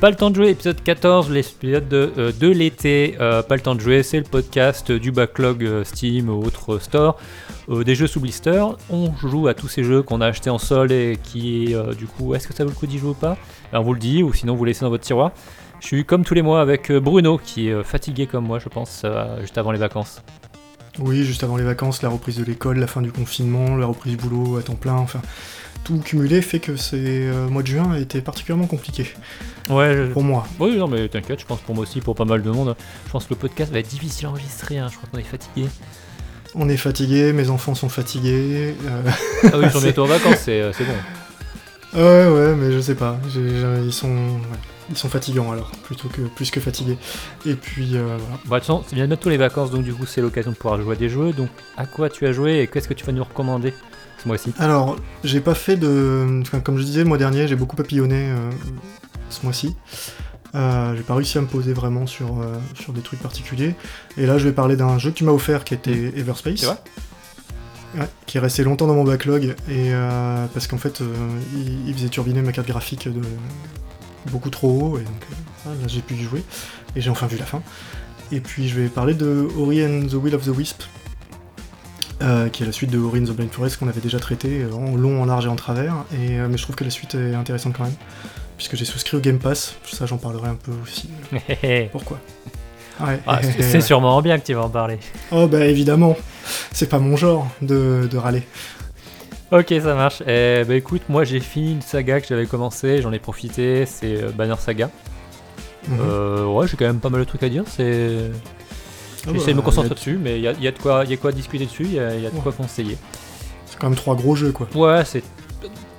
Pas le temps de jouer, épisode 14, l'épisode de, euh, de l'été. Euh, pas le temps de jouer, c'est le podcast du backlog euh, Steam ou autre store des jeux sous blister. On joue à tous ces jeux qu'on a achetés en sol et qui, du coup, est-ce que ça vaut le coup d'y jouer ou pas? Ben, On vous le dit, ou sinon vous laissez dans votre tiroir. Je suis comme tous les mois avec Bruno, qui est fatigué comme moi, je pense, juste avant les vacances. Oui, juste avant les vacances, la reprise de l'école, la fin du confinement, la reprise du boulot à temps plein, enfin tout cumulé fait que ce euh, mois de juin a été particulièrement compliqué. Ouais, pour moi. Oui, non, mais t'inquiète, je pense pour moi aussi, pour pas mal de monde. Je pense que le podcast va être difficile à enregistrer, hein. je crois qu'on est fatigué. On est fatigué, mes enfants sont fatigués. Euh, ah oui, ils sont bientôt en vacances, euh, c'est bon. Ouais, ouais, mais je sais pas. ils sont. Ils sont fatigants alors, plutôt que plus que fatigués. Et puis voilà. Bon, de toute façon, c'est bien bientôt les vacances, donc du coup c'est l'occasion de pouvoir jouer à des jeux. Donc à quoi tu as joué et qu'est-ce que tu vas nous recommander mois-ci? Alors, j'ai pas fait de. comme je disais le mois dernier, j'ai beaucoup papillonné euh, ce mois-ci. Euh, j'ai pas réussi à me poser vraiment sur, euh, sur des trucs particuliers. Et là, je vais parler d'un jeu que tu m'as offert qui était Everspace. ouais, qui est resté longtemps dans mon backlog. Et, parce qu'en fait, il, faisait turbiner ma carte graphique de beaucoup trop haut. Et donc là, j'ai pu y jouer. Et j'ai enfin vu la fin. Et puis, je vais parler de Ori and the Will of the Wisp, euh, qui est la suite de Ori in the Blind Forest qu'on avait déjà traité euh, en long, en large et en travers. Et, euh, mais je trouve que la suite est intéressante quand même, puisque j'ai souscrit au Game Pass. Ça, j'en parlerai un peu aussi. Pourquoi? Ah, C'est sûrement bien que tu vas en parler. Oh bah évidemment, c'est pas mon genre de, de râler. Ok, ça marche. Eh, bah écoute, moi j'ai fini une saga que j'avais commencé, j'en ai profité, c'est Banner Saga. Mhm. ouais, j'ai quand même pas mal de trucs à dire. C'est je vais essayer de me concentrer dessus, mais il y a, de quoi, y a quoi discuter dessus, il y a, de quoi conseiller. C'est quand même trois gros jeux, quoi. Ouais, c'est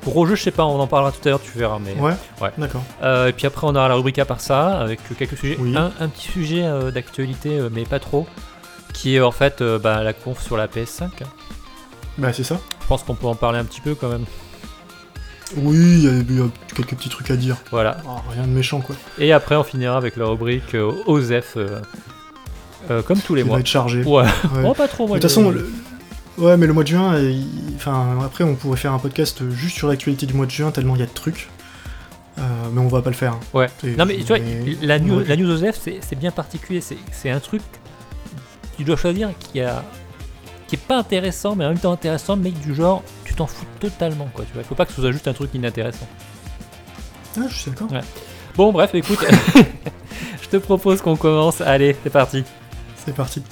gros jeux, je sais pas, on en parlera tout à l'heure, tu verras. Mais... Ouais, ouais. d'accord. Euh, et puis après, on aura la rubrique à part ça, avec quelques sujets. Un, petit sujet euh, d'actualité, euh, mais pas trop, qui est en fait bah, la conf sur la PS5. Bah, c'est ça. Je pense qu'on peut en parler un petit peu quand même. Oui, il y, a quelques petits trucs à dire. Voilà. Ah, rien de méchant, quoi. Et après, on finira avec la rubrique OZEF euh, comme tous les mois. va être chargé. Ouais. Oh, pas trop, moi. De toute façon, ouais, mais le mois de juin, enfin, après, on pourrait faire un podcast juste sur l'actualité du mois de juin, tellement il y a de trucs. Euh, mais on va pas le faire. Ouais. non, mais tu vois, la, news, la news OZF, c'est bien particulier. C'est un truc, tu dois choisir qui a qui est pas intéressant, mais en même temps intéressant, mais du genre, tu t'en fous totalement, quoi. Tu vois, il faut pas que ce soit juste un truc inintéressant. Ah, je suis d'accord. Bon, bref, écoute, je te propose qu'on commence. Allez, c'est parti. C'est parti.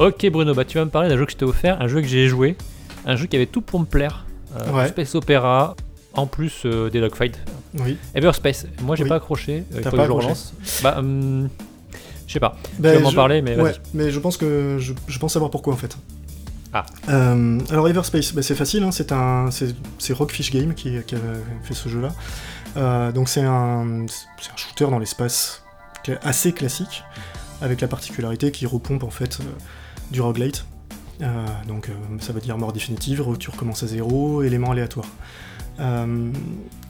Ok Bruno, bah tu vas me parler d'un jeu que je t'ai offert, un jeu que j'ai joué, un jeu qui avait tout pour me plaire. Euh, Space Opera, en plus euh, des dogfights. Oui. Everspace, moi j'ai pas accroché, euh, il faut que je relance. Bah, hum, je sais pas, bah, tu vas m'en parler, mais ouais, mais je pense que je, pense savoir pourquoi en fait. Ah. alors Everspace, bah, c'est facile, hein, c'est un, c'est Rockfish Game qui, qui, a fait ce jeu-là. donc c'est un, un shooter dans l'espace assez classique, avec la particularité qui repompe en fait du roguelite. Euh, donc euh, ça veut dire mort définitive, tu recommences à zéro, élément aléatoire. Euh,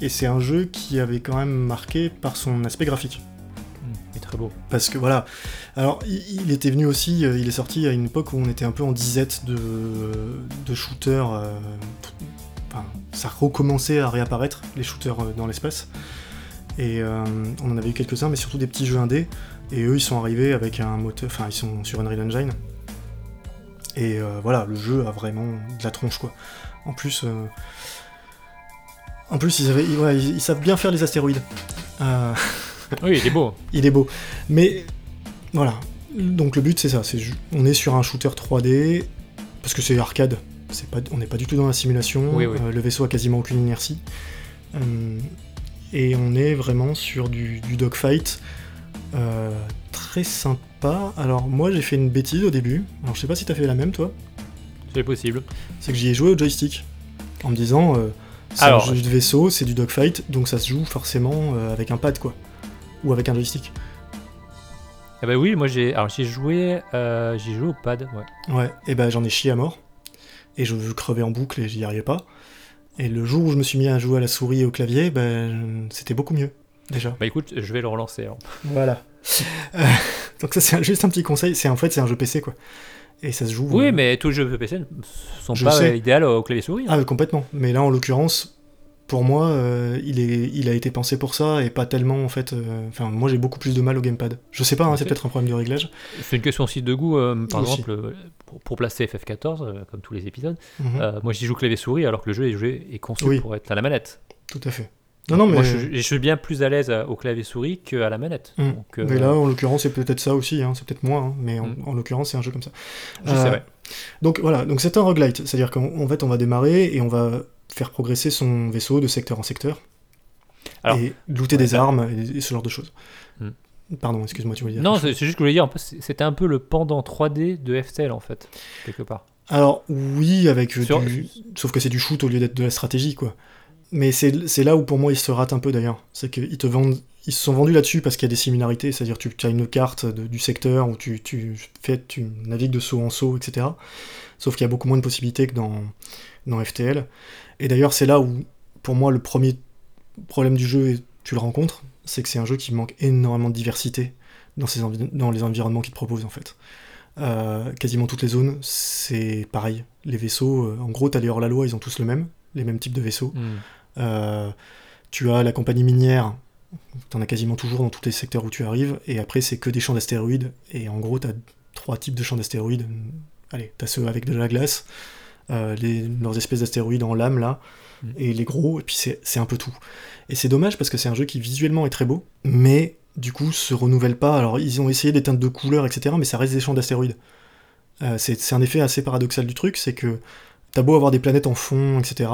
et c'est un jeu qui avait quand même marqué par son aspect graphique. Il est très beau. Parce que voilà. Alors, il, était venu aussi, il est sorti à une époque où on était un peu en disette de, de shooters. enfin, ça recommençait à réapparaître, les shooters dans l'espace. Et on en avait eu quelques-uns, mais surtout des petits jeux indés. Et eux, ils sont arrivés avec un moteur. Enfin, ils sont sur Unreal Engine. Et euh, voilà, le jeu a vraiment de la tronche, quoi. En plus, euh, en plus ils, avaient, ils, savent bien faire les astéroïdes. Euh, oui, il est beau. il est beau. Mais voilà, donc le but c'est ça, c'est on est sur un shooter 3D, parce que c'est arcade, pas, on n'est pas du tout dans la simulation, le vaisseau a quasiment aucune inertie. Et on est vraiment sur du, du dogfight très sympa. Alors moi j'ai fait une bêtise au début. Alors je sais pas si t'as fait la même toi. C'est possible. C'est que j'y ai joué au joystick en me disant euh, c'est un jeu de vaisseau, c'est du dogfight, donc ça se joue forcément euh, avec un pad quoi, ou avec un joystick. Ah bah oui, moi j'ai alors j'ai joué euh, j'ai joué au pad, ouais. Ouais, et ben j'en ai chié à mort. Et je veux crever en boucle et j'y arrivais pas. Et le jour où je me suis mis à jouer à la souris et au clavier, ben c'était beaucoup mieux, déjà. Bah écoute, je vais le relancer. Voilà. Euh, donc ça c'est juste un petit conseil, c'est en fait c'est un jeu PC quoi. Et ça se joue. Oui, euh, mais tous les jeux PC ne sont Je pas idéaux au clavier souris. hein. Ah complètement. Mais là en l'occurrence, pour moi, euh, il, est, il a été pensé pour ça et pas tellement en fait. Enfin moi j'ai beaucoup plus de mal au gamepad. Je sais pas, hein, c'est peut-être un problème de réglage. C'est une question aussi de goût. par Aussi. exemple, pour, pour placer FF14, euh, comme tous les épisodes, Mhm. moi j'y joue clavier souris alors que le jeu est, joué, est conçu Oui. pour être à la manette. Tout à fait. Non non mais. Moi je, je suis bien plus à l'aise euh, au clavier souris qu'à la manette. Mm. Donc, euh, Mais là, en l'occurrence, c'est peut-être ça aussi, hein, c'est peut-être moi, hein, mais en, Mm. en l'occurrence, c'est un jeu comme ça. je Euh, sais, ouais. Donc voilà, donc c'est un roguelite, c'est-à-dire qu'en en fait, on va démarrer et on va faire progresser son vaisseau de secteur en secteur Alors, et looter des armes et, et ce genre de choses. Mm. Pardon, excuse-moi, tu voulais dire Non, c'est juste que je voulais dire, c'était un peu le pendant 3D de FTL en fait, quelque part. Alors oui, avec euh, Sur- du... Sauf que c'est du shoot au lieu d'être de la stratégie, quoi. Mais c'est là où pour moi ils se ratent un peu d'ailleurs. C'est qu'ils te vendent... Ils se sont vendus là-dessus parce qu'il y a des similarités, c'est-à-dire tu, as une carte du secteur où tu, tu tu navigues de saut en saut, etc. Sauf qu'il y a beaucoup moins de possibilités que dans, dans FTL. Et d'ailleurs c'est là où, pour moi, le premier problème du jeu, et tu le rencontres, c'est que c'est un jeu qui manque énormément de diversité dans, envi- dans les environnements qu'il te propose en fait. Euh, quasiment toutes les zones, c'est pareil. Les vaisseaux, euh, en gros, t'as les hors-la-loi, ils ont tous le même, les mêmes types de vaisseaux. Mm. Euh, tu as la compagnie minière, t'en as quasiment toujours dans tous les secteurs où tu arrives, et après, c'est que des champs d'astéroïdes, et en gros, t'as trois types de champs d'astéroïdes. Allez, t'as ceux avec de la glace, euh, les, leurs espèces d'astéroïdes en lame, là, Mm. et les gros, et puis c'est un peu tout. Et c'est dommage parce que c'est un jeu qui visuellement est très beau, mais du coup se renouvelle pas. Alors ils ont essayé des teintes de couleurs, etc., mais ça reste des champs d'astéroïdes. Euh, c'est un effet assez paradoxal du truc, c'est que t'as beau avoir des planètes en fond, etc.,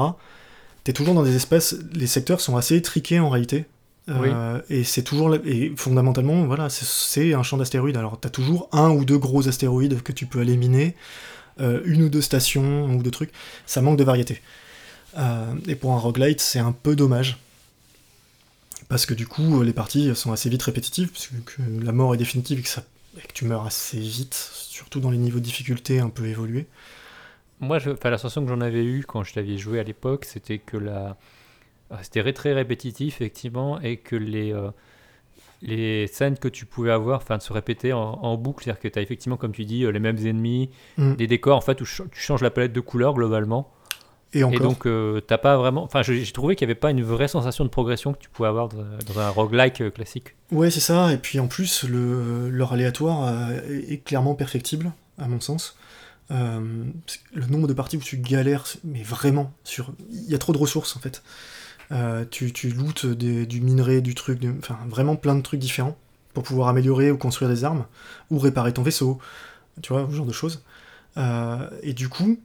t'es toujours dans des espaces, les secteurs sont assez étriqués en réalité. Euh, Et c'est toujours, et fondamentalement, voilà, c'est- un champ d'astéroïdes. Alors t'as toujours un ou deux gros astéroïdes que tu peux aller miner, euh, une ou deux stations, ou deux trucs. Ça manque de variété. Euh, et pour un roguelite, c'est un peu dommage. Parce que du coup, les parties sont assez vite répétitives, puisque que la mort est définitive et que, ça, et que tu meurs assez vite, surtout dans les niveaux de difficulté un peu évolués. Moi, je- la sensation que j'en avais eue quand je l'avais joué à l'époque, c'était que la... ah, c'était très répétitif, effectivement, et que les, euh, les scènes que tu pouvais avoir enfin, se répétaient en, en boucle. C'est-à-dire que tu as effectivement, comme tu dis, euh, les mêmes ennemis, Mm. des décors, en fait, où ch- tu changes la palette de couleurs globalement. Et encore. Et donc, euh, t'as pas vraiment. Enfin, j'ai trouvé qu'il n'y avait pas une vraie sensation de progression que tu pouvais avoir dans, dans un roguelike euh, classique. Ouais, c'est ça. Et puis en plus, le, leur aléatoire euh, est clairement perfectible, à mon sens. Euh, le nombre de parties où tu galères, mais vraiment, sur, il y a trop de ressources en fait. Euh, tu, tu lootes du minerai, du truc, enfin vraiment plein de trucs différents pour pouvoir améliorer ou construire des armes ou réparer ton vaisseau, tu vois, ce genre de choses. Euh, et du coup,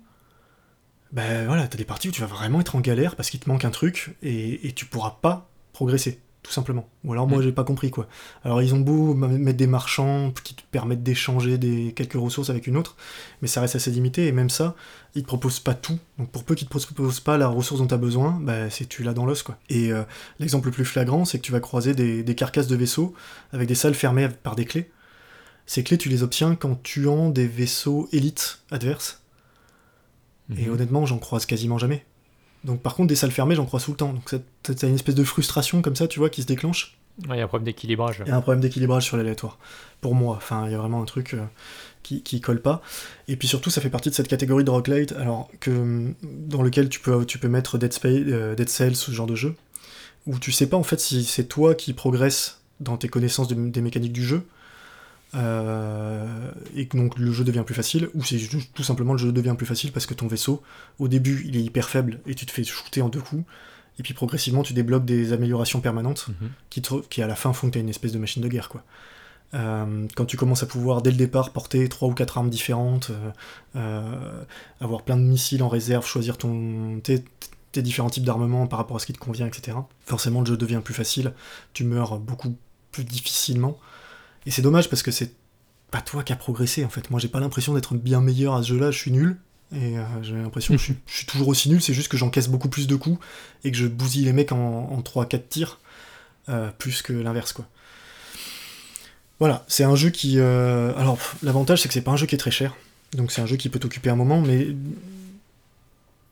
ben voilà, t'as des parties où tu vas vraiment être en galère parce qu'il te manque un truc et, et tu pourras pas progresser, tout simplement. Ou alors moi Mm. j'ai pas compris quoi. Alors ils ont beau mettre des marchands qui te permettent d'échanger des quelques ressources avec une autre, mais ça reste assez limité et même ça, ils te proposent pas tout. Donc pour peu qu'ils te proposent pas la ressource dont tu as besoin, bah, c'est tu l'as dans l'os quoi. Et euh, l'exemple le plus flagrant, c'est que tu vas croiser des, des carcasses de vaisseaux avec des salles fermées par des clés. Ces clés, tu les obtiens quand tuant des vaisseaux élites adverses. Et Mhm. honnêtement, j'en croise quasiment jamais. Donc par contre, des salles fermées, j'en croise tout le temps. Donc ça- t'as une espèce de frustration comme ça, tu vois, qui se déclenche. Ouais, Il y a un problème d'équilibrage. Il y a un problème d'équilibrage sur l'aléatoire. Pour moi, enfin, il y a vraiment un truc euh, qui, qui colle pas. Et puis surtout, ça fait partie de cette catégorie de roguelite, alors que dans lequel tu peux, tu peux mettre Dead, Space, euh, Dead Cells, ce genre de jeu, où tu sais pas en fait si c'est toi qui progresses dans tes connaissances de- des mécaniques du jeu, euh, et que donc le jeu devient plus facile, ou c'est juste tout simplement le jeu devient plus facile parce que ton vaisseau, au début, il est hyper faible et tu te fais shooter en deux coups, et puis progressivement, tu débloques des améliorations permanentes Mhm. qui, te- qui à la fin font que tu une espèce de machine de guerre. Quoi. Euh, quand tu commences à pouvoir dès le départ porter trois ou quatre armes différentes, euh, avoir plein de missiles en réserve, choisir ton. t'es- tes différents types d'armement par rapport à ce qui te convient, etc. Forcément, le jeu devient plus facile, tu meurs beaucoup plus difficilement. Et c'est dommage parce que c'est pas toi qui as progressé en fait. Moi, j'ai pas l'impression d'être bien meilleur à ce jeu-là, je suis nul. Et euh, j'ai l'impression que je suis, toujours aussi nul, c'est juste que j'encaisse beaucoup plus de coups et que je bousille les mecs en, en 3-4 tirs, euh, plus que l'inverse quoi. Voilà, c'est un jeu qui. euh, Alors, l'avantage c'est que c'est pas un jeu qui est très cher, donc c'est un jeu qui peut t'occuper un moment, mais.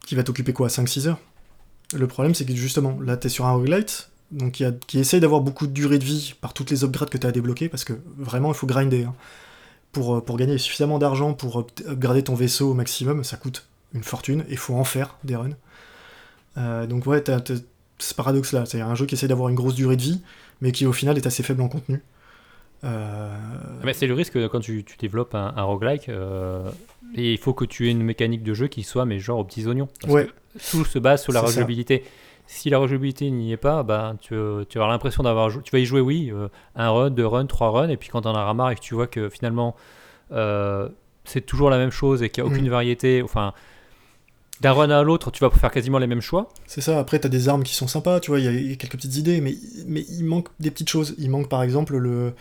qui va t'occuper quoi 5-6 heures? Le problème c'est que justement, là t'es sur un roguelite, donc qui, a- qui essaye d'avoir beaucoup de durée de vie par toutes les upgrades que tu as débloquées, parce que vraiment il faut grinder. hein. Pour, euh, pour gagner suffisamment d'argent pour up- upgrader ton vaisseau au maximum, ça coûte une fortune, et il faut en faire des runs. Euh, donc ouais, t'as, t'as ce paradoxe-là, c'est-à-dire un jeu qui essaie d'avoir une grosse durée de vie, mais qui au final est assez faible en contenu. Euh, Mais c'est le risque quand tu, tu développes un, un roguelike. euh, et il faut que tu aies une mécanique de jeu qui soit, mais genre aux petits oignons. Parce Ouais. que tout se base sur la C'est rejouabilité. Si la rejouabilité n'y est pas, bah, tu, tu vas l'impression d'avoir Tu vas y jouer, oui, euh, un run, deux runs, trois runs, et puis quand t'en as marre et que tu vois que finalement euh, c'est toujours la même chose et qu'il n'y a aucune Mhm. variété, enfin, d'un run à l'autre, tu vas faire quasiment les mêmes choix. C'est ça, après t'as des armes qui sont sympas, tu vois, il y, a- il y a quelques petites idées, mais, mais il manque des petites choses. Il manque par exemple le.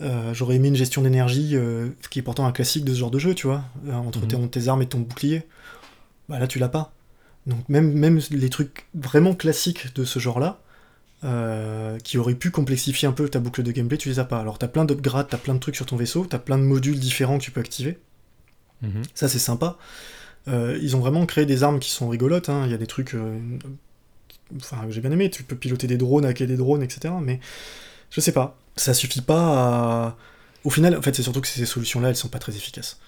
euh, J'aurais aimé une gestion d'énergie, euh, qui est pourtant un classique de ce genre de jeu, tu vois, euh, entre tes, tes armes et ton bouclier. Bah là tu l'as pas. Donc même, même les trucs vraiment classiques de ce genre-là, euh, qui auraient pu complexifier un peu ta boucle de gameplay, tu les as pas. Alors t'as plein d'upgrades, t'as plein de trucs sur ton vaisseau, t'as plein de modules différents que tu peux activer. Ça, c'est sympa. Euh, ils ont vraiment créé des armes qui sont rigolotes. hein. Il y a des trucs. euh, Enfin, que j'ai bien aimé. Tu peux piloter des drones, hacker des drones, etc. Mais je sais pas. Ça suffit pas à. Au final, en fait, c'est surtout que ces solutions-là, elles sont pas très efficaces.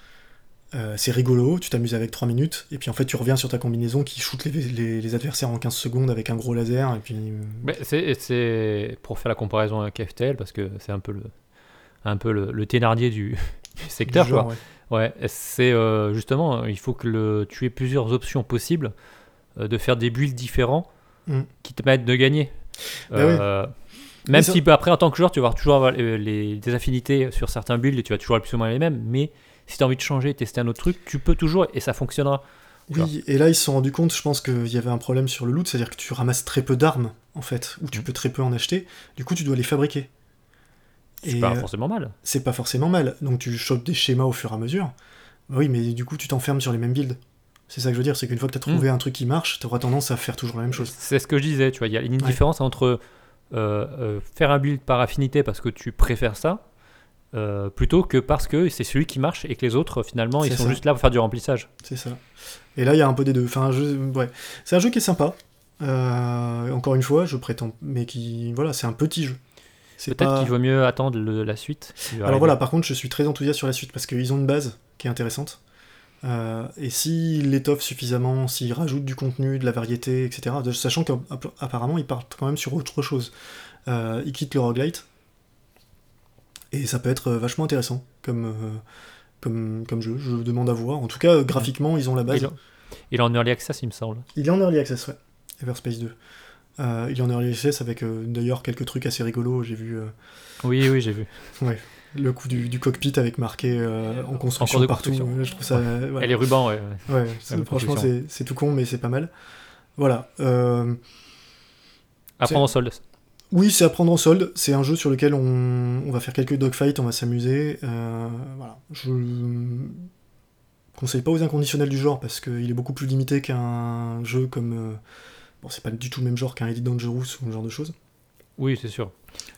Euh, c'est rigolo, tu t'amuses avec 3 minutes, et puis en fait, tu reviens sur ta combinaison qui shoot les, les- les adversaires en 15 secondes avec un gros laser, et puis. euh, Mais c'est, c'est pour faire la comparaison avec FTL, parce que c'est un peu le, un peu le, le Thénardier du, du secteur. du genre, quoi. ouais. Ouais, c'est euh, justement, il faut que le, tu aies plusieurs options possibles euh, de faire des builds différents Mm. qui te permettent de gagner. Bah Même ça- si après, en tant que joueur, tu vas avoir toujours avoir, les, des affinités sur certains builds et tu vas toujours avoir plus ou moins les mêmes, mais si tu as envie de changer, tester un autre truc, tu peux toujours et ça fonctionnera. Oui, et là ils se sont rendus compte, je pense qu'il y avait un problème sur le loot, c'est-à-dire que tu ramasses très peu d'armes, en fait, ou tu Mhm. peux très peu en acheter, du coup tu dois les fabriquer. C'est pas forcément mal. c'est pas forcément mal, donc tu chopes des schémas au fur et à mesure. Bah oui, mais du coup tu t'enfermes sur les mêmes builds. C'est ça que je veux dire, c'est qu'une fois que tu as Mhm. trouvé un truc qui marche, tu auras tendance à faire toujours la même chose. C'est ce que je disais, tu vois, il y a une Ouais. différence entre euh, euh, faire un build par affinité parce que tu préfères ça, euh, plutôt que parce que c'est celui qui marche et que les autres, finalement, ils sont ça. juste là pour faire du remplissage. C'est ça. Et là il y a un peu des deux. Enfin, ouais. C'est un jeu qui est sympa. Euh, encore une fois, je prétends, mais qui, voilà, c'est un petit jeu. Peut-être pas- qu'il vaut mieux attendre le- la suite. Alors arriver. voilà, par contre, je suis très enthousiaste sur la suite parce qu'ils ont une base qui est intéressante. Euh, et s'ils l'étoffent suffisamment, s'ils rajoutent du contenu, de la variété, etc., sachant qu'apparemment ils partent quand même sur autre chose. Euh, ils quittent le roguelite. Et ça peut être euh, vachement intéressant comme, euh, comme, comme jeu. Je demande à voir. En tout cas, euh, graphiquement, ils ont la base. Il, est- il est en early access, il me semble. Il est en early access, ouais. Everspace 2. Euh, il est en early access avec euh, d'ailleurs quelques trucs assez rigolos. J'ai vu euh, Oui, oui, j'ai vu. le coup du, du cockpit avec marqué en construction de partout. construction. Je trouve ça. Et les rubans, ouais. ouais. Ouais, franchement, c'est c'est tout con, mais c'est pas mal. Voilà. prendre en solde. Oui, c'est à prendre en solde. C'est un jeu sur lequel on, on va faire quelques dogfights, on va s'amuser. euh, voilà. Je conseille pas aux inconditionnels du genre parce qu'il est beaucoup plus limité qu'un jeu comme. euh, Bon, c'est pas du tout le même genre qu'un Elite Dangerous ou ce genre de choses. Oui, c'est sûr.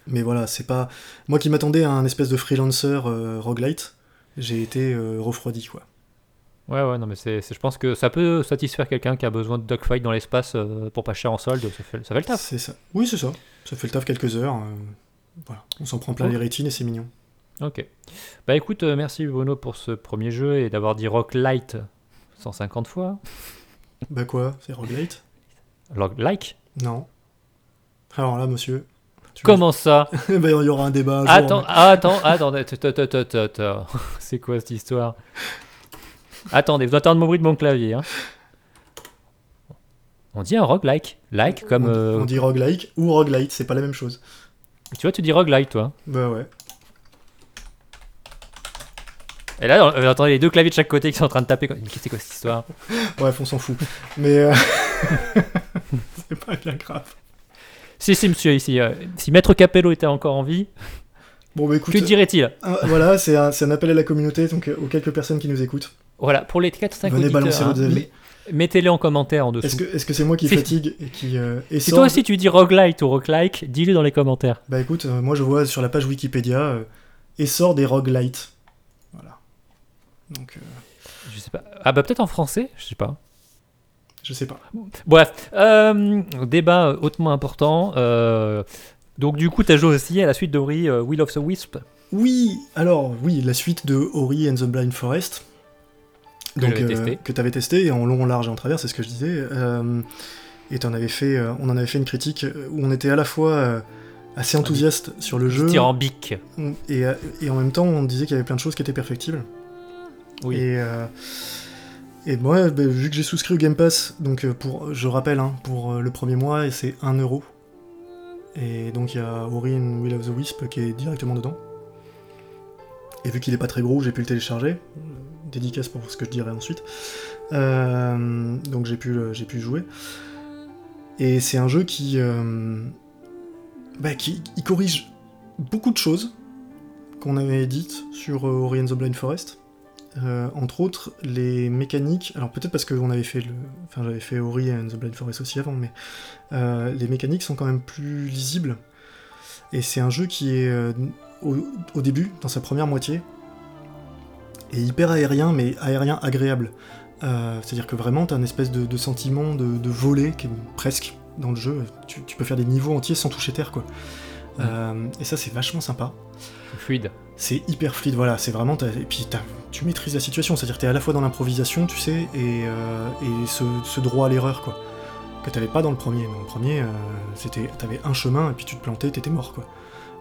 Mais voilà, c'est pas. Moi qui m'attendais à un espèce de freelancer euh, roguelite, j'ai été refroidi, quoi. Ouais, ouais, non, mais c'est, je pense que ça peut satisfaire quelqu'un qui a besoin de dogfight dans l'espace euh, pour pas cher en solde. Ça fait, ça fait le taf. C'est ça. Oui, c'est ça. Ça fait le taf quelques heures. euh, voilà. On s'en prend plein les rétines et c'est mignon. Ok. Bah écoute, euh, merci Bruno pour ce premier jeu et d'avoir dit Rock Light 150 fois. Bah quoi? C'est Rock Like? Non. Alors là, monsieur. Comment ça? Ben, il y aura un débat. Attends, attends, attends, attends, attends. C'est quoi cette histoire? Attendez, vous entendez mon bruit de mon clavier. hein. On dit un roguelike. Like comme. on, euh, on dit roguelike ou roguelite, c'est pas la même chose. Tu vois, tu dis roguelike toi. Bah ouais. Et là, on entendait les deux claviers de chaque côté qui sont en train de taper. Mais qu'est-ce que c'est quoi cette histoire? Bref, on s'en fout. Mais euh, c'est pas bien grave. Si, si, monsieur, ici. euh, si Maître Capello était encore en vie, Bon, bah écoute, que dirait-il? voilà, c'est un, c'est un appel à la communauté, donc euh, aux quelques personnes qui nous écoutent. Voilà, pour les 4-5 Venez auditeurs, balancer hein, mettez-les en commentaire en dessous. Est-ce que c'est moi qui fatigue et qui euh, Si toi aussi tu dis roguelite ou roguelike, dis-le dans les commentaires. Bah écoute, euh, moi je vois sur la page Wikipédia euh, essor des roguelites. Voilà. Donc, euh, Je sais pas. Ah bah peut-être en français, je sais pas. je sais pas. Bref, débat hautement important. donc du coup, t'as joué aussi à la suite d'Ori Will of the Wisp. Oui, alors oui, la suite de Ori and the Blind Forest. Que Donc, j'avais euh, testé. que t'avais testé en long, en large et en travers, c'est ce que je disais. euh, et avais fait, euh, on en avait fait une critique où on était à la fois assez enthousiaste sur le jeu Dithyrambique. et, euh, et en même temps on disait qu'il y avait plein de choses qui étaient perfectibles. Oui. Et, euh, et moi, bah, vu que j'ai souscrit au Game Pass, donc pour, je rappelle, hein, pour le premier mois, et c'est 1 euro. Et donc il y a Ori and Will of the Wisp qui est directement dedans. Et vu qu'il est pas très gros, j'ai pu le télécharger. Euh, Dédicace pour ce que je dirai ensuite. Euh, donc j'ai pu, le- j'ai pu jouer. Et c'est un jeu qui, euh, bah, qui il corrige beaucoup de choses qu'on avait dites sur euh, Ori and the Blind Forest. Euh, entre autres, les mécaniques. Alors peut-être parce que on avait fait enfin j'avais fait Ori and the Blind Forest aussi avant, mais euh, les mécaniques sont quand même plus lisibles. Et c'est un jeu qui est euh, au début, dans sa première moitié, est hyper aérien, mais aérien agréable. Euh, C'est-à-dire que vraiment, t'as une espèce de, de sentiment de, de voler qui est presque dans le jeu. Tu, tu peux faire des niveaux entiers sans toucher terre, quoi. Euh, et ça, c'est vachement sympa Fluide. c'est hyper fluide, voilà, c'est vraiment. Et puis t'as- tu maîtrises la situation, c'est-à-dire que t'es à la fois dans l'improvisation, tu sais, et, euh, et ce, ce droit à l'erreur, quoi. Que t'avais pas dans le premier. Dans le premier, c'était, t'avais un chemin, et puis tu te plantais, t'étais mort, quoi.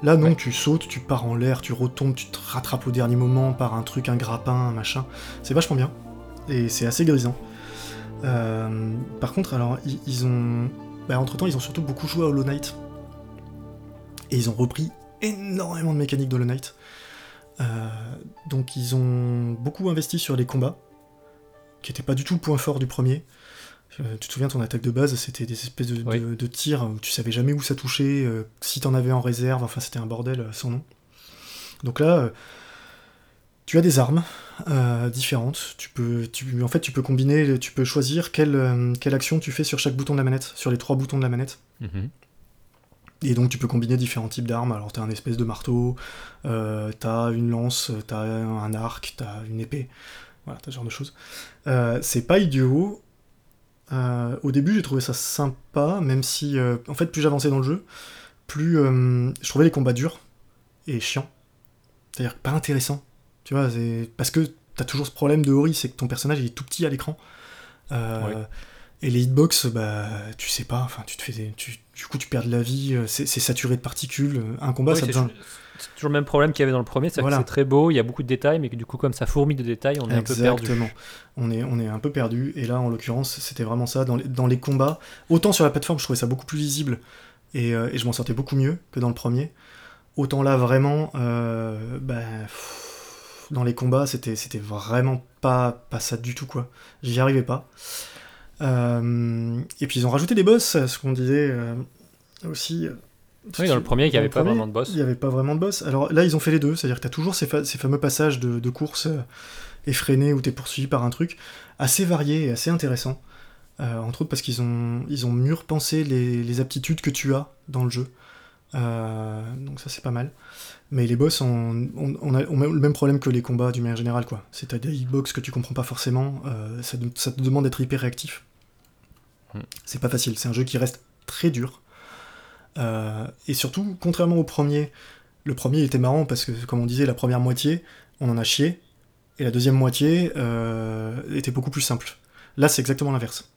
Là, non, Ouais. tu sautes, tu pars en l'air, tu retombes, tu te rattrapes au dernier moment par un truc, un grappin, un machin. C'est vachement bien. Et c'est assez grisant. Euh, par contre, alors, ils, ils ont. Bah, entre temps, ils ont surtout beaucoup joué à Hollow Knight. Et ils ont repris énormément de mécaniques d'Hollow Knight. Euh, donc ils ont beaucoup investi sur les combats, qui n'étaient pas du tout le point fort du premier. Euh, tu te souviens, ton attaque de base, c'était des espèces de, Oui. de- de tirs où tu savais jamais où ça touchait, euh, si t'en avais en réserve, enfin c'était un bordel euh, sans nom. Donc là, euh, tu as des armes différentes. Tu peux, tu, en fait, tu peux combiner, tu peux choisir quelle, quelle action tu fais sur chaque bouton de la manette, sur les trois boutons de la manette. Mhm. Et donc tu peux combiner différents types d'armes. Alors t'as un espèce de marteau, t'as une lance, t'as un arc, t'as une épée. Voilà, t'as ce genre de choses. C'est pas idiot. Euh, au début j'ai trouvé ça sympa, même si euh, en fait plus j'avançais dans le jeu, plus euh, je trouvais les combats durs et chiants. C'est-à-dire pas intéressants. Tu vois, parce que t'as toujours ce problème de Ori, c'est que ton personnage il est tout petit à l'écran. Ouais. Et les hitbox, bah, tu sais pas, enfin, tu te fais des- tu- du coup, tu perds de la vie, c'est saturé de particules. Un combat, ça c'est besoin. C'est toujours le même problème qu'il y avait dans le premier, c'est Voilà. que c'est très beau, il y a beaucoup de détails, mais que du coup, comme ça fourmille de détails, on est un peu perdu. Exactement. On est, on est un peu perdu. Et là, en l'occurrence, c'était vraiment ça. Dans les, dans les combats, autant sur la plateforme, je trouvais ça beaucoup plus lisible et, euh, et je m'en sortais beaucoup mieux que dans le premier. Autant là, vraiment, euh, bah, pff, dans les combats, c'était, vraiment pas, pas ça du tout, quoi. J'y arrivais pas. Euh, et puis ils ont rajouté des boss, ce qu'on disait euh, aussi. Oui, dans le premier, il n'y avait pas premier, vraiment de boss. Il n'y avait pas vraiment de boss. Alors là, ils ont fait les deux, c'est-à-dire que tu as toujours ces, fa- ces fameux passages de, de course euh, effrénés où tu es poursuivi par un truc assez varié et assez intéressant. Euh, entre autres parce qu'ils ont, ils ont mieux repensé les, les aptitudes que tu as dans le jeu. Euh, donc ça, c'est pas mal. Mais les boss ont, on, on a, on a le même problème que les combats d'une manière générale. quoi. C'est t'as des hitbox que tu comprends pas forcément, ça, te- ça te demande d'être hyper réactif. Hmm. C'est pas facile, c'est un jeu qui reste très dur. Euh, et surtout, contrairement au premier, le premier était marrant parce que, comme on disait, la première moitié, on en a chié, et la deuxième moitié euh, était beaucoup plus simple. Là, c'est exactement l'inverse.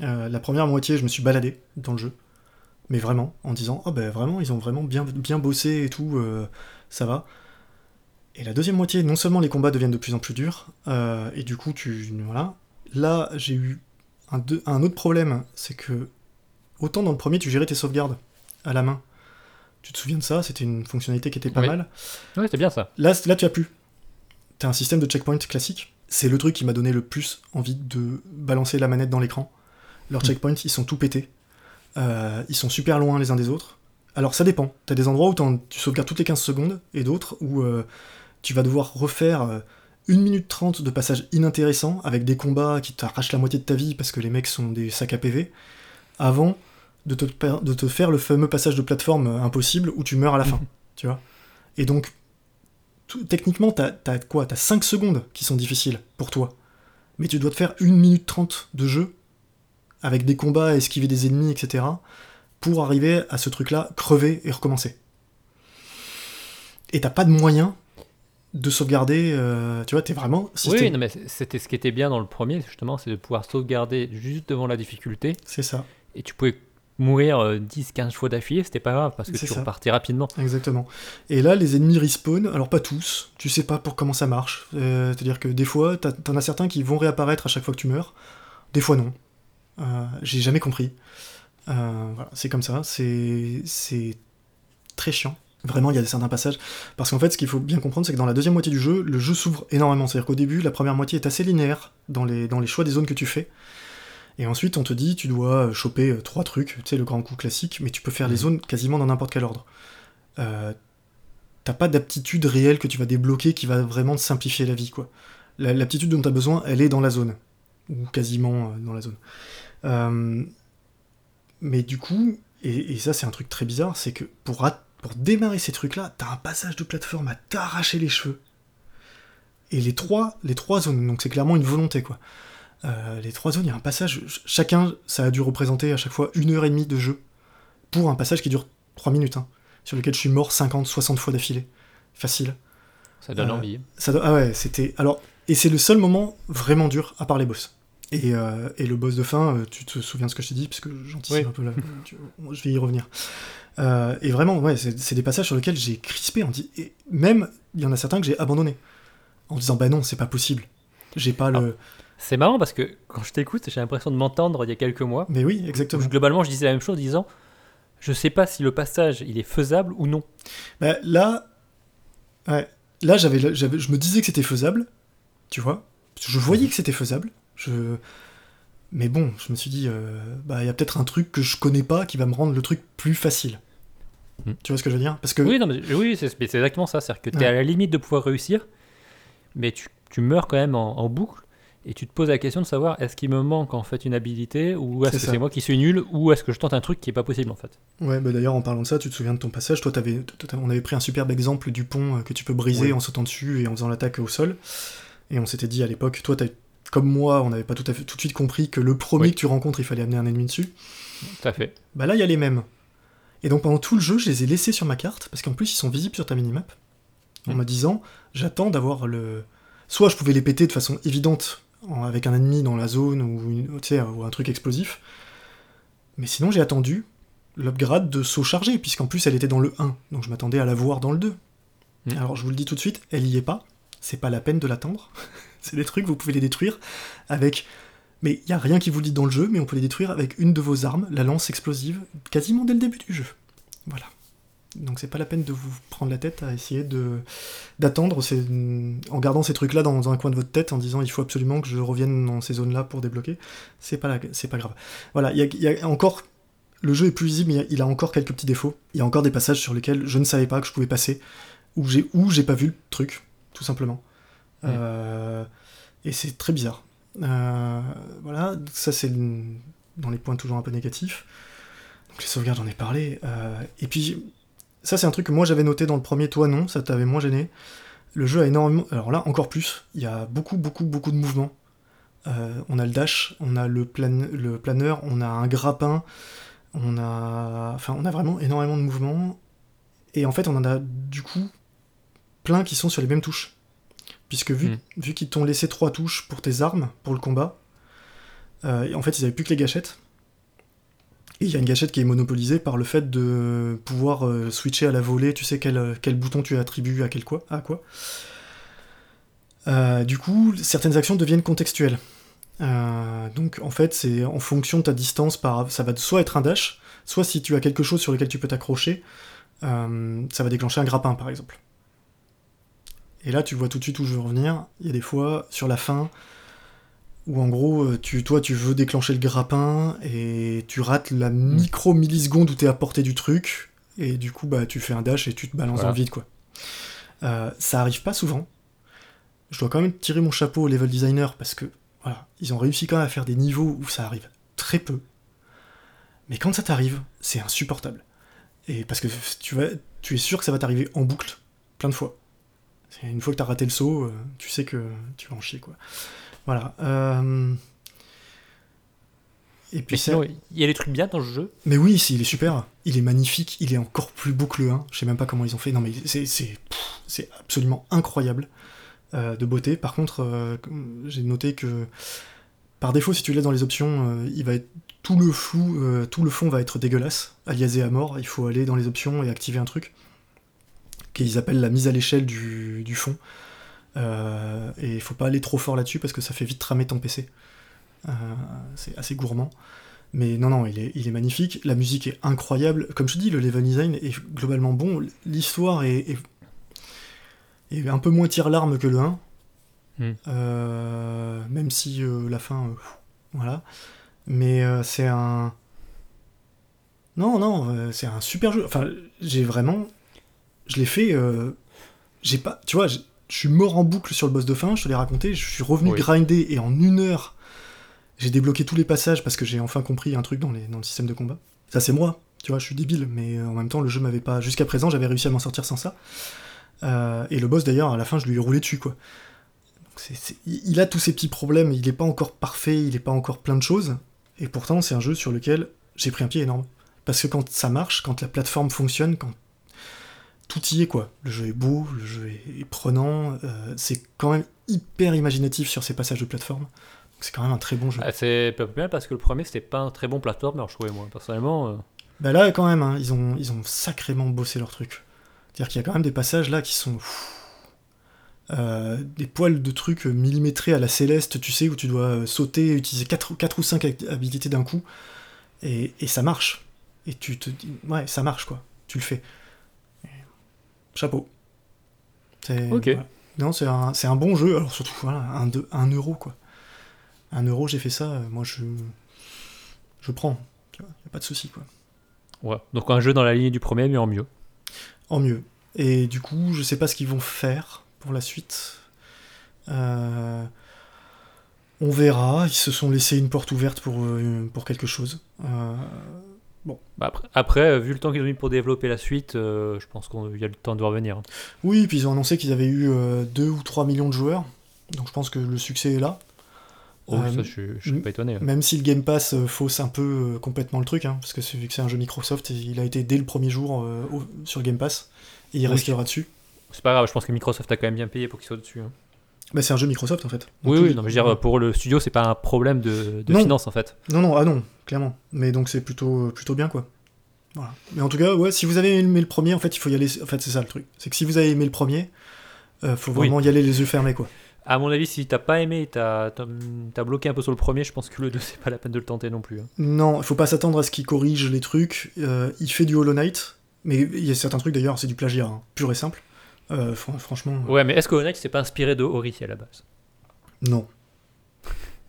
Euh, la première moitié, je me suis baladé dans le jeu, mais vraiment, en disant, oh ben vraiment, ils ont vraiment bien, bien bossé et tout, ça va. Et la deuxième moitié, non seulement les combats deviennent de plus en plus durs, et du coup, tu. Voilà. Là, j'ai eu un autre problème, c'est que, autant dans le premier, tu gérais tes sauvegardes à la main. Tu te souviens de ça? C'était une fonctionnalité qui était pas Oui. mal. Ouais, c'était bien ça. Là, là tu as plus. t'as un système de checkpoint classique. C'est le truc qui m'a donné le plus envie de balancer la manette dans l'écran. Leurs Mm. checkpoints, ils sont tout pétés. Euh, ils sont super loin les uns des autres. Alors ça dépend. T'as des endroits où tu sauvegardes toutes les 15 secondes et d'autres où euh, tu vas devoir refaire euh, 1 minute 30 de passage inintéressant avec des combats qui t'arrachent la moitié de ta vie parce que les mecs sont des sacs à PV avant de te, per- de te faire le fameux passage de plateforme euh, impossible où tu meurs à la fin. Tu vois Et donc, tout- techniquement, t'as as quoi? T'as 5 secondes qui sont difficiles pour toi. Mais tu dois te faire 1 minute 30 de jeu avec des combats, esquiver des ennemis, etc. pour arriver à ce truc-là, crever et recommencer. Et t'as pas de moyen de sauvegarder, euh, tu vois, t'es vraiment... si oui, non, mais c'était ce qui était bien dans le premier, justement, c'est de pouvoir sauvegarder juste devant la difficulté. C'est ça, Et tu pouvais mourir 10-15 fois d'affilée, c'était pas grave, parce que tu ça. repartais rapidement. exactement. Et là, les ennemis respawn, alors pas tous, tu sais pas pour comment ça marche. Euh, C'est-à-dire que des fois, t'en as certains qui vont réapparaître à chaque fois que tu meurs, des fois non. Euh, J'ai jamais compris. Euh, voilà, c'est comme ça, c'est c'est très chiant. Vraiment, il y a certains passages. Parce qu'en fait, ce qu'il faut bien comprendre, c'est que dans la deuxième moitié du jeu, le jeu s'ouvre énormément. C'est-à-dire qu'au début, la première moitié est assez linéaire dans les, dans les choix des zones que tu fais. Et ensuite, on te dit, tu dois choper euh, trois trucs, tu sais, le grand coup classique, mais tu peux faire les Mhm. zones quasiment dans n'importe quel ordre. Euh, T'as pas d'aptitude réelle que tu vas débloquer qui va vraiment te simplifier la vie, quoi. La- L'aptitude dont tu as besoin, elle est dans la zone. Ou quasiment euh, dans la zone. Euh, mais du coup, et, et ça c'est un truc très bizarre, c'est que pour démarrer ces trucs-là, t'as un passage de plateforme à t'arracher les cheveux. Et les trois, les trois zones, donc c'est clairement une volonté quoi. Euh, les trois zones, il y a un passage, ch- chacun, ça a dû représenter à chaque fois une heure et demie de jeu. Pour un passage qui dure 3 minutes, hein, sur lequel je suis mort 50, 60 fois d'affilée. Facile. Ça donne Euh, envie. Ça Ah ouais, c'était. Alors, et c'est le seul moment vraiment dur, à part les boss. Et, euh, et le boss de fin, tu te souviens de ce que je t'ai dit, parce que j'anticipe Oui. un peu là. je vais y revenir. Euh, et vraiment, ouais, c'est des passages sur lesquels j'ai crispé. On dit, et même, il y en a certains que j'ai abandonné. En disant, bah non, c'est pas possible. J'ai pas le. C'est marrant parce que quand je t'écoute, j'ai l'impression de m'entendre il y a quelques mois. Mais oui, exactement. je- globalement, je disais la même chose en disant je sais pas si le passage il est faisable ou non. Bah, là, ouais, là j'avais, j'avais, je me disais que c'était faisable, tu vois. Je voyais que c'était faisable. Je... Mais bon, je me suis dit, euh, bah, il y a peut-être un truc que je connais pas qui va me rendre le truc plus facile. Hmm. Tu vois ce que je veux dire? Parce que Oui, non, mais, oui c'est exactement ça. C'est-à-dire que tu es Ouais. à la limite de pouvoir réussir, mais tu, tu meurs quand même en, en boucle. Et tu te poses la question de savoir est-ce qu'il me manque en fait une habilité ou est-ce que c'est moi qui suis nul ou est-ce que je tente un truc qui est pas possible en fait? Ouais, bah d'ailleurs, en parlant de ça, tu te souviens de ton passage? Toi, on avait pris un superbe exemple du pont euh, que tu peux briser Oui. en sautant dessus et en faisant l'attaque au sol. Et on s'était dit à l'époque, toi, comme moi, on n'avait pas tout, à fait, tout de suite compris que le premier Oui. que tu rencontres, il fallait amener un ennemi dessus. Tout à fait. Bah là, il y a les mêmes. Et donc pendant tout le jeu, je les ai laissés sur ma carte, parce qu'en plus, ils sont visibles sur ta minimap, en Mm. me disant, j'attends d'avoir le... Soit je pouvais les péter de façon évidente, en- avec un ennemi dans la zone, ou, une- ou un truc explosif, mais sinon j'ai attendu l'upgrade de saut chargé, puisqu'en plus elle était dans le 1, donc je m'attendais à la voir dans le 2. Mm. Alors je vous le dis tout de suite, elle y est pas, c'est pas la peine de l'attendre, c'est des trucs, vous pouvez les détruire avec... Mais il y a rien qui vous le dit dans le jeu, mais on peut les détruire avec une de vos armes, la lance explosive, quasiment dès le début du jeu. Voilà. Donc c'est pas la peine de vous prendre la tête à essayer de d'attendre en gardant ces trucs là dans un coin de votre tête en disant il faut absolument que je revienne dans ces zones là pour débloquer. C'est pas c'est pas grave. Voilà, il y a, il y a encore le jeu est plus visible, mais il a- encore quelques petits défauts. Il y a encore des passages sur lesquels je ne savais pas que je pouvais passer ou j'ai ou j'ai pas vu le truc tout simplement. Mm. Euh, et c'est très bizarre. Euh, voilà, ça c'est dans les points toujours un peu négatifs. Donc les sauvegardes, j'en ai parlé. Euh, et puis, ça c'est un truc que moi j'avais noté dans le premier, toi non, ça t'avait moins gêné. Le jeu a énormément. Alors là, encore plus, il y a beaucoup, beaucoup, beaucoup de mouvements. Euh, on a le dash, on a le, plan... le planeur, on a un grappin, on a. Enfin, on a vraiment énormément de mouvements. Et en fait, on en a du coup plein qui sont sur les mêmes touches. Puisque vu, Mm. vu qu'ils t'ont laissé trois touches pour tes armes, pour le combat, euh, en fait, ils avaient plus que les gâchettes. Il y a une gâchette qui est monopolisée par le fait de pouvoir euh, switcher à la volée, tu sais quel, quel bouton tu attribues à, quel quoi, à quoi. Euh, du coup, certaines actions deviennent contextuelles. Euh, donc en fait, c'est en fonction de ta distance, ça va soit être un dash, soit si tu as quelque chose sur lequel tu peux t'accrocher, euh, ça va déclencher un grappin par exemple. Et là, tu vois tout de suite où je veux revenir. Il y a des fois, sur la fin, où en gros, euh, tu, toi, tu veux déclencher le grappin et tu rates la micro milliseconde où t'es à portée du truc. Et du coup, bah, tu fais un dash et tu te balances Voilà. dans le vide, quoi. Euh, ça arrive pas souvent. Je dois quand même tirer mon chapeau au level designer parce que, voilà, ils ont réussi quand même à faire des niveaux où ça arrive très peu. Mais quand ça t'arrive, c'est insupportable. Et parce que tu, vas, tu es sûr que ça va t'arriver en boucle, plein de fois. Une fois que t'as raté le saut, euh, tu sais que tu vas en chier, quoi. Voilà. euh, Et puis sinon, il y a des trucs bien dans ce jeu. mais oui, si, il est super. Il est magnifique. Il est encore plus beau que le 1. Je sais même pas comment ils ont fait. Non, mais c'est, c'est, pff, c'est absolument incroyable euh, de beauté. Par contre, euh, j'ai noté que par défaut, si tu l'as dans les options, euh, il va être tout le flou, tout le fond va être dégueulasse, aliasé à mort. Il faut aller dans les options et activer un truc qu'ils appellent la mise à l'échelle du, du fond. Euh, et il faut pas aller trop fort là-dessus parce que ça fait vite tramer ton PC. Euh, c'est assez gourmand. Mais non, non, il est, il est magnifique. La musique est incroyable. Comme je te dis, le level design est globalement bon. L'histoire est, est, est un peu moins tire-larme que le 1. Hmm. Euh, même si la fin. voilà. Mais c'est un. Non, non, c'est un super jeu. Enfin, j'ai vraiment. Je l'ai fait. J'ai pas. Tu vois, je suis mort en boucle sur le boss de fin, je te l'ai raconté. Je suis revenu Oui. grinder et en une heure, j'ai débloqué tous les passages parce que j'ai enfin compris un truc dans, les, dans le système de combat. Ça, c'est moi. Tu vois, je suis débile, mais euh, en même temps, le jeu m'avait pas. Jusqu'à présent, j'avais réussi à m'en sortir sans ça. Euh, et le boss, d'ailleurs, à la fin, je lui ai roulé dessus, quoi. Donc, il il a tous ces petits problèmes, il n'est pas encore parfait, il n'est pas encore plein de choses. Et pourtant, c'est un jeu sur lequel j'ai pris un pied énorme. Parce que quand ça marche, quand la plateforme fonctionne, quand tout y est, quoi. Le jeu est beau, le jeu est, prenant, euh, c'est quand même hyper imaginatif sur ces passages de plateforme. C'est quand même un très bon jeu. Ah, C'est pas bien parce que le premier c'était pas un très bon platformer, je trouvais moi personnellement. euh, Bah là, quand même, hein, ils, ont, ils ont sacrément bossé leur truc. C'est-à-dire qu'il y a quand même des passages là qui sont. pff, euh, des poils de trucs millimétrés à la céleste, tu sais, où tu dois euh, sauter, utiliser 4, ou 5 habilités d'un coup, et, et ça marche. Et tu te dis, ouais, ça marche quoi, tu le fais. Chapeau. C'est- Ok. voilà. Non, c'est un, bon jeu, alors surtout, voilà, un, de- un euro quoi. Un euro, j'ai fait ça, euh, moi je. Je prends, tu vois, y a pas de souci quoi. Ouais. Donc un jeu dans la lignée du premier mais en mieux. En mieux. Et du coup, je sais pas ce qu'ils vont faire pour la suite. Euh, On verra. Ils se sont laissés une porte ouverte pour, euh, pour quelque chose. Euh, Bah, après, après, euh, vu le temps qu'ils ont mis pour développer la suite, euh, je pense qu'il y a le temps de revenir. hein. Oui, puis ils ont annoncé qu'ils avaient eu 2 ou 3 millions de joueurs. Donc je pense que le succès est là. Oh, Euh, ça, je, je suis pas étonné. hein. Même si le Game Pass euh, fausse un peu euh, complètement le truc, hein, parce que c'est- vu que c'est un jeu Microsoft, il a été dès le premier jour euh, au- sur Game Pass, et il Oui. restera dessus. C'est pas grave, je pense que Microsoft a quand même bien payé pour qu'il soit dessus. hein. Bah, c'est un jeu Microsoft en fait. Oui, Donc, oui, tout- non, mais je veux dire, pour le studio, c'est pas un problème de, de Non. finance en fait. Non, non, ah non, clairement. Mais donc c'est plutôt, euh, plutôt bien, quoi. Voilà. Mais en tout cas, ouais, si vous avez aimé le premier, en fait, il faut y aller. En fait, c'est ça le truc. C'est que si vous avez aimé le premier, euh, faut Oui. vraiment y aller les yeux fermés, quoi. À mon avis, si t'as pas aimé, t'as t'as bloqué un peu sur le premier, je pense que le 2, c'est pas la peine de le tenter non plus. hein. Non, il faut pas s'attendre à ce qu'il corrige les trucs. Euh, il fait du Hollow Knight, mais il y a certains trucs d'ailleurs, c'est du plagiat, hein, pur et simple. Euh, fran- franchement, euh, Ouais, mais est-ce que Knight s'est pas inspiré de Ori à la base? Non.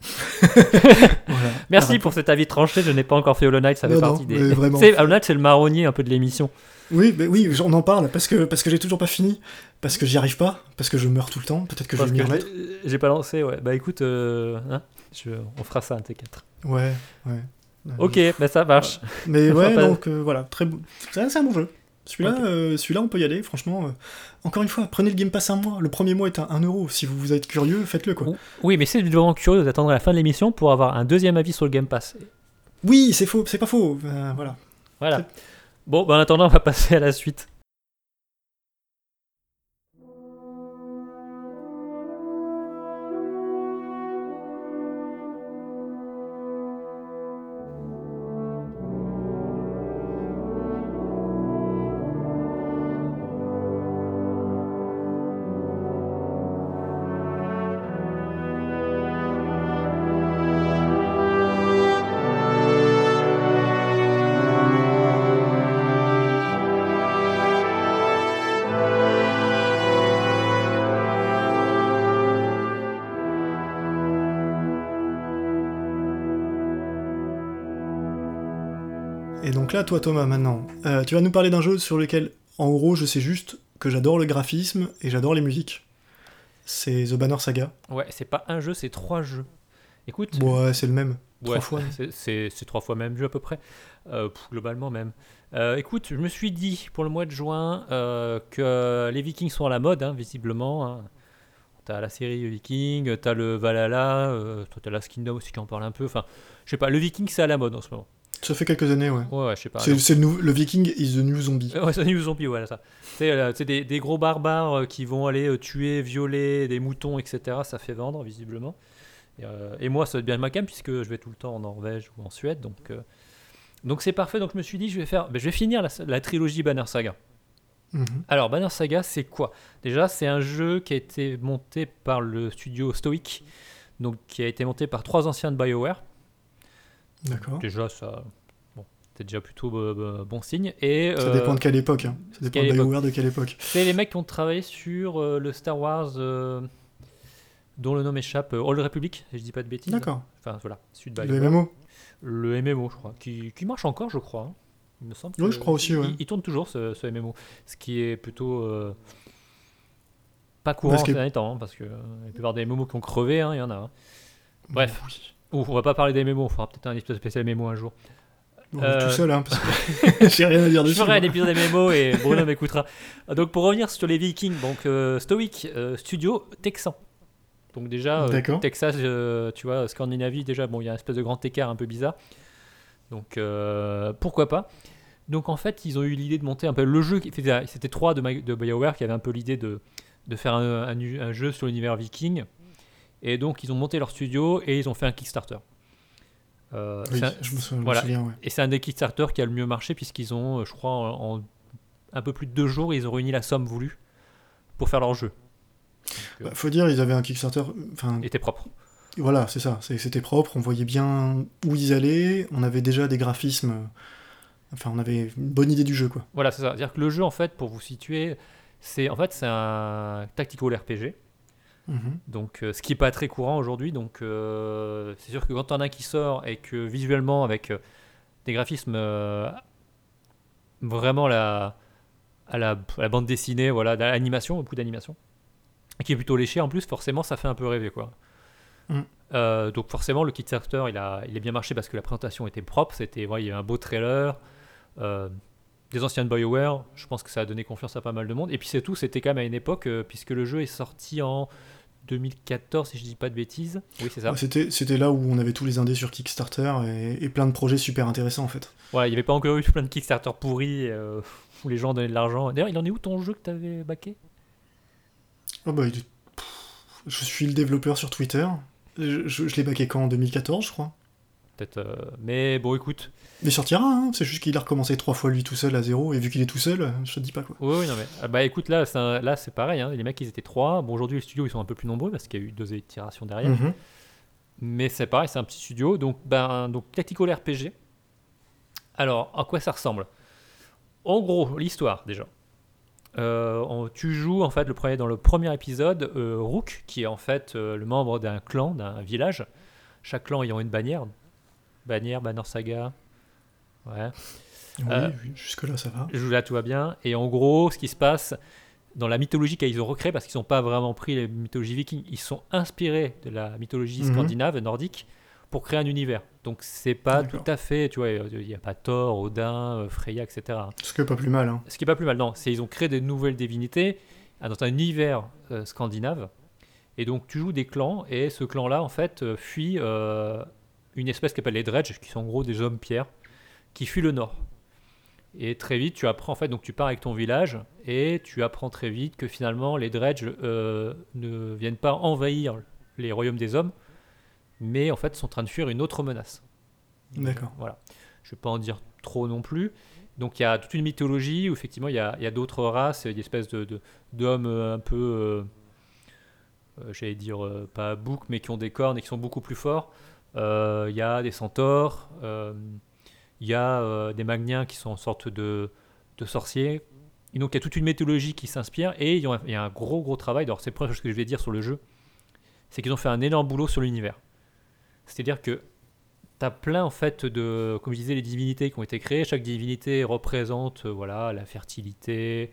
Voilà. Merci pour cet avis tranché, je n'ai pas encore fait Hollow Knight, ça fait Non, partie non, des. vraiment. Hollow Knight, c'est le marronnier un peu de l'émission. Oui, mais oui, on en parle parce que parce que j'ai toujours pas fini, parce que j'y arrive pas, parce que je meurs tout le temps. Peut-être que je vais m'y remettre. j'ai- pas lancé, ouais. Bah écoute, euh, hein, je- on fera ça un de ces quatre. Ouais, ouais. Ok, bah ça marche. Mais ouais, donc euh, voilà, très bon. C'est un bon jeu. Celui-là, euh, celui-là, on peut y aller, franchement. euh, Encore une fois, prenez le Game Pass un mois. Le premier mois est à 1 euro. Si vous, vous êtes curieux, faites-le quoi. Oui, mais c'est vraiment curieux d'attendre la fin de l'émission pour avoir un deuxième avis sur le Game Pass. Oui, c'est faux, c'est pas faux. euh, voilà. Voilà. Bon, bah en attendant, on va passer à la suite. Toi Thomas, maintenant, euh, tu vas nous parler d'un jeu sur lequel, en gros, je sais juste que j'adore le graphisme et j'adore les musiques. C'est The Banner Saga. Ouais, c'est pas un jeu, c'est trois jeux. Écoute, Ouais, c'est le même. ouais, trois fois. c'est- trois fois même jeu à peu près, Euh, globalement même. Euh, écoute, je me suis dit pour le mois de juin euh, que les Vikings sont à la mode, hein, visiblement. hein. T'as la série Viking, t'as le Valhalla, t'as la Kingdom aussi qui en parle un peu. Enfin, je sais pas, le Viking c'est à la mode en ce moment. Ça fait quelques années, ouais. Ouais, ouais, je sais pas. C'est le, Viking is the new zombie. Ouais, c'est New Zombie, voilà ça. C'est euh, des, des gros barbares euh, qui vont aller euh, tuer, violer des moutons, etc. Ça fait vendre, visiblement. Et, euh, et moi, ça va être bien ma cam, puisque je vais tout le temps en Norvège ou en Suède. Donc euh, donc c'est parfait. Donc je me suis dit, je vais, faire, ben, je vais finir la, la trilogie Banner Saga. Mhm. Alors, Banner Saga, c'est quoi? Déjà, c'est un jeu qui a été monté par le studio Stoic, donc qui a été monté par trois anciens de BioWare. D'accord. Déjà, ça. Bon, c'est déjà plutôt euh, euh, bon signe. Et, Ça euh, dépend de quelle époque. Hein. Ça dépend de BioWare de quelle époque. C'est les mecs qui ont travaillé sur euh, le Star Wars dont le nom m'échappe, euh, Old Republic, si je dis pas de bêtises. D'accord. Enfin voilà, Sud Le MMO Le MMO, je crois, qui, qui marche encore, je crois. hein. Il me semble. Oui, que- je crois aussi, ouais. Il, tourne toujours ce, ce MMO, ce qui est plutôt euh, pas courant ces derniers temps, hein, parce que la plupart des MMO qui ont crevé, hein, il y en a. hein. Bref. Oui. Ouf, on va pas parler des MMO, on fera peut-être un épisode spécial MMO un jour. Bon, Euh, Tout seul, hein, parce que j'ai rien à dire Je dessus. ferai un épisode MMO et Bruno m'écoutera. Donc pour revenir sur les Vikings, donc euh, Stoic, euh, studio texan. Donc déjà. Texas, tu vois, Scandinavie, déjà, bon, il y a un espèce de grand écart un peu bizarre. Donc pourquoi pas. Donc en fait, ils ont eu l'idée de monter un peu le jeu. C'était trois de, de BioWare qui avaient un peu l'idée de, de faire un, un- un jeu sur l'univers viking. Et donc ils ont monté leur studio et ils ont fait un Kickstarter. Euh, Oui, un- je me souviens, me voilà. souviens, ouais. et c'est un des Kickstarter qui a le mieux marché puisqu'ils ont, euh, je crois, en, en un peu plus de deux jours, ils ont réuni la somme voulue pour faire leur jeu. Donc, euh, Bah, faut dire, ils avaient un Kickstarter. Enfin, il était propre. voilà, c'est ça. C'était propre. On voyait bien où ils allaient. On avait déjà des graphismes. Enfin, on avait une bonne idée du jeu, quoi. Voilà, c'est ça. C'est-à-dire que le jeu, en fait, pour vous situer, c'est en fait c'est un tactical RPG. Mhm. Donc, euh, ce qui est pas très courant aujourd'hui. Donc, euh, c'est sûr que quand on a un qui sort et que visuellement, avec euh, des graphismes vraiment la, à, la, à la bande dessinée, voilà, d'animation, beaucoup d'animation, qui est plutôt léché en plus, forcément, ça fait un peu rêver, quoi. Mm. Donc forcément le Kickstarter il a, il a bien marché parce que la présentation était propre, c'était voilà, il y a eu un beau trailer, des anciens de BioWare, je pense que ça a donné confiance à pas mal de monde. Et puis c'est tout, c'était quand même à une époque, euh, puisque le jeu est sorti en 2014, si je dis pas de bêtises. Oui, c'est ça. Ouais, C'était là où on avait tous les indés sur Kickstarter et, et plein de projets super intéressants, en fait. Voilà, il n'y avait pas encore eu plein de Kickstarter pourris euh, où les gens donnaient de l'argent. D'ailleurs, il en est où ton jeu que tu avais baqué? Oh, bah, il est- Pff, je suis le développeur sur Twitter. Je, je- je l'ai baqué quand? En 2014, je crois. Peut-être. euh, Mais bon, écoute. Mais il sortira, hein. c'est juste qu'il a recommencé trois fois lui tout seul à zéro, et vu qu'il est tout seul, je te dis pas quoi. Oui, oui, non, mais. ah, Bah écoute, là, c'est un- là, c'est pareil. hein, Les mecs, ils étaient trois. Bon, aujourd'hui, les studios, ils sont un peu plus nombreux parce qu'il y a eu deux itérations derrière. Mhm. Mais c'est pareil, c'est un petit studio. Donc, ben, donc Tactical RPG. Alors, à quoi ça ressemble? En gros, l'histoire déjà. Euh, on- tu joues en fait le premier, dans le premier épisode euh, Rook, qui est en fait euh, le membre d'un clan, d'un village. Chaque clan ayant une bannière. Bannière, banner saga. Ouais. Oui, Euh, oui, jusque-là ça va. Je- Là, tout va bien. Et en gros, ce qui se passe dans la mythologie qu'ils ont recréée, parce qu'ils n'ont pas vraiment pris les mythologies vikings, ils sont inspirés de la mythologie Mhm. scandinave, nordique, pour créer un univers. Donc, c'est pas tout à fait, tu vois, il n'y a pas Thor, Odin, euh, Freya, etc. Ce qui est pas plus mal, hein. Ce qui est pas plus mal, non. C'est ils ont créé des nouvelles divinités euh, dans un univers euh, scandinave. Et donc, tu joues des clans, et ce clan-là, en fait, fuit euh, une espèce qui s'appelle les Dredge, qui sont en gros des hommes pierres, qui fuient le nord. Et très vite, tu apprends, en fait, donc tu pars avec ton village, et tu apprends très vite que finalement, les Dredge euh, ne viennent pas envahir les royaumes des hommes, mais en fait, sont en train de fuir une autre menace. D'accord. Voilà. Je ne vais pas en dire trop non plus. Donc il y a toute une mythologie où effectivement il y a, il y a d'autres races, des espèces de, de- d'hommes euh, un peu, euh, euh, j'allais dire euh, pas boucs, mais qui ont des cornes et qui sont beaucoup plus forts. Euh, Il y a des centaures, euh, il y a euh, des magniens qui sont en sorte de, sorciers. Et donc il y a toute une mythologie qui s'inspire et il y a, un gros gros travail. Alors c'est première chose que je vais dire sur le jeu, c'est qu'ils ont fait un énorme boulot sur l'univers. C'est-à-dire que tu as plein en fait de, comme je disais, les divinités qui ont été créées. Chaque divinité représente voilà, la fertilité,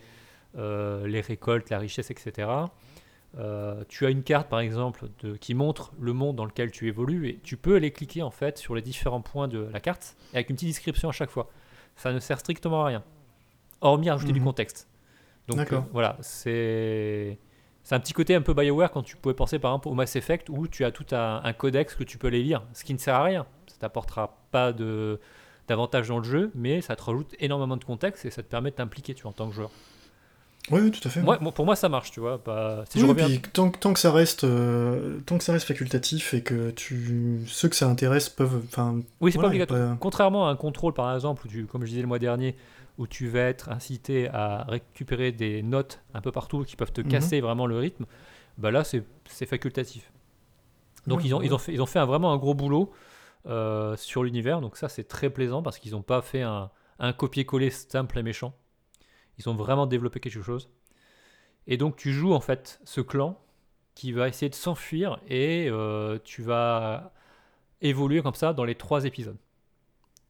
les récoltes, la richesse, etc. Euh, tu as une carte par exemple de, qui montre le monde dans lequel tu évolues et tu peux aller cliquer en fait sur les différents points de la carte avec une petite description à chaque fois. Ça ne sert strictement à rien, hormis à ajouter du Mhm. contexte. Donc euh, voilà, c'est c'est un petit côté un peu Bioware quand tu pouvais penser par exemple au Mass Effect où tu as tout un, un codex que tu peux aller lire, ce qui ne sert à rien. Ça t'apportera pas de d'avantage dans le jeu, mais ça te rajoute énormément de contexte et ça te permet de t'impliquer tu en tant que joueur. Oui, oui, tout à fait. Moi, moi, pour moi, ça marche, tu vois. Pas... Si Oui, je reviens puis tant, que- tant que ça reste euh, tant que ça reste facultatif et que tu ceux que ça intéresse peuvent enfin Oui, c'est voilà, pas obligatoire. pas- Contrairement à un contrôle, par exemple, où tu, comme je disais le mois dernier, où tu vas être incité à récupérer des notes un peu partout qui peuvent te Mhm. casser vraiment le rythme, bah là, c'est facultatif. Donc, ils, ont, ouais. ils, ont fait, ils ont fait un, vraiment un gros boulot euh, sur l'univers. Donc, ça, c'est très plaisant parce qu'ils n'ont pas fait un, un copier-coller simple et méchant. Ils ont vraiment développé quelque chose. Et donc, tu joues en fait ce clan qui va essayer de s'enfuir et euh, tu vas évoluer comme ça dans les trois épisodes.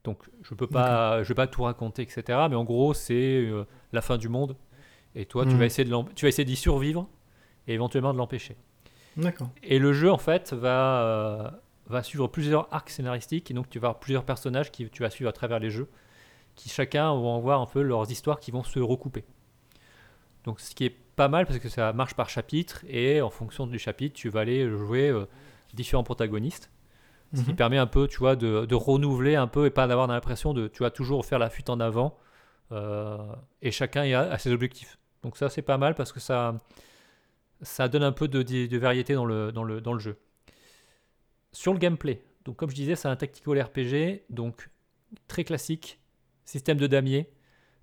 Donc je peux pas, je vais pas tout raconter, etc. Mais en gros, c'est euh, la fin du monde. Et toi, tu Mhm. vas essayer de tu vas essayer d'y survivre et éventuellement de l'empêcher. D'accord. Et le jeu, en fait, va, euh, va suivre plusieurs arcs scénaristiques. Et donc, tu vas avoir plusieurs personnages qui tu vas suivre à travers les jeux, qui chacun vont avoir un peu leurs histoires qui vont se recouper. Donc, ce qui est pas mal parce que ça marche par chapitre. Et en fonction du chapitre, tu vas aller jouer euh, différents protagonistes. Ce qui Mhm. permet un peu, tu vois, de, de renouveler un peu et pas d'avoir l'impression de, tu vas toujours faire la fuite en avant. euh, et chacun y a, a ses objectifs. Donc ça, c'est pas mal parce que ça, ça donne un peu de, de- de variété dans le, dans, le, dans le jeu. Sur le gameplay, donc comme je disais, c'est un tactical RPG, donc très classique, système de damier.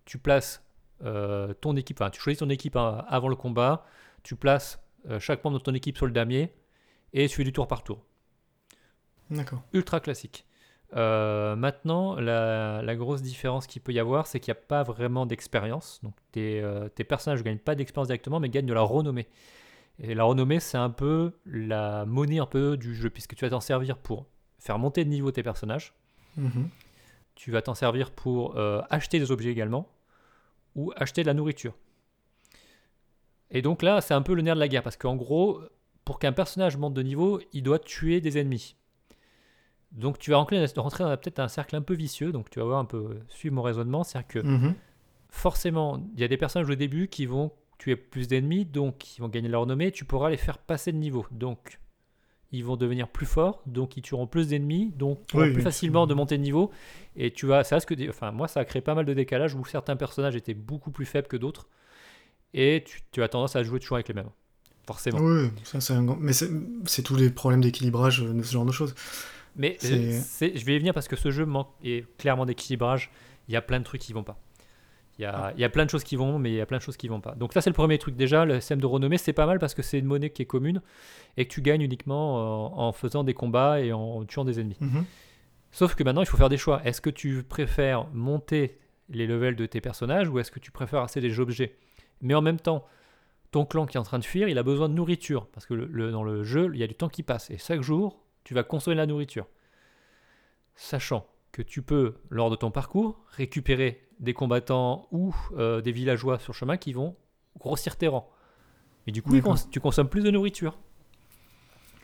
Tu places euh, ton équipe, enfin, tu choisis ton équipe hein, avant le combat, tu places euh, chaque membre de ton équipe sur le damier et tu fais du tour par tour D'accord. ultra classique. Euh, maintenant, la, la grosse différence qu'il peut y avoir, c'est qu'il n'y a pas vraiment d'expérience. Donc tes, tes personnages ne gagnent pas d'expérience directement, mais gagnent de la renommée. Et la renommée, c'est un peu la monnaie un peu du jeu, puisque tu vas t'en servir pour faire monter de niveau tes personnages. Mhm. Tu vas t'en servir pour euh, acheter des objets également, ou acheter de la nourriture. Et donc là, c'est un peu le nerf de la guerre, parce qu'en gros, pour qu'un personnage monte de niveau, il doit tuer des ennemis. Donc tu vas rentrer rentrer dans peut-être un cercle un peu vicieux, donc tu vas voir un peu, suivre mon raisonnement, c'est-à-dire que Mhm. forcément, il y a des personnages au début qui vont tuer plus d'ennemis, donc ils vont gagner leur renommée, tu pourras les faire passer de niveau. Donc ils vont devenir plus forts, donc ils tueront plus d'ennemis, donc Oui, plus oui, facilement de monter de niveau. Et tu vas, ça, ce que, enfin moi, ça a créé pas mal de décalage où certains personnages étaient beaucoup plus faibles que d'autres, et tu, tu as tendance à jouer toujours avec les mêmes, forcément. Oui, ça c'est un grand- mais c'est c'est tous les problèmes d'équilibrage de ce genre de choses. Mais C'est- euh, c'est- je vais y venir parce que ce jeu manque est clairement d'équilibrage. Il y a plein de trucs qui vont pas. Il y, a, il y a plein de choses qui vont, mais il y a plein de choses qui vont pas. Donc ça c'est le premier truc déjà. Le système de renommée c'est pas mal parce que c'est une monnaie qui est commune et que tu gagnes uniquement en, en faisant des combats et en tuant des ennemis. Mhm. Sauf que maintenant il faut faire des choix. Est-ce que tu préfères monter les levels de tes personnages ou est-ce que tu préfères assez des objets? Mais en même temps, ton clan qui est en train de fuir, il a besoin de nourriture parce que le- le- dans le jeu il y a du temps qui passe et chaque jour tu vas consommer de la nourriture. Sachant que tu peux, lors de ton parcours, récupérer des combattants ou euh, des villageois sur chemin qui vont grossir tes rangs. Et du coup, cons- tu consommes plus de nourriture.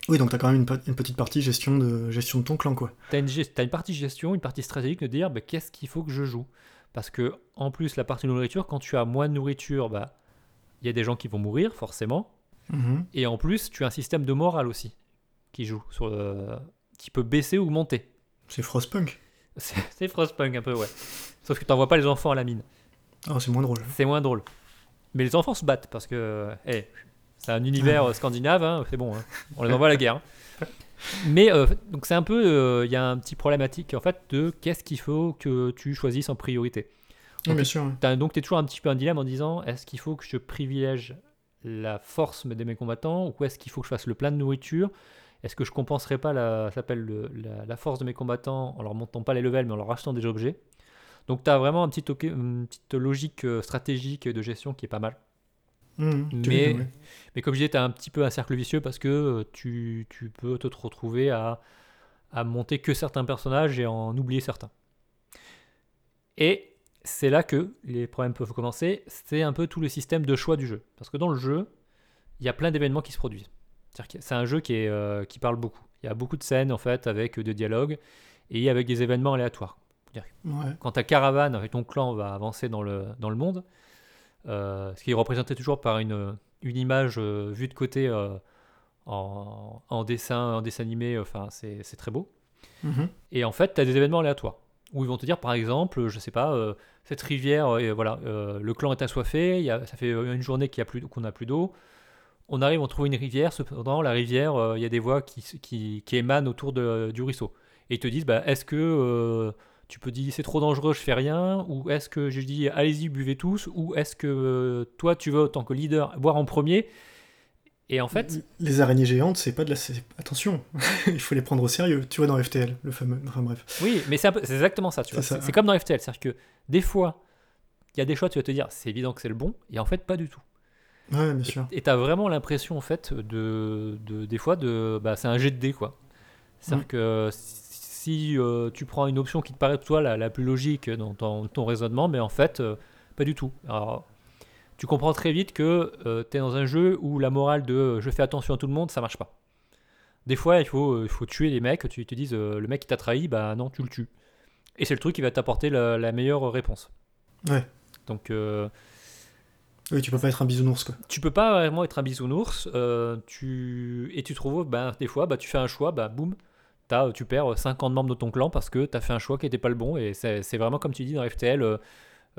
Oui, donc t'as quand même une, petite partie gestion de gestion de ton clan, quoi. Tu as, une partie gestion, une partie stratégique de dire bah, qu'est-ce qu'il faut que je joue? Parce que, en plus, la partie nourriture, quand tu as moins de nourriture, bah, il y a des gens qui vont mourir, forcément. Mhm. Et en plus, tu as un système de morale aussi qui joue, sur le- qui peut baisser ou monter. C'est Frostpunk. C'est Frostpunk un peu, ouais. Sauf que tu n'envoies pas les enfants à la mine. Ah, c'est moins drôle. C'est moins drôle. Mais les enfants se battent parce que eh, c'est un univers euh, scandinave, hein, c'est bon, hein. on les envoie à la guerre. hein. Mais euh, donc c'est un peu, euh, il y a un petit problématique en fait de qu'est-ce qu'il faut que tu choisisses en priorité. Oui, bien sûr. donc tu es toujours un petit peu un dilemme en disant est-ce qu'il faut que je privilège la force de mes combattants ou est-ce qu'il faut que je fasse le plein de nourriture Est-ce que je compenserai pas la, ça s'appelle le- la, la force de mes combattants en leur montant pas les levels mais en leur achetant des objets? Donc tu as vraiment un petit toqué- une petite logique euh, stratégique de gestion qui est pas mal. Mhm, tu Mais- comme je disais, tu as un petit peu un cercle vicieux parce que euh, tu, tu peux te retrouver à, à monter que certains personnages et en oublier certains. Et c'est là que les problèmes peuvent commencer, c'est un peu tout le système de choix du jeu. Parce que dans le jeu, il y a plein d'événements qui se produisent. C'est un jeu qui, est, euh, qui parle beaucoup. Il y a beaucoup de scènes en fait avec des dialogues et avec des événements aléatoires. Quand ta caravane avec ton clan va avancer dans le, dans le monde, euh, ce qui est représenté toujours par une, une image euh, vue de côté en, en, dessin, en dessin animé, enfin c'est très beau. Mhm. Et en fait, tu as des événements aléatoires où ils vont te dire par exemple, je sais pas, cette rivière, voilà, le clan est assoiffé, il y a, ça fait une journée qu'on n'a plus d'eau on arrive, on trouve une rivière, cependant, la rivière, euh, il y a des voix qui, qui, émanent autour de, du ruisseau. Et ils te disent, bah, est-ce que euh, tu peux dire c'est trop dangereux, je fais rien Ou est-ce que je dis, allez-y, buvez tous Ou est-ce que euh, toi, tu veux, en tant que leader, boire en premier Et en fait... Les araignées géantes, c'est pas de la... Attention, il faut les prendre au sérieux. Tu vois, dans FTL, le fameux... Enfin bref. Oui, mais c'est exactement ça, tu vois. C'est comme dans FTL, c'est-à-dire que des fois, il y a des choix, tu vas te dire, c'est évident que c'est le bon, et en fait, pas du tout. Ouais, bien sûr. Et tu as vraiment l'impression, en fait, de, de, des fois, de, bah, c'est un jet de dés, quoi. C'est-à-dire que si euh, tu prends une option qui te paraît, toi, la, la plus logique dans ton, ton, raisonnement, mais en fait, euh, pas du tout. Alors, tu comprends très vite que euh, tu es dans un jeu où la morale de je fais attention à tout le monde, ça marche pas. Des fois, il faut, il faut tuer les mecs, tu te dises le mec qui t'a trahi, bah non, tu le tues. Et c'est le truc qui va t'apporter la, la, meilleure réponse. Ouais. Donc, oui, tu peux pas être un bisounours quoi. Tu peux pas vraiment être un bisounours. Euh, tu... Et tu trouves, ben, des fois, bah, tu fais un choix, bah, boum, as, tu perds 50 membres de ton clan parce que tu as fait un choix qui n'était pas le bon. Et c'est vraiment comme tu dis dans FTL, euh,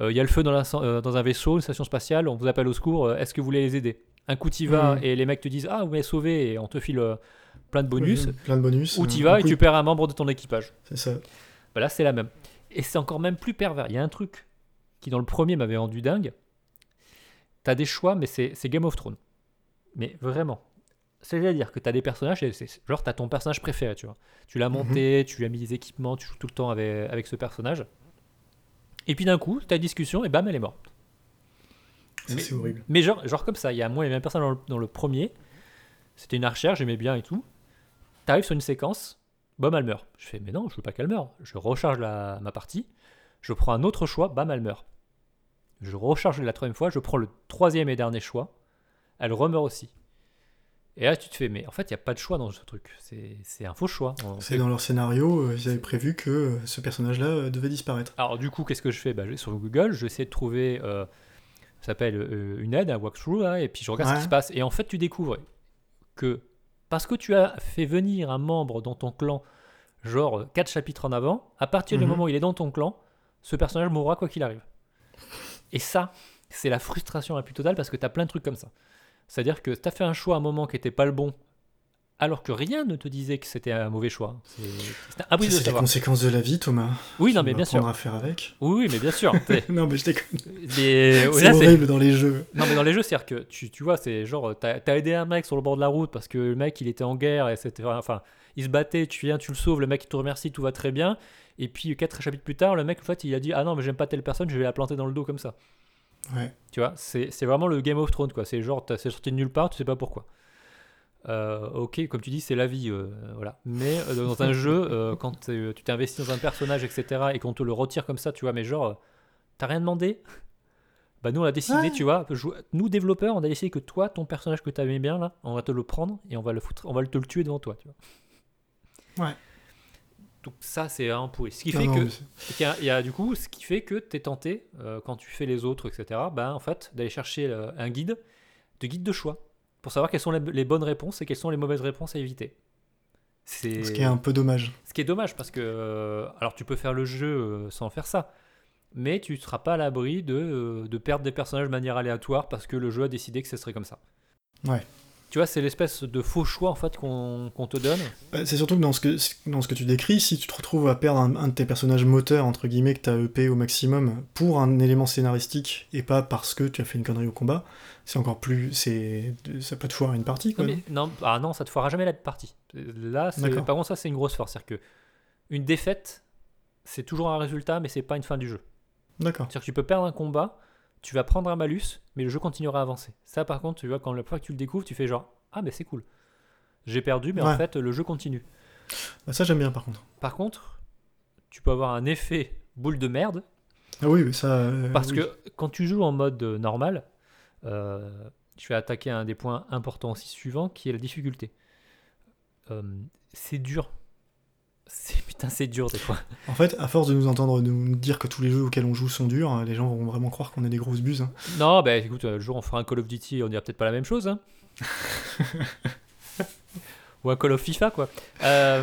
euh, il y a le feu dans, la, dans, un vaisseau, une station spatiale, on vous appelle au secours, est-ce que vous voulez les aider? Un coup tu vas et les mecs te disent, ah, vous m'avez sauvé et on te file plein de bonus. plein de bonus. Ou tu vas et tu perds un membre de ton équipage. C'est ça. Bah, là, c'est la même. Et c'est encore même plus pervers. Il y a un truc qui, dans le premier, m'avait rendu dingue t'as des choix, mais c'est Game of Thrones. Mais vraiment. C'est-à-dire que t'as des personnages, genre t'as ton personnage préféré, tu vois. Tu l'as monté, mhm. tu lui as mis des équipements, tu joues tout le temps avec, avec ce personnage. Et puis d'un coup, ta discussion, et bam, elle est morte. C'est horrible. Mais genre, genre comme ça, il y a moi et même personne dans le, dans le premier. C'était une archère, j'aimais bien et tout. T'arrives sur une séquence, bam, elle meurt. Je fais, mais non, je veux pas qu'elle meure. Je recharge la, ma partie, je prends un autre choix, bam, elle meurt. Je recharge la troisième fois, je prends le troisième et dernier choix. Elle remeurt aussi. Et là, tu te fais, mais en fait, il n'y a pas de choix dans ce truc. C'est un faux choix. C'est dans leur scénario, euh, ils avaient prévu que euh, ce personnage-là euh, devait disparaître. Alors, du coup, qu'est-ce que je fais? Bah, Sur Google, je de trouver, ça s'appelle une aide, un walkthrough, et puis je regarde ce qui se passe. Et en fait, tu découvres que parce que tu as fait venir un membre dans ton clan, genre 4 chapitres en avant, à partir du mhm. moment où il est dans ton clan, ce personnage mourra quoi qu'il arrive. Et ça, c'est la frustration la plus totale parce que tu as plein de trucs comme ça. C'est-à-dire que tu as fait un choix à un moment qui n'était pas le bon, alors que rien ne te disait que c'était un mauvais choix. C'est la conséquence de la vie, Thomas. Oui, non, mais bien sûr. à faire avec. Oui, mais bien sûr. non, mais je déconne. c'est horrible dans les jeux. Non, mais dans les jeux, c'est-à-dire que tu, tu vois, c'est genre, t'as as aidé un mec sur le bord de la route parce que le mec, il était en guerre et c'était. Enfin, il se battait, tu viens, tu le sauves, le mec, il te remercie, tout va très bien. Et puis, quatre chapitres plus tard, le mec, en fait, il a dit Ah non, mais j'aime pas telle personne, je vais la planter dans le dos comme ça. Ouais. Tu vois, c'est vraiment le Game of Thrones, quoi. C'est genre, c'est sorti de nulle part, tu sais pas pourquoi. Euh, ok, comme tu dis, c'est la vie, euh, voilà. Mais euh, dans un jeu, quand tu t'es investi dans un personnage, etc., et qu'on te le retire comme ça, tu vois, mais genre, t'as rien demandé? Bah, nous, on a décidé, tu vois, nous, développeurs, on a décidé que toi, ton personnage que t'aimais bien, là, on va te le prendre et on va le foutre, on va te le tuer devant toi, tu vois. Ouais. Donc ça, c'est un pourri. Ce qui fait que, il y, a, du coup, ce qui fait que tu es tenté, quand tu fais les autres, etc., ben, en fait, d'aller chercher un guide, de guide de choix, pour savoir quelles sont les, bonnes réponses et quelles sont les mauvaises réponses à éviter. Ce qui est un peu dommage. Ce qui est dommage, parce que, euh, alors tu peux faire le jeu sans faire ça, mais tu ne seras pas à l'abri de, de perdre des personnages de manière aléatoire parce que le jeu a décidé que ce serait comme ça. Ouais. Tu vois, c'est l'espèce de faux choix en fait qu'on te donne. Bah, c'est surtout que dans, ce que dans ce que tu décris, si tu te retrouves à perdre un, de tes personnages moteurs, entre guillemets, que tu as EP au maximum, pour un élément scénaristique, et pas parce que tu as fait une connerie au combat, c'est encore plus. Ça peut te foirer une partie, quoi. Non, non, ah non, ça te foirera jamais la partie. Là, par contre, ça, c'est une grosse force. C'est-à-dire que une défaite, c'est toujours un résultat, mais c'est pas une fin du jeu. D'accord. C'est-à-dire que tu peux perdre un combat, tu vas prendre un malus, mais le jeu continuera à avancer. Ça, par contre, tu vois, quand la fois que tu le découvres, tu fais genre Ah, mais c'est cool. J'ai perdu, mais en fait, le jeu continue. Bah, ça, j'aime bien par contre. Par contre, tu peux avoir un effet boule de merde Ah oui, mais ça. euh, parce oui. que quand tu joues en mode euh, normal, euh, je vais attaquer un des points importants aussi suivants qui est la difficulté. Euh, c'est dur. C'est putain, c'est dur des fois. En fait, à force de nous entendre nous dire que tous les jeux auxquels on joue sont durs, euh, les gens vont vraiment croire qu'on est des grosses buses. hein. Non, bah écoute, euh, le jour où on fera un Call of Duty, on dira peut-être pas la même chose. Hein. Ou un Call of FIFA, quoi. Euh,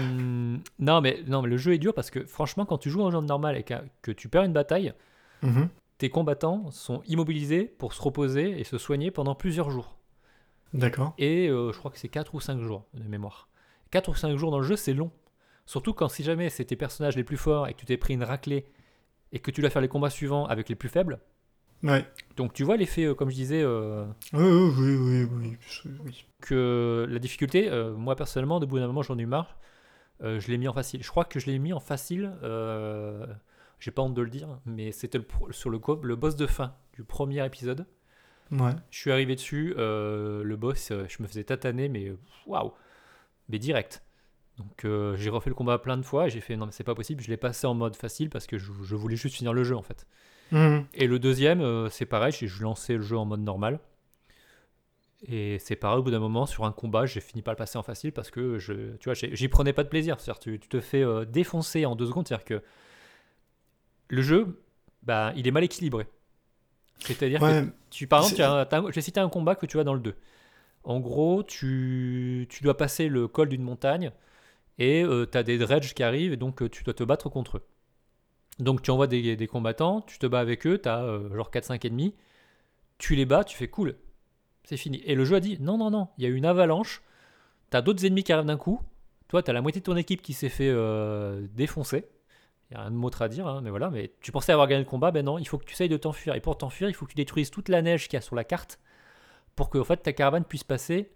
non, mais, non, mais le jeu est dur parce que franchement, quand tu joues en jeu normal et que, que tu perds une bataille, Mhm. tes combattants sont immobilisés pour se reposer et se soigner pendant plusieurs jours. D'accord. Et euh, je crois que c'est 4 ou 5 jours de mémoire. 4 ou 5 jours dans le jeu, c'est long. Surtout quand si jamais c'est tes personnages les plus forts et que tu t'es pris une raclée et que tu dois faire les combats suivants avec les plus faibles. Ouais. Donc tu vois l'effet, euh, comme je disais, euh, Oui, oui, oui, oui, que la difficulté, euh, moi personnellement, de bout d'un moment, j'en ai eu marre. Je l'ai mis en facile. Je crois que je l'ai mis en facile. J'ai pas honte de le dire, mais c'était le sur le, le boss de fin du premier épisode. Ouais. Je suis arrivé dessus, le boss, je me faisais tataner, mais waouh, mais direct. Donc euh, j'ai refait le combat plein de fois et j'ai fait non mais c'est pas possible, je l'ai passé en mode facile parce que je, je voulais juste finir le jeu en fait. Mhm. Et le deuxième, euh, c'est pareil, j'ai je lançais le jeu en mode normal. Et c'est pareil, au bout d'un moment, sur un combat, j'ai fini par le passer en facile parce que je, tu vois, j'y prenais pas de plaisir. C'est-à-dire, tu, tu te fais euh, défoncer en deux secondes. C'est-à-dire que le jeu, bah, il est mal équilibré. C'est-à-dire que tu, par exemple, C'est- tu as je vais citer un combat que tu as dans le 2. En gros, tu, tu dois passer le col d'une montagne et tu as des dredges qui arrivent et donc euh, tu dois te battre contre eux. Donc tu envoies des, combattants, tu te bats avec eux, tu as genre 4-5 ennemis, tu les bats, tu fais cool, c'est fini. Et le jeu a dit non, non, non, il y a une avalanche, tu as d'autres ennemis qui arrivent d'un coup, toi tu as la moitié de ton équipe qui s'est fait euh, défoncer. Il n'y a rien de mautre à dire, hein, mais voilà. Mais tu pensais avoir gagné le combat, ben non, il faut que tu essayes de t'enfuir. Et pour t'enfuir, il faut que tu détruises toute la neige qu'il y a sur la carte pour que fait, ta caravane puisse passer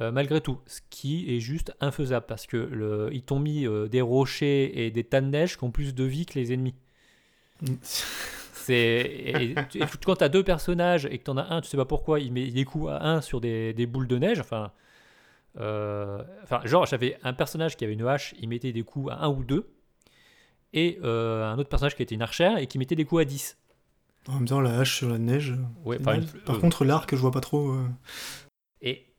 euh, malgré tout. Ce qui est juste infaisable parce que le, ils t'ont mis euh, des rochers et des tas de neige qui ont plus de vie que les ennemis. C'est et, et quand tu as deux personnages et que tu en as un, tu sais pas pourquoi, il met des coups à un sur des, des boules de neige. Enfin, euh, enfin genre, j'avais un personnage qui avait une hache, il mettait des coups à un ou deux. Et un autre personnage qui était une archère et qui mettait des coups à 10. En même temps, la hache sur la neige. Ouais, une- Par euh, contre, l'arc, je vois pas trop.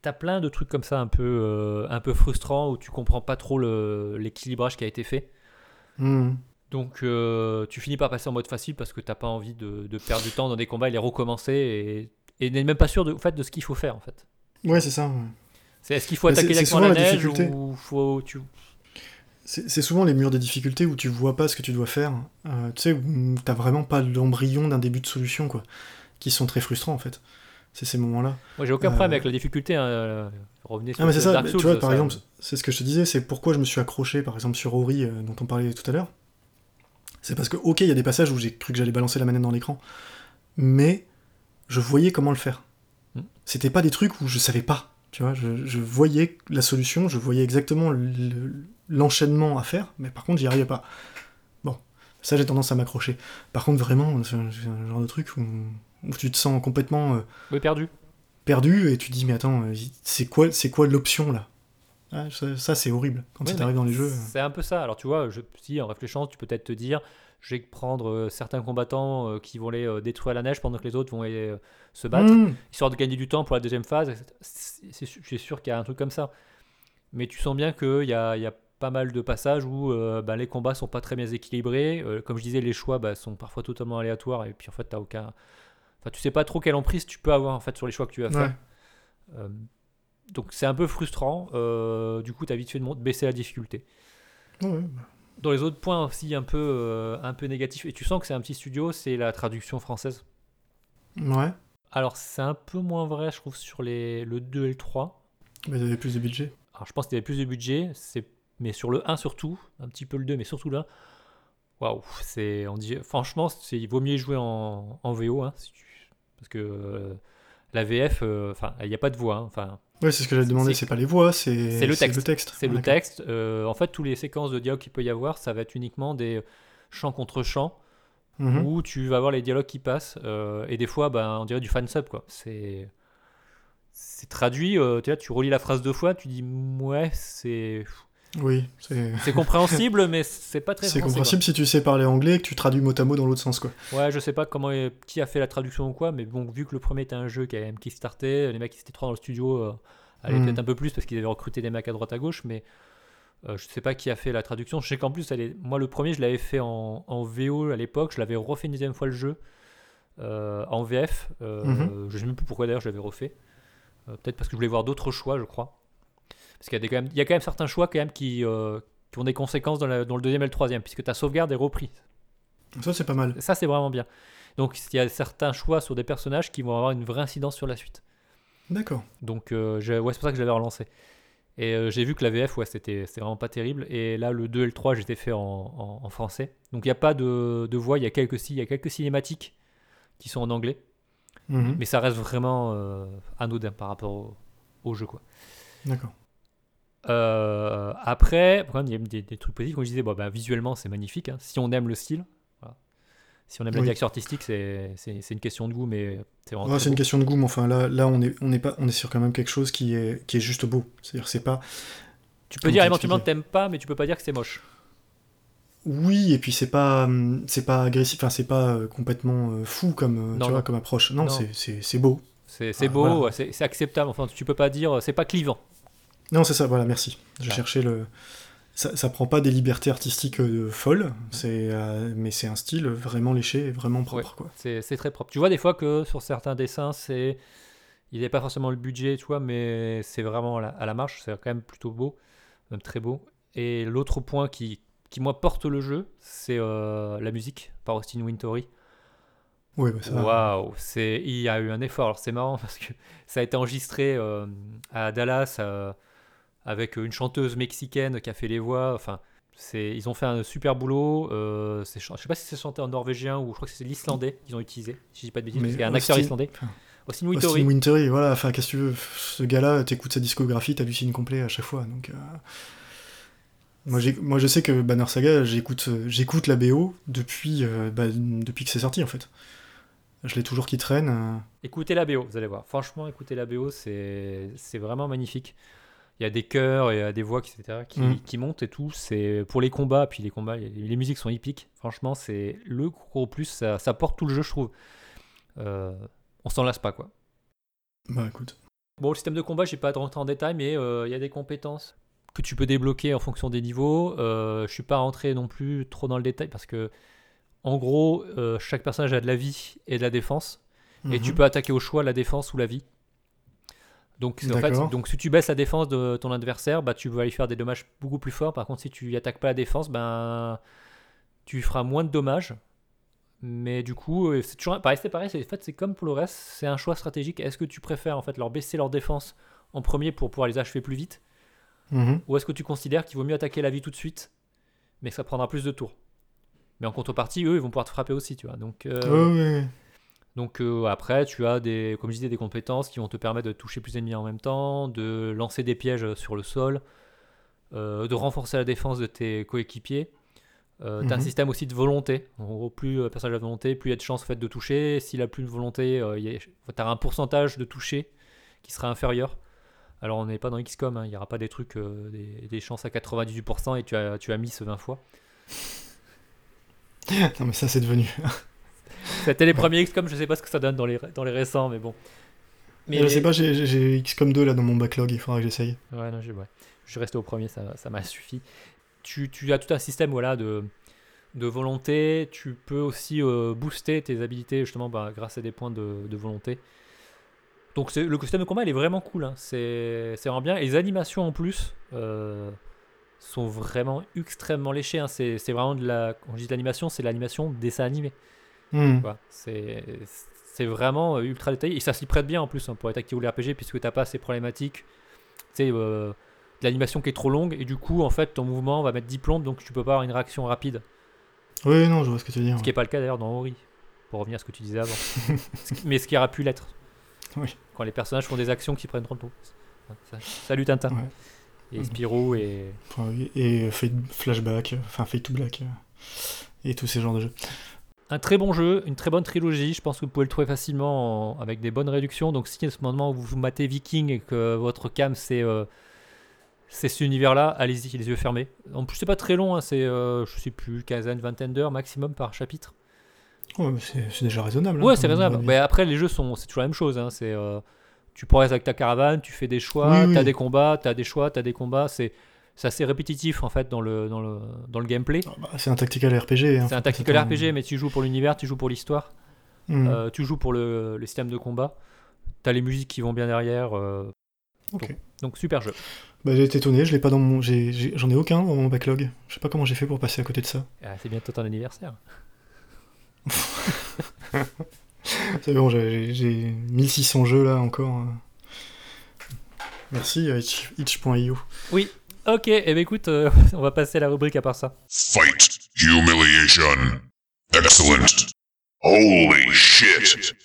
T'as plein de trucs comme ça un peu, euh, un peu frustrants où tu comprends pas trop l'équilibrage qui a été fait. mhm. Donc euh, tu finis par passer en mode facile parce que t'as pas envie de, de perdre du temps dans des combats et les recommencer et, et n'es même pas sûr de, en fait, de ce qu'il faut faire en fait. Ouais, c'est ça. ouais. C'est est-ce qu'il faut attaquer directement la la neige difficulté. ou faut tu C'est souvent les murs de difficulté où tu vois pas ce que tu dois faire. Euh, tu sais, où t'as vraiment pas l'embryon d'un début de solution, quoi. Qui sont très frustrants, en fait. C'est ces moments-là. Moi j'ai aucun Euh, problème avec la difficulté. Hein. euh, Revenez sur Ah, mais c'est ça, Dark Souls, tu vois, par ça- exemple, c'est ce que je te disais, c'est pourquoi je me suis accroché, par exemple, sur Ori, euh, dont on parlait tout à l'heure. C'est parce que, ok, il y a des passages où j'ai cru que j'allais balancer la manette dans l'écran, mais je voyais comment le faire. Hmm. C'était pas des trucs où je savais pas, tu vois, je, je voyais la solution, je voyais exactement le- l'enchaînement à faire, mais par contre, j'y arrivais pas. Bon, ça, j'ai tendance à m'accrocher. Par contre, vraiment, c'est un genre de truc où, où tu te sens complètement... euh, Oui, perdu. perdu et tu te dis mais attends euh, c'est quoi c'est quoi l'option là? Ah, ça, ça, c'est horrible quand Ouais, ça t'arrive dans les jeux. C'est un peu ça. Alors tu vois, je, si en réfléchissant, tu peux peut-être te dire, je vais prendre euh, certains combattants qui vont les détruire à la neige pendant que les autres vont aller se battre, Mmh. histoire de gagner du temps pour la deuxième phase. C'est- sûr- Je suis sûr qu'il y a un truc comme ça. Mais tu sens bien qu'il y a, il y a pas mal de passages où euh, bah, les combats sont pas très bien équilibrés. Euh, comme je disais, les choix bah, sont parfois totalement aléatoires et puis en fait, t'as aucun. Enfin, tu sais pas trop quelle emprise tu peux avoir en fait sur les choix que tu vas faire. Ouais. Euh, donc c'est un peu frustrant. Euh, du coup, tu as vite fait de baisser la difficulté. Ouais, ouais. Dans les autres points aussi un peu, euh, un peu négatifs, et tu sens que c'est un petit studio, c'est la traduction française. ouais Alors c'est un peu moins vrai, je trouve, sur les, le 2 et le 3. mais t'avais plus de budget Alors je pense qu'il y avait plus de budget, c'est, mais sur le 1 surtout, un petit peu le 2, mais surtout là, waouh, c'est, on dit, franchement, c'est, il vaut mieux jouer en, en VO, hein, si tu- parce que euh, la VF, euh, enfin, il n'y a pas de voix, hein, enfin, ouais c'est ce que j'avais demandé c'est- pas les voix c'est c'est le texte. C'est Ah, le texte. Euh, en fait, toutes les séquences de dialogue qu'il peut y avoir, ça va être uniquement des chants contre chants Mhm. où tu vas voir les dialogues qui passent. euh, et des fois, ben, on dirait du fansub, quoi. C'est. C'est traduit, euh, tu relis la phrase deux fois, tu dis ouais, c'est. Oui, c'est. Compréhensible, mais c'est pas très C'est compréhensible si tu sais parler anglais et que tu traduis mot à mot dans l'autre sens, quoi. Ouais, je sais pas comment qui a fait la traduction ou quoi, mais bon, vu que le premier était un jeu qui a même kickstarté, les mecs qui étaient trois dans le studio euh, allaient Mhm. peut-être un peu plus parce qu'ils avaient recruté des mecs à droite à gauche, mais euh, je sais pas qui a fait la traduction. Je sais qu'en plus, elle est- moi le premier, je l'avais fait en, en VO à l'époque, je l'avais refait une deuxième fois le jeu euh, en VF. euh, Mhm. Je sais même plus pourquoi d'ailleurs je l'avais refait. Euh, peut-être parce que je voulais voir d'autres choix, je crois. Parce qu'il y a, des, quand même, il y a quand même certains choix quand même qui, euh, qui ont des conséquences dans, la- dans le deuxième et le troisième, puisque ta sauvegarde est reprise. Ça, c'est pas mal. Ça, c'est vraiment bien. Donc, il y a certains choix sur des personnages qui vont avoir une vraie incidence sur la suite. D'accord. Donc, euh, ouais, c'est pour ça que je l'avais relancé. Et euh, j'ai vu que la VF, ouais, c'était vraiment pas terrible. Et là, le 2 et le 3, j'étais fait en, en- en français. Donc, il n'y a pas de, de voix, il y, a quelques, il y a quelques cinématiques qui sont en anglais. Mhm. Mais ça reste vraiment euh, anodin par rapport au, au jeu, quoi. D'accord. Euh, après, il y a des, des trucs positifs. Comme je disais, bon, bah, visuellement, c'est magnifique. hein. Si on aime le style, voilà. si on aime la Oui. direction artistique, c'est une question de goût, mais c'est. Ouais, c'est une question de goût, mais enfin là, là on est, on est pas, on est sur quand même quelque chose qui est, qui est juste beau. C'est-à-dire, c'est pas. Tu peux dire éventuellement t'aimes pas, mais tu peux pas dire que c'est moche. Oui, et puis c'est pas, c'est pas agressif, enfin c'est pas euh, complètement euh, fou comme, euh, Non, tu non. vois, comme approche. Non, Non. c'est- beau. C'est Ah, beau, voilà. c'est acceptable. Enfin, tu peux pas dire, c'est pas clivant. Non, c'est ça. Voilà, merci. Je Ah. cherchais le. Ça, ça prend pas des libertés artistiques euh, folles, c'est, euh, mais c'est un style vraiment léché, et vraiment propre, quoi. C'est c'est très propre. Tu vois des fois que sur certains dessins, c'est il n'est pas forcément le budget, tu vois, mais c'est vraiment à la, à la marche. C'est quand même plutôt beau, même très beau. Et l'autre point qui, qui moi porte le jeu, c'est euh, la musique par Austin Wintory. Oui, bah, ça. Waouh, il y a eu un effort. Alors c'est marrant parce que ça a été enregistré à Dallas avec une chanteuse mexicaine qui a fait les voix. Enfin, ils ont fait un super boulot. Euh, je sais pas si c'est chanté en norvégien ou je crois que c'est l'islandais qu'ils ont utilisé. Si je dis pas de bêtises, parce qu'il y a un acteur islandais. Austin Austin Wintory. Wintory, voilà, enfin, qu'est-ce que tu veux Ce gars-là, t'écoutes sa discographie, t'hallucines complet à chaque fois, donc... euh, Moi, moi, je sais que Banner Saga, j'écoute j'écoute la BO depuis, euh, bah, depuis que c'est sorti, en fait. Je l'ai toujours qui traîne. euh. Écoutez la BO, vous allez voir. Franchement, écoutez la BO, c'est c'est vraiment magnifique. Il y a des chœurs et il y a des voix, etc., qui, Mm. qui montent et tout. C'est pour les combats, puis les combats, les, musiques sont épiques. Franchement, c'est le gros plus. Ça, ça porte tout le jeu, je trouve. Euh, on s'en lasse pas, quoi. Bah, écoute. Bon, le système de combat, j'ai pas de rentrer en détail, mais euh, il y a des compétences que tu peux débloquer en fonction des niveaux. Euh, je suis pas rentré non plus trop dans le détail parce que, en gros, euh, chaque personnage a de la vie et de la défense. Et tu Mhm. peux attaquer au choix la défense ou la vie. Donc, en fait, donc si tu baisses la défense de ton adversaire, bah, tu vas lui faire des dommages beaucoup plus forts. Par contre, si tu attaques pas la défense, ben, tu feras moins de dommages. Mais du coup, euh, c'est toujours pareil, c'est pareil. En fait, c'est comme pour le reste, c'est un choix stratégique. Est-ce que tu préfères en fait leur baisser leur défense en premier pour pouvoir les achever plus vite, Mhm. ou est-ce que tu considères qu'il vaut mieux attaquer la vie tout de suite, mais que ça prendra plus de tours? Mais en contrepartie, eux, ils vont pouvoir te frapper aussi, tu vois. Donc, euh, ouais, ouais. Donc euh, après, tu as des, comme je disais, des compétences qui vont te permettre de toucher plus d'ennemis en même temps, de lancer des pièges sur le sol, euh, de renforcer la défense de tes coéquipiers. Euh, tu as un Mhm. système aussi de volonté. En gros, plus le personnage a de volonté, plus il y a de chances en fait, de toucher. S'il a plus de volonté, tu as un pourcentage de toucher qui sera inférieur. Alors on n'est pas dans XCOM, hein, il n'y aura pas des trucs, des, des chances à 98% et tu as, tu as mis ce 20 fois. Non, mais ça, c'est devenu. C'était les premiers XCOM, je sais pas ce que ça donne dans les, dans les récents, mais bon. je sais pas, j'ai- XCOM 2 là dans mon backlog, il faudra que j'essaye. Ouais, non, je, ouais. je suis resté au premier, ça ça m'a suffi. Tu, tu as tout un système voilà, de, de volonté. Tu peux aussi euh, booster tes habilités justement bah, grâce à des points de, de volonté. Donc le système de combat, il est vraiment cool. hein. C'est vraiment bien. Et les animations en plus euh, sont vraiment extrêmement léchées. hein. C'est c'est vraiment de la. Quand je dis de l'animation, c'est l'animation dessin animé. Hmm. C'est c'est vraiment euh, ultra détaillé et ça s'y prête bien en plus hein, pour être actif ou les RPG puisque t'as pas ces problématiques. Tu sais, euh, de l'animation qui est trop longue et du coup en fait ton mouvement va mettre 10 plombes donc tu peux pas avoir une réaction rapide. Oui, non, je vois ce que tu veux dire. Ce qui n'est pas le cas d'ailleurs dans Ori. Pour revenir à ce que tu disais avant. Ce qui- Mais ce qui aurait pu l'être. Oui. Quand les personnages font des actions qui prennent trop de temps. Salut Tintin. Ouais. Et Spyro et. Et Flashback, enfin Fade to Black, euh, et tous ces genres de jeux. Un très bon jeu, une très bonne trilogie. Je pense que vous pouvez le trouver facilement en- avec des bonnes réductions. Donc, si à ce moment où vous matez Viking et que votre cam c'est euh, c'est cet univers-là, allez-y, les yeux fermés. En plus, c'est pas très long, hein, c'est, euh, je sais plus, quinzaine, vingtaine d'heures maximum par chapitre. Ouais, c'est c'est déjà raisonnable. hein, Ouais, c'est raisonnable. Mais après, les jeux sont, c'est toujours la même chose. hein, C'est, euh, tu progresses avec ta caravane, tu fais des choix, Oui, oui. t'as des combats, t'as des choix, t'as des combats. C'est, c'est assez répétitif en fait dans le, dans le, dans le gameplay. Ah bah, c'est un tactical RPG. hein, C'est un tactical. RPG, mais tu joues pour l'univers, tu joues pour l'histoire, Hmm. euh, tu joues pour le, le système de combat. T'as les musiques qui vont bien derrière. euh, Ok. donc, donc super jeu. Bah, j'ai été étonné, je l'ai pas dans mon. J'en ai, aucun dans mon backlog. Je sais pas comment j'ai fait pour passer à côté de ça. Ah, c'est bientôt ton anniversaire. C'est bon, j'ai j'ai 1600 jeux là encore. hein. Merci, euh, itch- itch.io. Ok, et ben écoute, euh, on va passer à la rubrique à part ça. Fight. Humiliation. Excellent. Holy shit.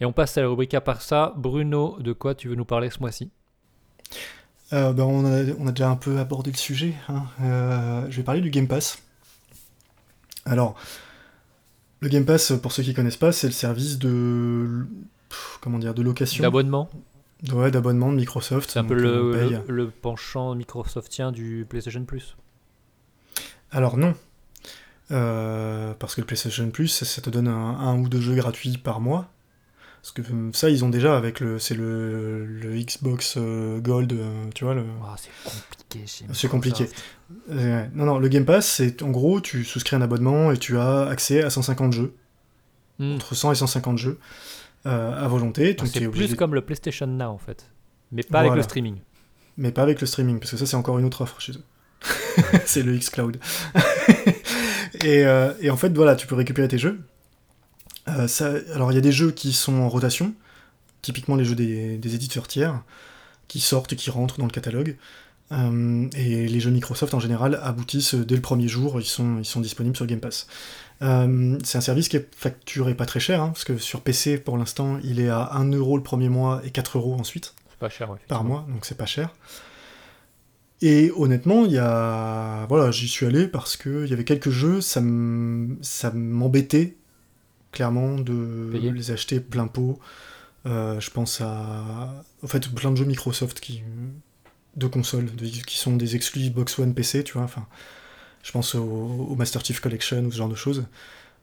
Et on passe à la rubrique à part ça. Bruno, de quoi tu veux nous parler ce mois-ci? Euh, bah, on, a, on a déjà un peu abordé le sujet. hein. Euh, je vais parler du Game Pass. Alors, le Game Pass, pour ceux qui connaissent pas, c'est le service de. Comment dire De location L'abonnement Ouais, d'abonnement de Microsoft. C'est un peu le, penchant Microsoftien du PlayStation Plus. Alors non. Euh, parce que le PlayStation Plus, ça, ça te donne un, un ou deux jeux gratuits par mois. Parce que euh, ça, ils ont déjà avec le. C'est le, le Xbox euh, Gold, euh, tu vois. Le... Ah, c'est compliqué chez C'est compliqué. Euh, non, non, le Game Pass, c'est en gros, tu souscris un abonnement et tu as accès à 150 jeux. Hmm. Entre 100 et 150 jeux euh, à volonté. Ah, Donc c'est obligé plus comme le PlayStation Now en fait. Mais pas avec le streaming. Mais pas avec le streaming, parce que ça, c'est encore une autre offre chez eux. c'est le xCloud. et, euh, et en fait, voilà, tu peux récupérer tes jeux. Euh, ça, alors, il y a des jeux qui sont en rotation, typiquement les jeux des, des éditeurs tiers, qui sortent et qui rentrent dans le catalogue. Euh, et les jeux Microsoft, en général, aboutissent dès le premier jour, ils sont, ils sont disponibles sur Game Pass. Euh, c'est un service qui est facturé pas très cher, hein, parce que sur PC, pour l'instant, il est à 1€ le premier mois et 4€ ensuite C'est pas cher, ouais, par mois, donc c'est pas cher. Et honnêtement, il y a, voilà, j'y suis allé parce que il y avait quelques jeux, ça m'embêtait clairement de Payer. les acheter plein pot. Euh, je pense à, en fait, plein de jeux Microsoft qui de consoles, de- qui sont des exclus Xbox One PC, tu vois. Enfin, je pense au, au Master Chief Collection ou ce genre de choses.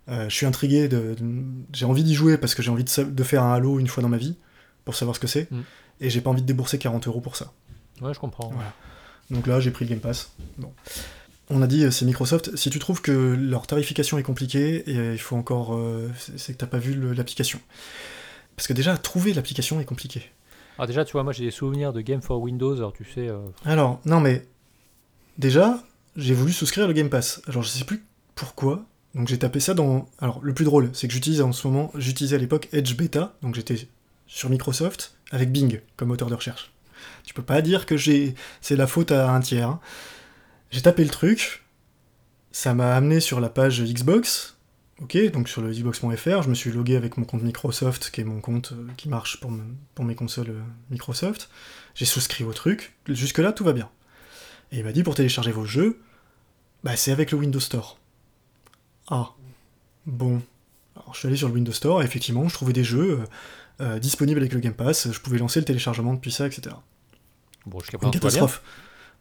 Euh, je suis intrigué, de, de- j'ai envie d'y jouer parce que j'ai envie de, faire un Halo une fois dans ma vie pour savoir ce que c'est, Mm. et j'ai pas envie de débourser 40 euros pour ça. Ouais, je comprends. Voilà. Donc là, j'ai pris le Game Pass. Bon. On a dit, euh, c'est Microsoft. Si tu trouves que leur tarification est compliquée, et, euh, il faut encore. euh, c'est que t'as pas vu l'application. Parce que déjà, trouver l'application est compliqué. Alors déjà, tu vois, moi j'ai des souvenirs de Game for Windows, alors tu sais... euh, Alors, non mais. Déjà, j'ai voulu souscrire le Game Pass. Alors, je sais plus pourquoi. Donc, j'ai tapé ça dans. Alors, le plus drôle, c'est que j'utilise en ce moment. J'utilisais à l'époque Edge Beta. Donc, j'étais sur Microsoft avec Bing comme moteur de recherche. Tu peux pas dire que j'ai. C'est la faute à un tiers. hein. J'ai tapé le truc. Ça m'a amené sur la page Xbox. Ok, donc sur le xbox.fr, je me suis logué avec mon compte Microsoft, qui est mon compte euh, qui marche pour, me- pour mes consoles euh, Microsoft. J'ai souscrit au truc. Jusque-là, tout va bien. Et il m'a dit pour télécharger vos jeux, bah c'est avec le Windows Store. Ah, bon. Alors je suis allé sur le Windows Store et effectivement, je trouvais des jeux euh, euh, disponibles avec le Game Pass. Je pouvais lancer le téléchargement depuis ça, etc. Bon, jusqu'à Une catastrophe.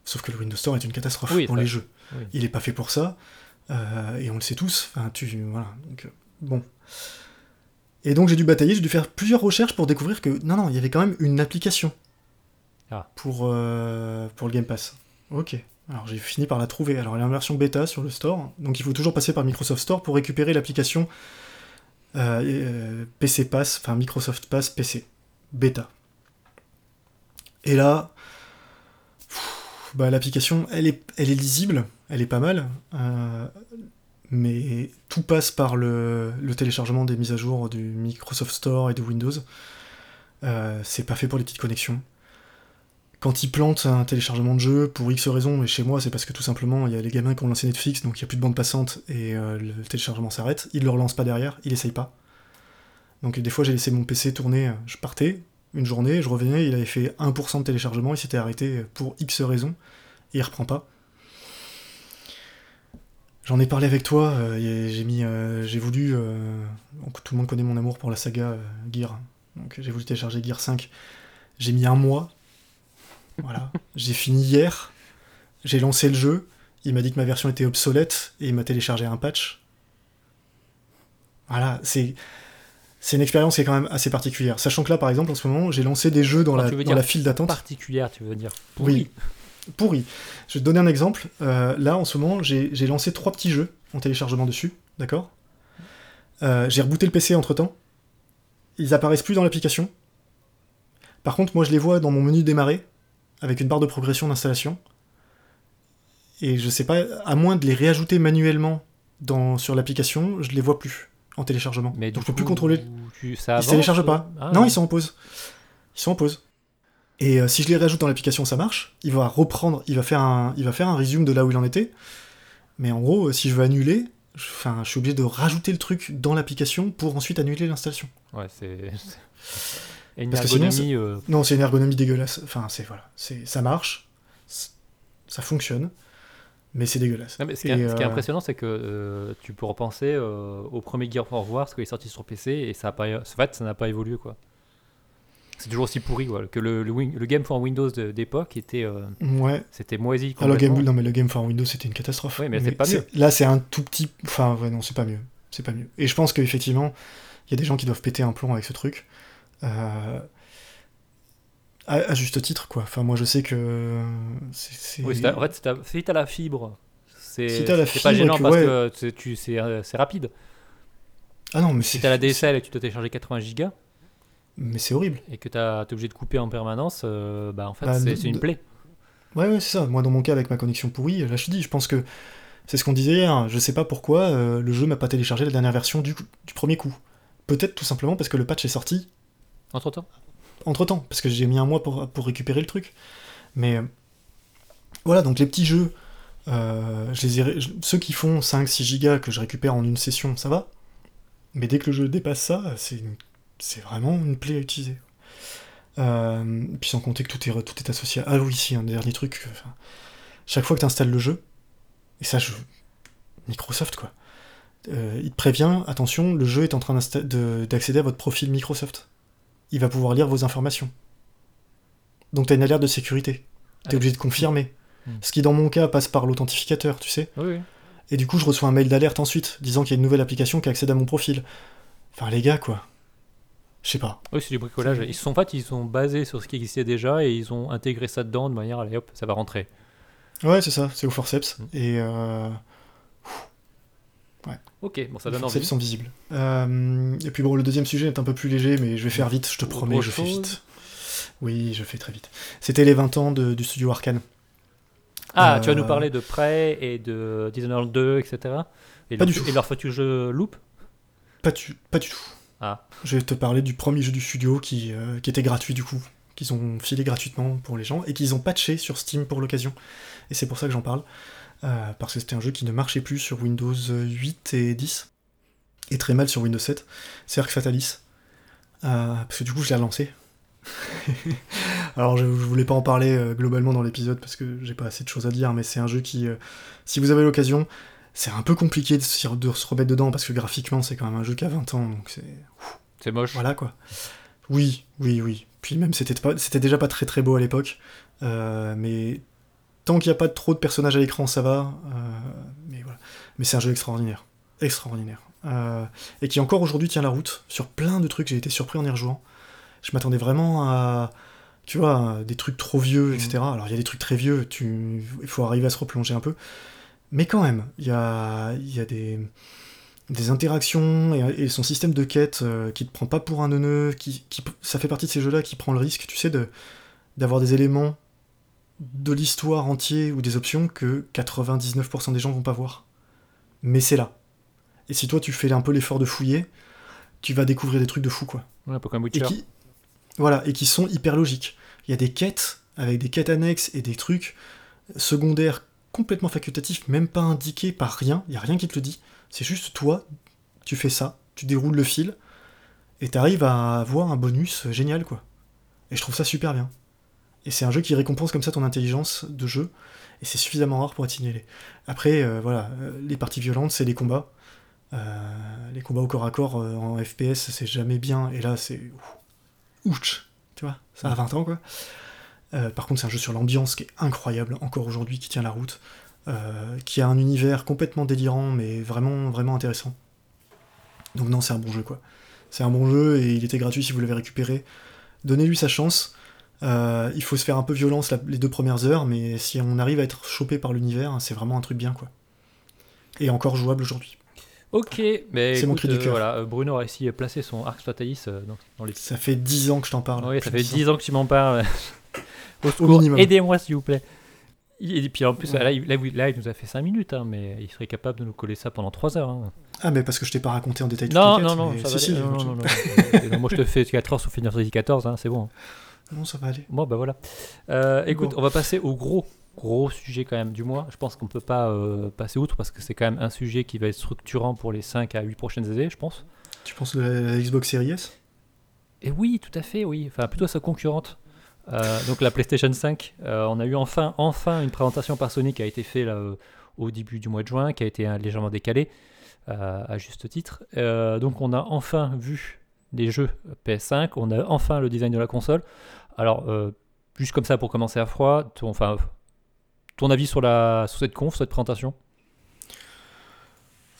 Sauf que le Windows Store est une catastrophe Oui, pour ça- les jeux. oui. Il est pas fait pour ça. euh, et on le sait tous. Enfin, tu, voilà. Donc, bon. Et donc j'ai dû batailler, j'ai dû faire plusieurs recherches pour découvrir que non, non, il y avait quand même une application Ah. pour, euh, pour le Game Pass. Ok. Alors j'ai fini par la trouver. Alors elle est en version bêta sur le store, donc il faut toujours passer par Microsoft Store pour récupérer l'application euh, euh, PC Pass, enfin Microsoft Pass PC bêta. Et là, bah, l'application, elle est, elle est lisible, elle est pas mal, euh, mais tout passe par le, le téléchargement des mises à jour du Microsoft Store et de Windows. C'est pas fait pour les petites connexions. Quand ils plantent un téléchargement de jeu, pour X raisons, et chez moi c'est parce que tout simplement il y a les gamins qui ont lancé Netflix, donc il n'y a plus de bande passante et euh, le téléchargement s'arrête, ils le relancent pas derrière, ils essayent pas. Donc des fois j'ai laissé mon PC tourner, je partais, une journée, je revenais, il avait fait 1% de téléchargement, il s'était arrêté pour X raisons, et il reprend pas. J'en ai parlé avec toi, euh, j'ai mis, euh, j'ai voulu, tout le monde connaît mon amour pour la saga Gear, donc j'ai voulu télécharger Gear 5. J'ai mis un mois Voilà. j'ai fini hier. J'ai lancé le jeu. Il m'a dit que ma version était obsolète et il m'a téléchargé un patch. Voilà, c'est c'est une expérience qui est quand même assez particulière. Sachant que là, par exemple, en ce moment, j'ai lancé des jeux dans, Quand la, dans la file d'attente. Particulière, tu veux dire. Oui. Pourri. Je vais te donner un exemple. Euh, là, en ce moment, j'ai j'ai lancé trois petits jeux en téléchargement dessus, d'accord? Euh, J'ai rebooté le PC entre temps. Ils apparaissent plus dans l'application. Par contre, moi, je les vois dans mon menu démarrer, avec une barre de progression d'installation. Et je sais pas, à moins de les réajouter manuellement dans, sur l'application, je les vois plus en téléchargement. Mais Donc, je peux plus contrôler. tu- ça Ils avance, se téléchargent pas. Ah, non, ouais. ils sont en pause. Ils sont en pause. Et euh, si je les rajoute dans l'application, ça marche. Il va reprendre, il va faire un, il va faire un resume de là où il en était. Mais en gros, euh, si je veux annuler, je, je suis obligé de rajouter le truc dans l'application pour ensuite annuler l'installation. Ouais, c'est. c'est- Et une Parce que sinon, ergonomie. euh, Non, c'est une ergonomie dégueulasse. Enfin, c'est voilà, c'est, ça marche, ça fonctionne, mais c'est dégueulasse. Non, mais ce, qui est, Et, ce qui est euh, impressionnant, c'est que euh, tu peux repenser euh, au premier Gear of War, ce qui est sorti sur PC, et ça a pas, en fait, ça n'a pas évolué, quoi. C'est toujours aussi pourri, quoi. Que le, le, le Game for Windows d'époque était, Ouais. c'était moisi. Ah, le game, complètement. non, mais le Game for Windows, c'était une catastrophe. Ouais, mais c'est pas mieux. Là, c'est un tout petit. Enfin, ouais, non, c'est pas mieux. C'est pas mieux. Et je pense qu'effectivement, il y a des gens qui doivent péter un plomb avec ce truc. Euh, À, à juste titre, quoi. Enfin, moi, je sais que. c'est- c'est- Oui, en fait, si t'as la fibre, c'est pas gênant que, parce ouais. que c'est- euh, c'est rapide. Ah non, mais Si t'as la DSL et que tu dois télécharger 80 gigas Mais c'est horrible. et que t'es obligé de couper en permanence, euh, bah en fait Bah, c'est une plaie. Ouais, ouais, c'est ça. Moi, dans mon cas, avec ma connexion pourrie, là, je te dis, je pense que c'est ce qu'on disait hier. Je sais pas pourquoi euh, le jeu m'a pas téléchargé la dernière version du, du premier coup. Peut-être tout simplement parce que le patch est sorti Entre temps. entre temps, parce que j'ai mis un mois pour, récupérer le truc. Mais euh, voilà, donc les petits jeux, euh, ceux qui font 5-6 gigas que je récupère en une session, ça va. Mais dès que le jeu dépasse ça, c'est vraiment une plaie à utiliser. Euh, puis sans compter que tout est, tout est associé. à- Ah oui, si, un dernier truc. chaque fois que tu installes le jeu, et ça, je... Microsoft quoi, il te prévient, attention, le jeu est en train d'accéder à votre profil Microsoft il va pouvoir lire vos informations. Donc tu as une alerte de sécurité. Tu Ah, es obligé de confirmer. Hmm. Ce qui dans mon cas passe par l'authentificateur, tu sais. Oui. Et du coup, je reçois un mail d'alerte ensuite, disant qu'il y a une nouvelle application qui accède à mon profil. Enfin, les gars, quoi. Je sais pas. Oui, c'est du bricolage. Ils se sont fait, ils sont basés sur ce qui existait déjà et ils ont intégré ça dedans de manière, allez hop, ça va rentrer. Ouais, c'est ça, c'est au forceps. Hmm. Et euh, Ok, bon, ça donne envie. sont visibles. Euh, et puis bon, le deuxième sujet est un peu plus léger, mais je vais faire vite, je te Autre promets, je fais vite. Oui, je fais très vite. C'était les 20 ans de- du studio Arkane. Ah, tu vas Euh, nous parler de Prey et de Dishonored 2, etc. Et Pas leur, du tout. et leur foutu jeu Loop? Pas du, pas du tout. Ah. Je vais te parler du premier jeu du studio qui, euh, qui était gratuit du coup, qu'ils ont filé gratuitement pour les gens et qu'ils ont patché sur Steam pour l'occasion. Et c'est pour ça que j'en parle. Euh, parce que c'était un jeu qui ne marchait plus sur Windows 8 et 10 et très mal sur Windows 7. C'est Arc Fatalis. Euh, parce que du coup, je l'ai relancé. Alors, je, je voulais pas en parler euh, globalement dans l'épisode parce que j'ai pas assez de choses à dire, mais c'est un jeu qui, euh, si vous avez l'occasion, c'est un peu compliqué de, se remettre dedans parce que graphiquement, c'est quand même un jeu qui a 20 ans, donc c'est. C'est moche. Voilà quoi. Oui, oui, oui. Puis même, c'était pas, c'était déjà pas très très beau à l'époque. Euh, mais tant qu'il n'y a pas trop de personnages à l'écran, ça va. Euh, mais voilà. Mais c'est un jeu extraordinaire. Extraordinaire. Euh, et qui encore aujourd'hui tient la route sur plein de trucs. J'ai été surpris en y rejouant. Je m'attendais vraiment à. Tu vois, des trucs trop vieux, etc. Alors il y a des trucs très vieux, tu... il faut arriver à se replonger un peu. Mais quand même, il y a, il y a des, des interactions et, et son système de quête euh, qui te prend pas pour un neuneu, qui, qui, ça fait partie de ces jeux-là qui prend le risque, tu sais, de, d'avoir des éléments de l'histoire entier ou des options que 99% des gens vont pas voir. Mais c'est là. Et si toi tu fais un peu l'effort de fouiller, tu vas découvrir des trucs de fou, quoi. Ouais, Et qui, voilà, et qui sont hyper logiques. Il y a des quêtes, avec des quêtes annexes et des trucs secondaires complètement facultatifs, même pas indiqués par rien, il y a rien qui te le dit. C'est juste toi, tu fais ça, tu déroules le fil, et t'arrives à avoir un bonus génial, quoi. Et je trouve ça super bien. Et c'est un jeu qui récompense comme ça ton intelligence de jeu, et c'est suffisamment rare pour être signalé. Après, euh, voilà, euh, les parties violentes, c'est les combats. Euh, les combats au corps à corps en FPS, c'est jamais bien, et là, c'est ouch, tu vois, ça a 20 ans quoi. Par contre, c'est un jeu sur l'ambiance qui est incroyable, encore aujourd'hui, qui tient la route, qui a un univers complètement délirant, mais vraiment, vraiment intéressant. Donc non, c'est un bon jeu, quoi. C'est un bon jeu, et il était gratuit si vous l'avez récupéré. Donnez-lui sa chance. Euh, il faut se faire un peu violence la- les deux premières heures, mais si on arrive à être chopé par l'univers, c'est vraiment un truc bien, quoi. Et encore jouable aujourd'hui. Ok, mais C'est mon cri du euh, cœur. voilà, euh, Bruno a réussi à placer son Arx Fatalis dans, dans les. Ça fait 10 ans que je t'en parle. Oui, ça fait de 10 ans que tu m'en parles. Au Au secours, minimum. aidez-moi s'il vous plaît. Et puis en plus, Ouais. là, il, là, il- là, il nous a fait 5 minutes, hein, mais il serait capable de nous coller ça pendant 3 heures. hein. Ah, mais parce que je t'ai pas raconté en détail Non, non, non, ça va si. Non, non, non, non. Non, Moi, je te fais 4 heures sur Final Fantasy 14, hein, c'est bon. Non, ça va aller? Bon, bah voilà. Euh, écoute, Bon. on va passer au gros, gros sujet quand même du mois. Je pense qu'on peut pas euh, passer outre parce que c'est quand même un sujet qui va être structurant pour les 5 à 8 prochaines années, je pense. Tu penses de la Xbox Series S? Et oui, tout à fait, oui. Enfin, plutôt sa concurrente. Euh, donc la PlayStation 5, euh, on a eu enfin, enfin une présentation par Sony qui a été faite au début du mois de juin, qui a été euh, légèrement décalée, à juste titre. Donc on a enfin vu des jeux PS5, on a enfin le design de la console. Alors, euh, juste comme ça pour commencer à froid, ton, enfin, ton avis sur, la, sur cette conf, cette présentation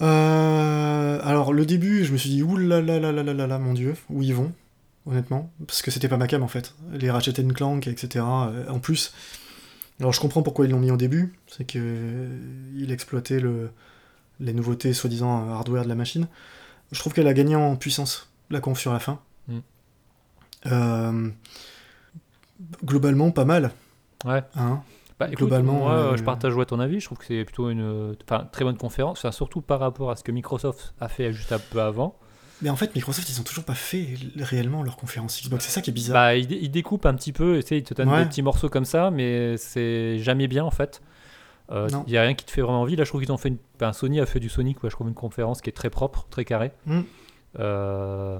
Euh, alors le début, je me suis dit oulala là là là là là là mon dieu, où ils vont, honnêtement, parce que c'était pas ma cam en fait. Les Ratchet Clank, etc. euh, en plus, alors je comprends pourquoi ils l'ont mis au début, c'est que euh, il exploitait le, les nouveautés soi-disant hardware de la machine. Je trouve qu'elle a gagné en puissance la conf sur la fin. Mm. Euh, globalement pas mal. Ouais. Hein Bah, écoute, Globalement, moi, euh, je partage ouais, ton avis. Je trouve que c'est plutôt une euh, enfin, très bonne conférence, enfin, surtout par rapport à ce que Microsoft a fait juste un peu avant. Mais en fait, Microsoft, ils ont toujours pas fait réellement leur conférence Xbox. C'est ça qui est bizarre. Bah, il, dé- il découpe un petit peu, tu sais, il te donne Ouais. des petits morceaux comme ça, mais c'est jamais bien en fait. Euh. Il n'y a rien qui te fait vraiment envie. Là, je trouve qu'ils ont fait une. ben, Sony a fait du Sonic, quoi. je trouve une conférence qui est très propre, très carrée. Mm. Euh,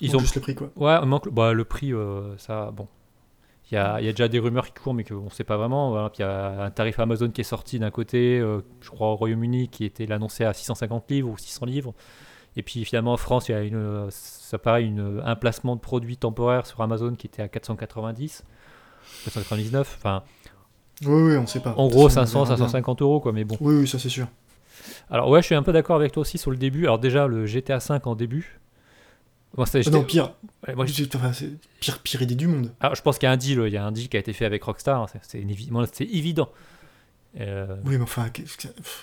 ils Ils ont. juste le prix, quoi. Ouais, manque- bah, le prix, euh, ça, bon. Il y a, il y a déjà des rumeurs qui courent, mais qu'on ne sait pas vraiment. Voilà. Puis il y a un tarif Amazon qui est sorti d'un côté, euh, je crois au Royaume-Uni, qui était annoncé à 650 livres ou 600 livres. Et puis finalement en France, il y a une, euh, ça paraît une, un placement de produit temporaire sur Amazon qui était à 490, 499. Enfin, Oui, oui, on sait pas. en gros, toute façon, on 500, verra bien. 550 euros, quoi. Mais bon. Oui, oui, ça c'est sûr. Alors ouais, je suis un peu d'accord avec toi aussi sur le début. Alors déjà, le GTA 5 en début. Ah non, pire. ouais, moi, C'est- enfin, c'est pire, pire idée du monde. Alors, je pense qu'il y a un deal, il y a un deal qui a été fait avec Rockstar, hein, c'est- évi- évident. Euh, Oui, mais enfin.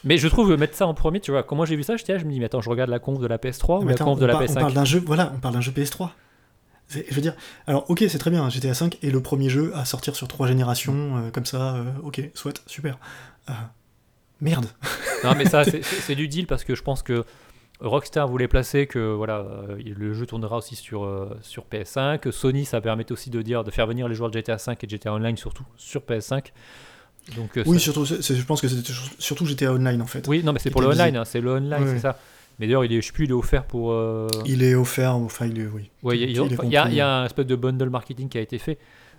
mais je trouve que mettre ça en premier, tu vois, quand moi j'ai vu ça, là, je me dis, mais attends, je regarde la conf de la PS3 ou la conf de la par- on PS5 parle d'un jeu, voilà, on parle d'un jeu PS3. C'est- Je veux dire, alors ok, c'est très bien, GTA V est le premier jeu à sortir sur trois générations, euh, comme ça, euh, ok, soit, super. Euh, merde. Non, mais ça, c'est du deal parce que je pense que Rockstar voulait placer que voilà, euh, le jeu tournera aussi sur, euh, sur PS5. Sony, ça permettait aussi de dire de faire venir les joueurs de GTA 5 et de GTA Online surtout sur PS5. Donc, euh, Oui, ça- surtout, je pense que c'était surtout GTA Online en fait. oui, non, mais c'est pour le online, hein, c'est le online, c'est ça. Mais d'ailleurs, il est, je sais plus, il est offert pour. euh, Il est offert, enfin, il est, oui. Ouais, il y a- Il il y, a, compris. il y a un espèce de bundle marketing qui a été fait.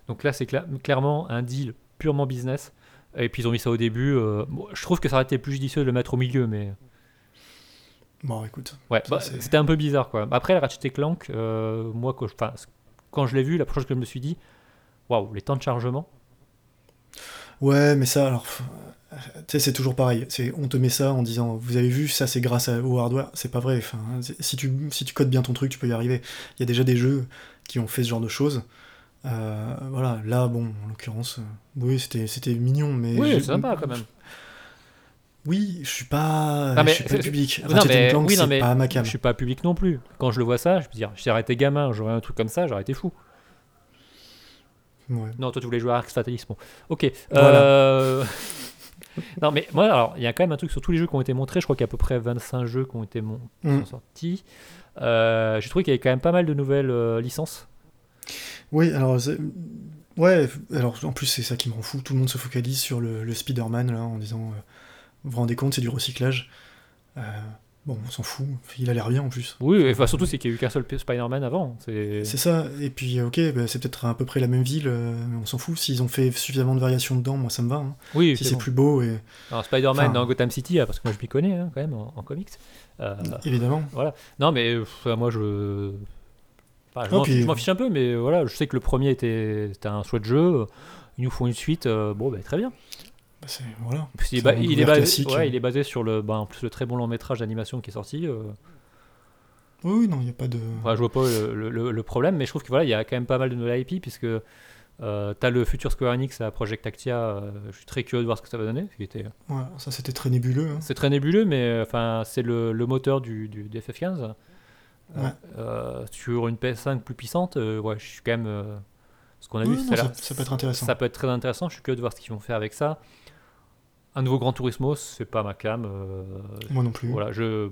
Donc là, c'est cla- clairement un deal purement business. Et puis ils ont mis ça au début. euh, bon, je trouve que ça aurait été plus judicieux de le mettre au milieu, mais Bon, écoute. ouais, bah, c'était un peu bizarre quoi. Après, la Ratchet Clank, euh, moi, quand je, enfin, quand je l'ai vu, la première chose que je me suis dit, waouh, les temps de chargement. Ouais, mais ça, alors, tu sais, c'est toujours pareil. C'est, on te met ça en disant, vous avez vu, ça c'est grâce au hardware. C'est pas vrai. Enfin, c'est- si tu, si tu codes bien ton truc, tu peux y arriver. Il y a déjà des jeux qui ont fait ce genre de choses. Euh, voilà, là, bon, en l'occurrence, euh, oui, c'était, mignon, mais. Oui, c'est sympa quand même. Oui, je suis pas, Non, mais je suis pas public. Non, Ratchet mais- Clank, oui, non, mais pas ma cam. Je suis pas public non plus. Quand je le vois ça, je me dis, si j'aurais été gamin, j'aurais un truc comme ça, j'aurais été fou. Ouais. Non, toi tu voulais jouer à Arx Fatalis. Bon, ok. Voilà. Euh, non, mais moi, alors, il y a quand même un truc sur tous les jeux qui ont été montrés. Je crois qu'il y a à peu près 25 jeux qui ont été mon- Mm. sont sortis. Euh, J'ai trouvé qu'il y avait quand même pas mal de nouvelles euh, licences. Oui, alors, ouais, alors en plus, c'est ça qui me rend fou. Tout le monde se focalise sur le, le Spider-Man, là, en disant, euh, vous vous rendez compte, c'est du recyclage. Euh, bon, on s'en fout. Il a l'air bien en plus. Oui, et, enfin, surtout c'est qu'il y a eu qu'un seul Spider-Man avant. C'est ça, et puis ok, bah, c'est peut-être à peu près la même ville, euh, mais on s'en fout. S'ils ont fait suffisamment de variations dedans, moi ça me va. hein. oui, Si c'est bon. plus beau, et Alors, Spider-Man Enfin- dans Gotham City, ah, parce que moi je m'y connais hein, quand même en, en comics. Euh, évidemment. non, mais moi je. Enfin, je m'en fiche un peu, mais voilà, je sais que le premier était, était un chouette jeu. Ils nous font une suite, euh, bon, bah, très bien. Bah, voilà. Il, est ba- il basé, ouais, il est basé sur le, bah, en plus le très bon long métrage d'animation qui est sorti. euh, Oui, non, il n'y a pas de. Enfin, je vois pas le, le- problème, mais je trouve que voilà, il y a quand même pas mal de nouvelles IP puisque euh, t'as le futur Square Enix à Project Actia. euh, je suis très curieux de voir ce que ça va donner. était- Ouais, ça c'était très nébuleux. hein. C'est très nébuleux, mais euh, enfin, c'est le, le moteur du, du, du FF15 euh, Ouais. euh, sur une PS5 plus puissante. euh, ouais, je suis quand même. euh, ce qu'on a vu, non, ça, ça peut être intéressant. ça peut être très intéressant. Je suis curieux de voir ce qu'ils vont faire avec ça. Un nouveau Gran Turismo, c'est pas ma cam. euh, Moi non plus. voilà, je,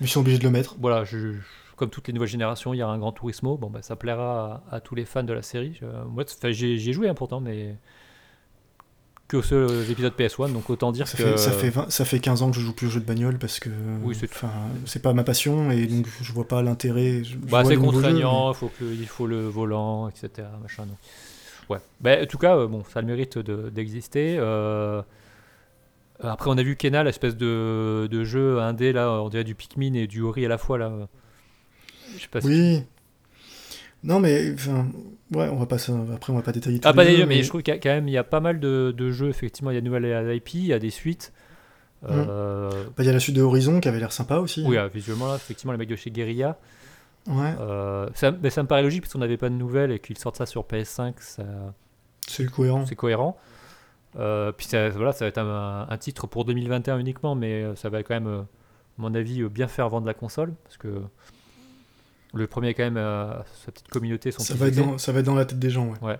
Mais ils sont obligés de le mettre. voilà, je, comme toutes les nouvelles générations, il y aura un Gran Turismo. Bon, bah, ça plaira à, à tous les fans de la série. Moi, enfin, j'y j'y ai joué hein, pourtant, mais que aux seuls épisodes PS1, donc autant dire Ça que fait, ça, fait 20 ça fait 15 ans que je joue plus aux jeux de bagnole parce que Oui, c'est- enfin, c'est pas ma passion et donc je vois pas l'intérêt. je- je bah, vois c'est les nouveaux jeux, contraignant, faut que, il faut le volant, etc. Machin, donc. Ouais. Bah, en tout cas, euh, bon, ça a le mérite de- d'exister. Euh, Après, on a vu Kena, l'espèce de, de jeu indé, là, on dirait du Pikmin et du Ori à la fois, là. Je sais pas mais- si- Oui. Non mais enfin, ouais, on va pas ça- après on va pas détailler tous Ah, pas jeux, d'ailleurs, mais je trouve qu'il y a quand même il y a pas mal de, de jeux, effectivement, il y a de nouvelles IP, il y a des suites. Euh, Bah, il y a la suite de Horizon qui avait l'air sympa aussi. Oui, ah, visuellement, là, effectivement, les mecs de chez Guerilla. Ouais, Euh, ça, mais ça me paraît logique parce qu'on n'avait pas de nouvelles et qu'ils sortent ça sur PS5, ça, c'est cohérent. c'est cohérent. Euh, puis ça, voilà, ça va être un, un titre pour 2021 uniquement, mais euh, ça va quand même, euh, à mon avis, bien faire vendre la console parce que le premier, quand même, euh, sa petite communauté, son Ça petit va, être dans, ça va être dans la tête des gens, ouais.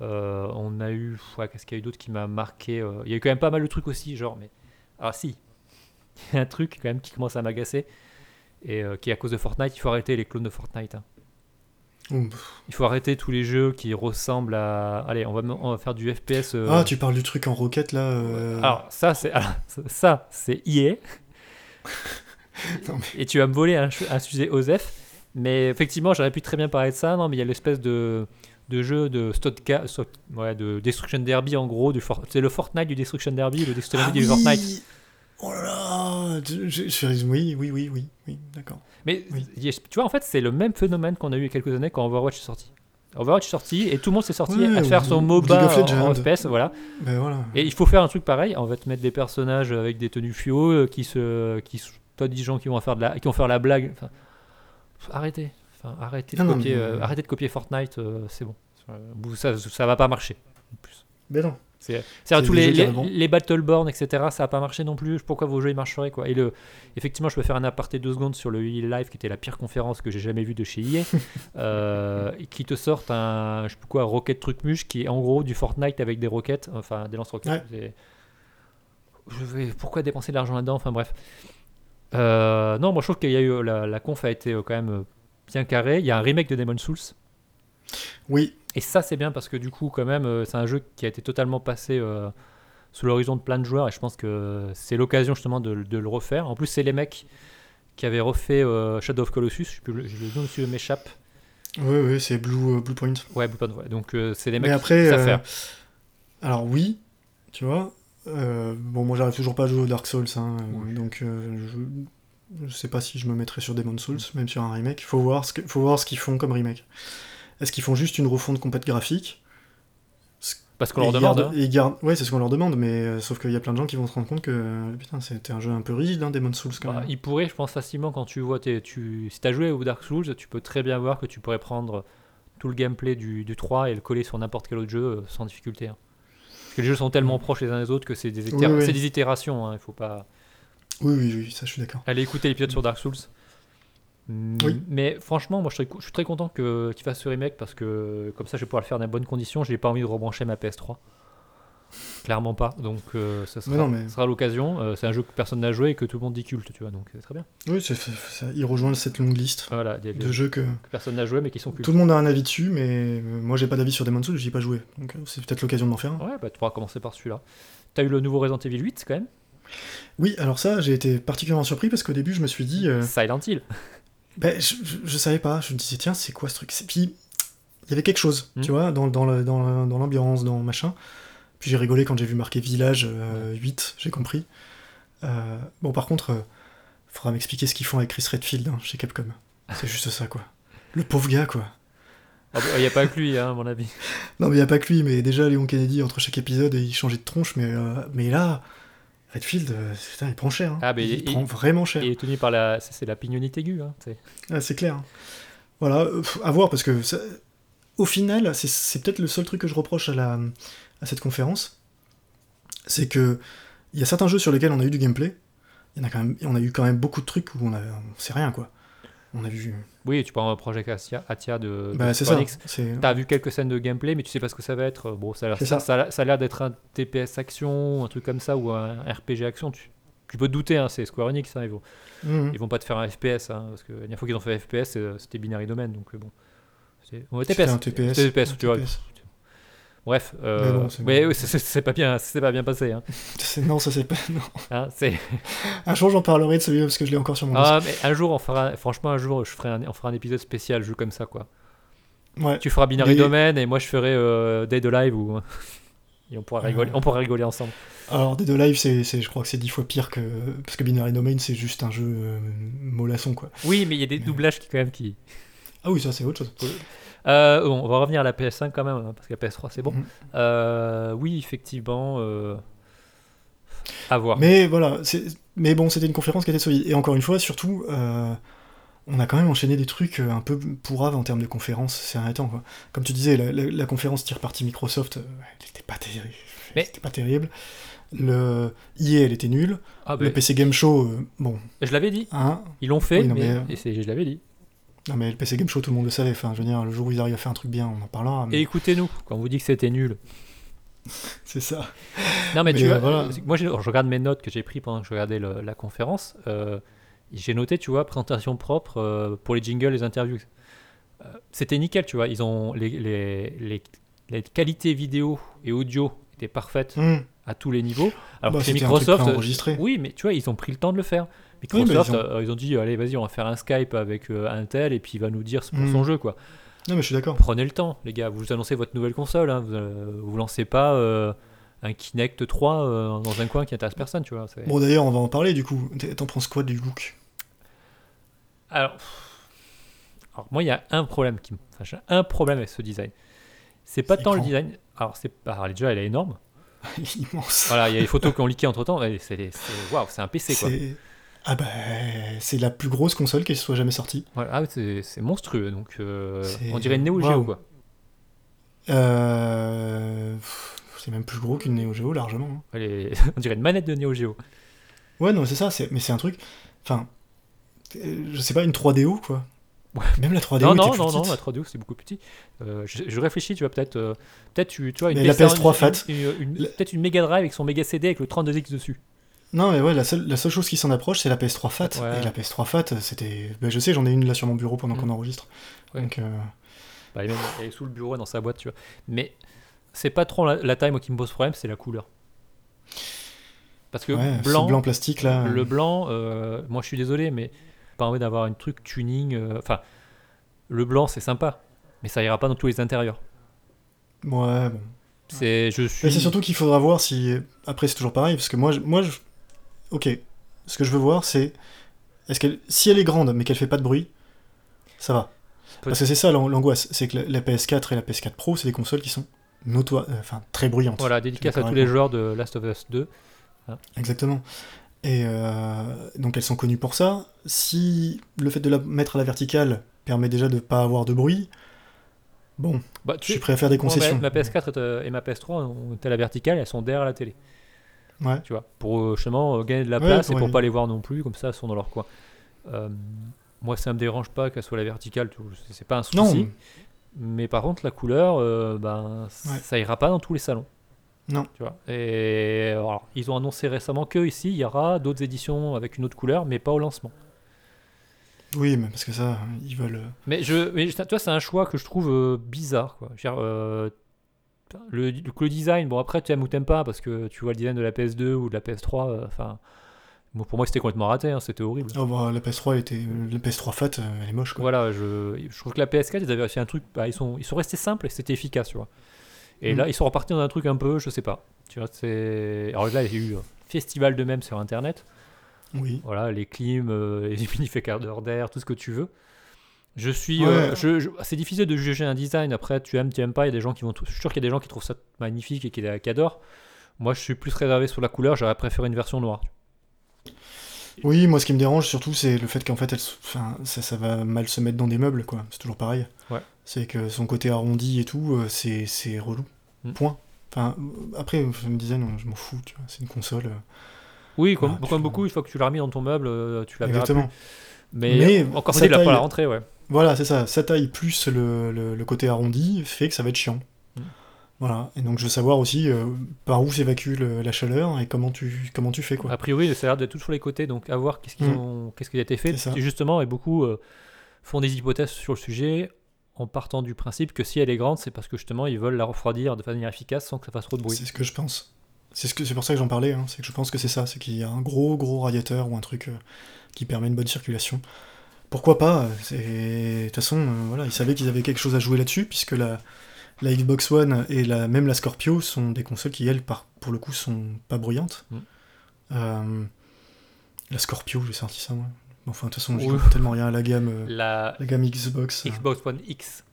Euh, on a eu, ouais, qu'est-ce qu'il y a eu d'autre qui m'a marqué Il y a eu quand même pas mal de trucs aussi, genre, mais. Ah si Il y a un truc quand même qui commence à m'agacer et qui est à cause de Fortnite. Il faut arrêter les clones de Fortnite. hein. Il faut arrêter tous les jeux qui ressemblent à. Allez, on va, on va faire du FPS. euh, Ah, tu parles du truc en roquette là. euh, Alors, ça, c'est alors, ça, c'est. Non, Et tu vas me voler un, un sujet OSEF. Mais effectivement, j'aurais pu très bien parler de ça. Non, mais il y a l'espèce de, de jeu de, Stotca- Stot- ouais, de Destruction Derby, en gros. C'est le Fortnite du Destruction Derby, le Destruction Ah Derby du oui Fortnite. Oh là là je- je- je- Oui, oui, oui, oui, oui, d'accord. Mais Oui. tu vois, en fait, c'est le même phénomène qu'on a eu il y a quelques années quand Overwatch est sorti. Overwatch est sorti et tout le monde s'est sorti Ouais, à faire son MOBA en- en FPS, voilà. Ben voilà. Et il faut faire un truc pareil. On va te mettre des personnages avec des tenues fluo euh, qui se, qui, toi, des gens qui vont faire de la, qui vont faire la blague. Enfin, arrêtez, enfin, arrêtez de Non, non, copier, mais- euh, arrêtez de copier Fortnite. euh, c'est bon. Euh, Ça, ça va pas marcher. En plus. Ben non. C'est c'est-à-dire C'est tous les, les, Battleborn, etc. Ça a pas marché non plus. Pourquoi vos jeux ils marcheraient quoi? Et le, effectivement, je peux faire un aparté deux secondes sur le EA Live qui était la pire conférence que j'ai jamais vue de chez EA, euh, qui te sortent un, je sais plus quoi, Rocket Truc Muche qui est en gros du Fortnite avec des roquettes, enfin des lance-roquettes. Ouais. C'est- Je vais, pourquoi dépenser de l'argent là-dedans? Enfin bref. Euh, non, moi je trouve qu'il y a eu la, la conf a été euh, quand même bien carrée. Il y a un remake de Demon's Souls. Oui, Et ça, c'est bien parce que du coup, quand même, euh, c'est un jeu qui a été totalement passé euh, sous l'horizon de plein de joueurs et je pense que c'est l'occasion justement de, de le refaire. En plus, c'est les mecs qui avaient refait euh, Shadow of Colossus. Je sais plus le, nom dessus m'échappe. oui, oui, c'est Blue, euh, Blue Point. Ouais, Blue Point, ouais. Donc, c'est les mecs Mais après, qui savent faire. alors oui, tu vois. bon, moi j'arrive toujours pas à jouer au Dark Souls, hein, Oui. donc je, je sais pas si je me mettrais sur Demon's Souls, même sur un remake. Faut voir ce que- faut voir ce qu'ils font comme remake. Est-ce qu'ils font juste une refonte complète graphique Parce qu'on leur demande. gardent- hein. Ouais, c'est ce qu'on leur demande, mais euh, sauf qu'il y a plein de gens qui vont se rendre compte que putain, c'était un jeu un peu rigide, hein, Demon's Souls quand Bah, même. il pourrait, je pense facilement, quand tu vois, tes- tu, si tu as joué au Dark Souls, tu peux très bien voir que tu pourrais prendre tout le gameplay du, du 3 et le coller sur n'importe quel autre jeu euh, sans difficulté. hein. Parce que les jeux sont tellement proches les uns des autres que c'est des, Oui, oui. des itérations. hein, il faut pas. Oui, oui, oui, ça je suis d'accord. Allez écouter l'épisode sur Dark Souls. Mm, Oui. Mais franchement, moi je, serais cou- je suis très content que qu'il fasse ce remake parce que comme ça je vais pouvoir le faire dans de bonnes conditions. Je n'ai pas envie de rebrancher ma PS3. Clairement pas. Donc euh, ce sera, Mais non, mais- ce sera l'occasion. Euh, c'est un jeu que personne n'a joué et que tout le monde dit culte, tu vois. Donc c'est très bien. Oui, c'est- ça- il rejoint cette longue liste Voilà, des, des de jeux jeux que que personne n'a joué mais qui sont cultes. tout le monde a un avis dessus, mais euh, moi j'ai pas d'avis sur Demon's Souls, j'y ai pas joué, donc c'est peut-être l'occasion d'en faire un. Ouais, bah, tu pourras commencer par celui-là. T'as eu le nouveau Resident Evil 8 quand même? Oui, alors ça, j'ai été particulièrement surpris parce qu'au début je me suis dit, euh, Silent Hill. Ben, je, je- je savais pas, je me disais tiens c'est quoi ce truc? Puis il y avait quelque chose, Hmm. tu vois, dans, dans, le- dans, dans l'ambiance, dans machin. Puis j'ai rigolé quand j'ai vu marqué Village euh, 8, j'ai compris. Euh, bon par contre, euh, faudra m'expliquer ce qu'ils font avec Chris Redfield hein, chez Capcom. C'est juste ça quoi. Le pauvre gars, quoi. Il n'y a pas que lui, hein, à mon avis. Non, mais il n'y a pas que lui, mais déjà, Léon Kennedy, entre chaque épisode, il changeait de tronche, mais, euh, mais là, Redfield, euh, putain, il prend cher. hein. Ah, mais il, il- prend vraiment cher. Il est tenu par la. C'est la pignonite aiguë. Hein, c'est- Ah, c'est clair. Voilà, euh, pff, à voir, parce que ça- au final, c'est- c'est peut-être le seul truc que je reproche à, la, à cette conférence, c'est que il y a certains jeux sur lesquels on a eu du gameplay, il y en a quand même, on a eu quand même beaucoup de trucs où on, a, on sait rien, quoi. On a vu... Oui, tu prends un Project Atia, Atia de, de Bah, c'est Square ça. Enix. c'est- T'as vu quelques scènes de gameplay, mais tu sais pas ce que ça va être. Bon, ça a l'air, C'est ça, ça. ça a l'air- d'être un TPS action, un truc comme ça, ou un RPG action. Tu, tu peux te douter, hein, c'est Square Enix, hein, ils, vont, Mhm. ils vont pas te faire un FPS, hein, parce que la dernière fois qu'ils ont fait un FPS, c'est- c'était Binary Domain, donc euh, bon. C'est, ouais, TPS. un TPS. TPS, un tu vois. Bref, euh, Mais c'est pas bien, c'est pas bien passé. Hein. C'est- Non, ça c'est pas... non. Hein, c'est... Un jour j'en parlerai de celui-là parce que je l'ai encore sur mon Ah, mais un jour, on fera, franchement, un jour, je ferai un, on fera un épisode spécial jeu comme ça, quoi. Ouais. Tu feras Binary Mais- Domain et moi je ferai euh, Dead Alive ou et on pourra rigoler, on pourra rigoler ensemble. Alors, Dead Alive, c'est, c'est- je crois que c'est dix fois pire que... Parce que Binary Domain, c'est juste un jeu euh, mollasson, quoi. Oui, mais il y a des Mais- doublages qui quand même qui. Ah oui, ça c'est autre chose. Euh, bon, on va revenir à la PS5 quand même hein, parce que la PS3 c'est bon. Mhm. Euh, oui, effectivement. Euh... À voir. Mais voilà, c'est- mais bon, c'était une conférence qui était solide. Et encore une fois, surtout, on a quand même enchaîné des trucs un peu pourraves en termes de conférences ces derniers temps. Quoi. Comme tu disais, la, la- la conférence tir partie Microsoft, elle était pas terrible. Mais- C'était pas terrible. Le EA, elle était nulle. Ah, Le PC Game Show, euh, bon, je l'avais dit. hein? Ils l'ont fait, Oui, non, mais, mais, et je l'avais dit. Non, mais le PC Game Show, tout le monde le savait. Enfin, je veux dire, le jour où ils arrivent à faire un truc bien, on en parlera. mais Et écoutez-nous quand on vous dit que c'était nul. C'est ça. Non, mais, Mais, tu euh, vois, voilà. moi je, regarde mes notes que j'ai prises pendant que je regardais le- la conférence. euh, j'ai noté, tu vois, présentation propre euh, pour les jingles, les interviews. Euh, C'était nickel, tu vois. Ils ont les, les, les, les qualités vidéo et audio étaient parfaites Hum. à tous les niveaux. Alors Bah, que Microsoft, préenregistré. oui, mais tu vois, ils ont pris le temps de le faire. Microsoft, mais ils ont- euh, ils, ont... dit, allez, vas-y, on va faire un Skype avec euh, un tel et puis il va nous dire pour son jeu, quoi. Non, mais je suis d'accord. Prenez le temps, les gars. Vous annoncez votre nouvelle console. Hein. Vous, euh, vous lancez pas euh, un Kinect 3 euh, dans un coin qui intéresse personne, tu vois. Bon, d'ailleurs, on va en parler du coup. T'en penses quoi du look Alors, alors, moi, il y a un problème qui enfin, j'ai un problème avec ce design. C'est pas tant le design. Alors, c'est alors, déjà, elle est énorme. Immense. Voilà, il y a des photos qui ont leaké entre temps. C'est- waouh, c'est un PC quoi. Ah bah, c'est la plus grosse console qui soit jamais sortie. Voilà, ah, c'est c'est monstrueux. Donc, euh, on dirait une Neo Geo quoi. Euh... C'est même plus gros qu'une Neo Geo, largement. hein. On dirait une manette de Neo Geo. Ouais, non, c'est ça, mais c'est un truc... Enfin, euh, je sais pas, une 3DO, quoi. Ouais. Même la 3DO Non, non, plus non, non, la 3DO c'est beaucoup petit. Euh, je, je réfléchis, tu vois, peut-être. euh, peut-être tu, tu vois, une Mais la PS1, PS3 fat. Peut-être une Mega Drive avec son Mega CD avec le 32X dessus. Non, mais ouais, la seule, la seule chose qui s'en approche, c'est la PS3 Fat. Ouais. Et la PS3 Fat, c'était... Ben, je sais, j'en ai une là sur mon bureau pendant Mm. qu'on enregistre. Ouais. Donc, euh, Bah, elle, est même- elle est sous le bureau dans sa boîte, tu vois. Mais c'est pas trop la, la taille moi, qui me pose problème, c'est la couleur. Parce que ouais, blanc, blanc plastique, là... le euh, blanc, euh, moi je suis désolé, mais pas envie d'avoir un truc tuning. euh, Enfin, le blanc c'est sympa, mais ça ira pas dans tous les intérieurs. Ouais, bon. C'est, je suis. C'est surtout qu'il faudra voir si. Après, c'est toujours pareil, parce que moi, je- moi je... ok. Ce que je veux voir, c'est. Est-ce qu'elle, si elle est grande, mais qu'elle fait pas de bruit, ça va. Parce que c'est ça l'an- l'angoisse, c'est que la, la PS4 et la PS4 Pro, c'est des consoles qui sont notoires, euh, enfin très bruyantes. Voilà, dédicace à tous les joueurs de Last of Us 2. Exactement. Et euh, donc elles sont connues pour ça. Si le fait de la mettre à la verticale permet déjà de pas avoir de bruit, bon, Bah, je suis prêt à faire des moi, ma- concessions. ma, PS4 est, euh, et ma PS3 ont à la verticale, elles sont derrière la télé. Ouais. Tu vois, pour euh, justement euh, gagner de la Ouais, place et pour pas les voir non plus, comme ça, elles sont dans leur coin. Euh, moi, ça me dérange pas qu'elle soit la verticale, c'est- pas un souci. Non, Mais par contre, la couleur, euh, ben, ça ira pas dans tous les salons. Non. Tu vois. Et alors, ils ont annoncé récemment que ici, il y aura d'autres éditions avec une autre couleur, mais pas au lancement. oui, mais parce que ça, ils veulent. Mais je, mais vois, c'est un choix que je trouve euh, bizarre. Quoi. Je veux dire, euh, le, le- design, bon après tu aimes ou t'aimes pas parce que tu vois le design de la PS2 ou de la PS3. euh, Enfin, pour moi c'était complètement raté, hein, c'était horrible. Oh, bah, la PS3 elle était, la PS3 Fat, euh, elle est moche quoi. Voilà, je, je trouve que la PS4 ils avaient fait un truc, bah, ils sont, ils sont restés simples et c'était efficace, tu vois. Et Mm. là ils sont repartis dans un truc un peu, je sais pas. Tu vois, c'est. Alors là il y a eu un festival de même sur internet. Oui. Voilà, les clims, euh, les humidificateurs d'air, tout ce que tu veux. Je suis. Ouais. euh, je- je- c'est difficile de juger un design. Après, tu aimes, tu aimes pas. Il y a des gens qui vont. Je suis sûr qu'il y a des gens qui trouvent ça magnifique et qui, qui adorent. Moi, je suis plus réservé sur la couleur. J'aurais préféré une version noire. Oui, moi ce qui me dérange surtout, c'est le fait qu'en fait, elle, s- enfin, ça, ça va mal se mettre dans des meubles, quoi. C'est toujours pareil. Ouais. C'est que son côté arrondi et tout, euh, c'est c'est relou. Mm. Point. Enfin, euh, après, disais, non, je m'en fous, tu vois, c'est une console. Oui, comme, Ah, beaucoup, une fois que tu l'as remis dans ton meuble, tu la verras plus. Mais, Mais encore faut-il la pas taille- la rentrée, ouais. Voilà, c'est ça. Sa taille plus le, le- le côté arrondi fait que ça va être chiant. Mm. Voilà. Et donc je veux savoir aussi euh, par où s'évacue la chaleur et comment tu, comment tu fais, quoi. A priori, ça a l'air d'être tout sur les côtés, donc à voir qu'est-ce qu'ils Mm. ont, qu'est-ce qui a été fait. Et justement, et beaucoup euh, font des hypothèses sur le sujet en partant du principe que si elle est grande, c'est parce que justement ils veulent la refroidir de manière efficace sans que ça fasse trop de bruit. C'est ce que je pense. C'est ce que pour ça que j'en parlais. hein. C'est que je pense que c'est ça. C'est qu'il y a un gros gros radiateur ou un truc euh, qui permet une bonne circulation. Pourquoi pas De toute façon, euh, voilà, ils savaient qu'ils avaient quelque chose à jouer là-dessus puisque la, la Xbox One et la, même la Scorpio sont des consoles qui elles, par, pour le coup, sont pas bruyantes. Mm. Euh, la Scorpio, j'ai sorti ça moi. Enfin, de toute façon, comprends tellement rien à la gamme, euh, La la gamme Xbox. Xbox One X.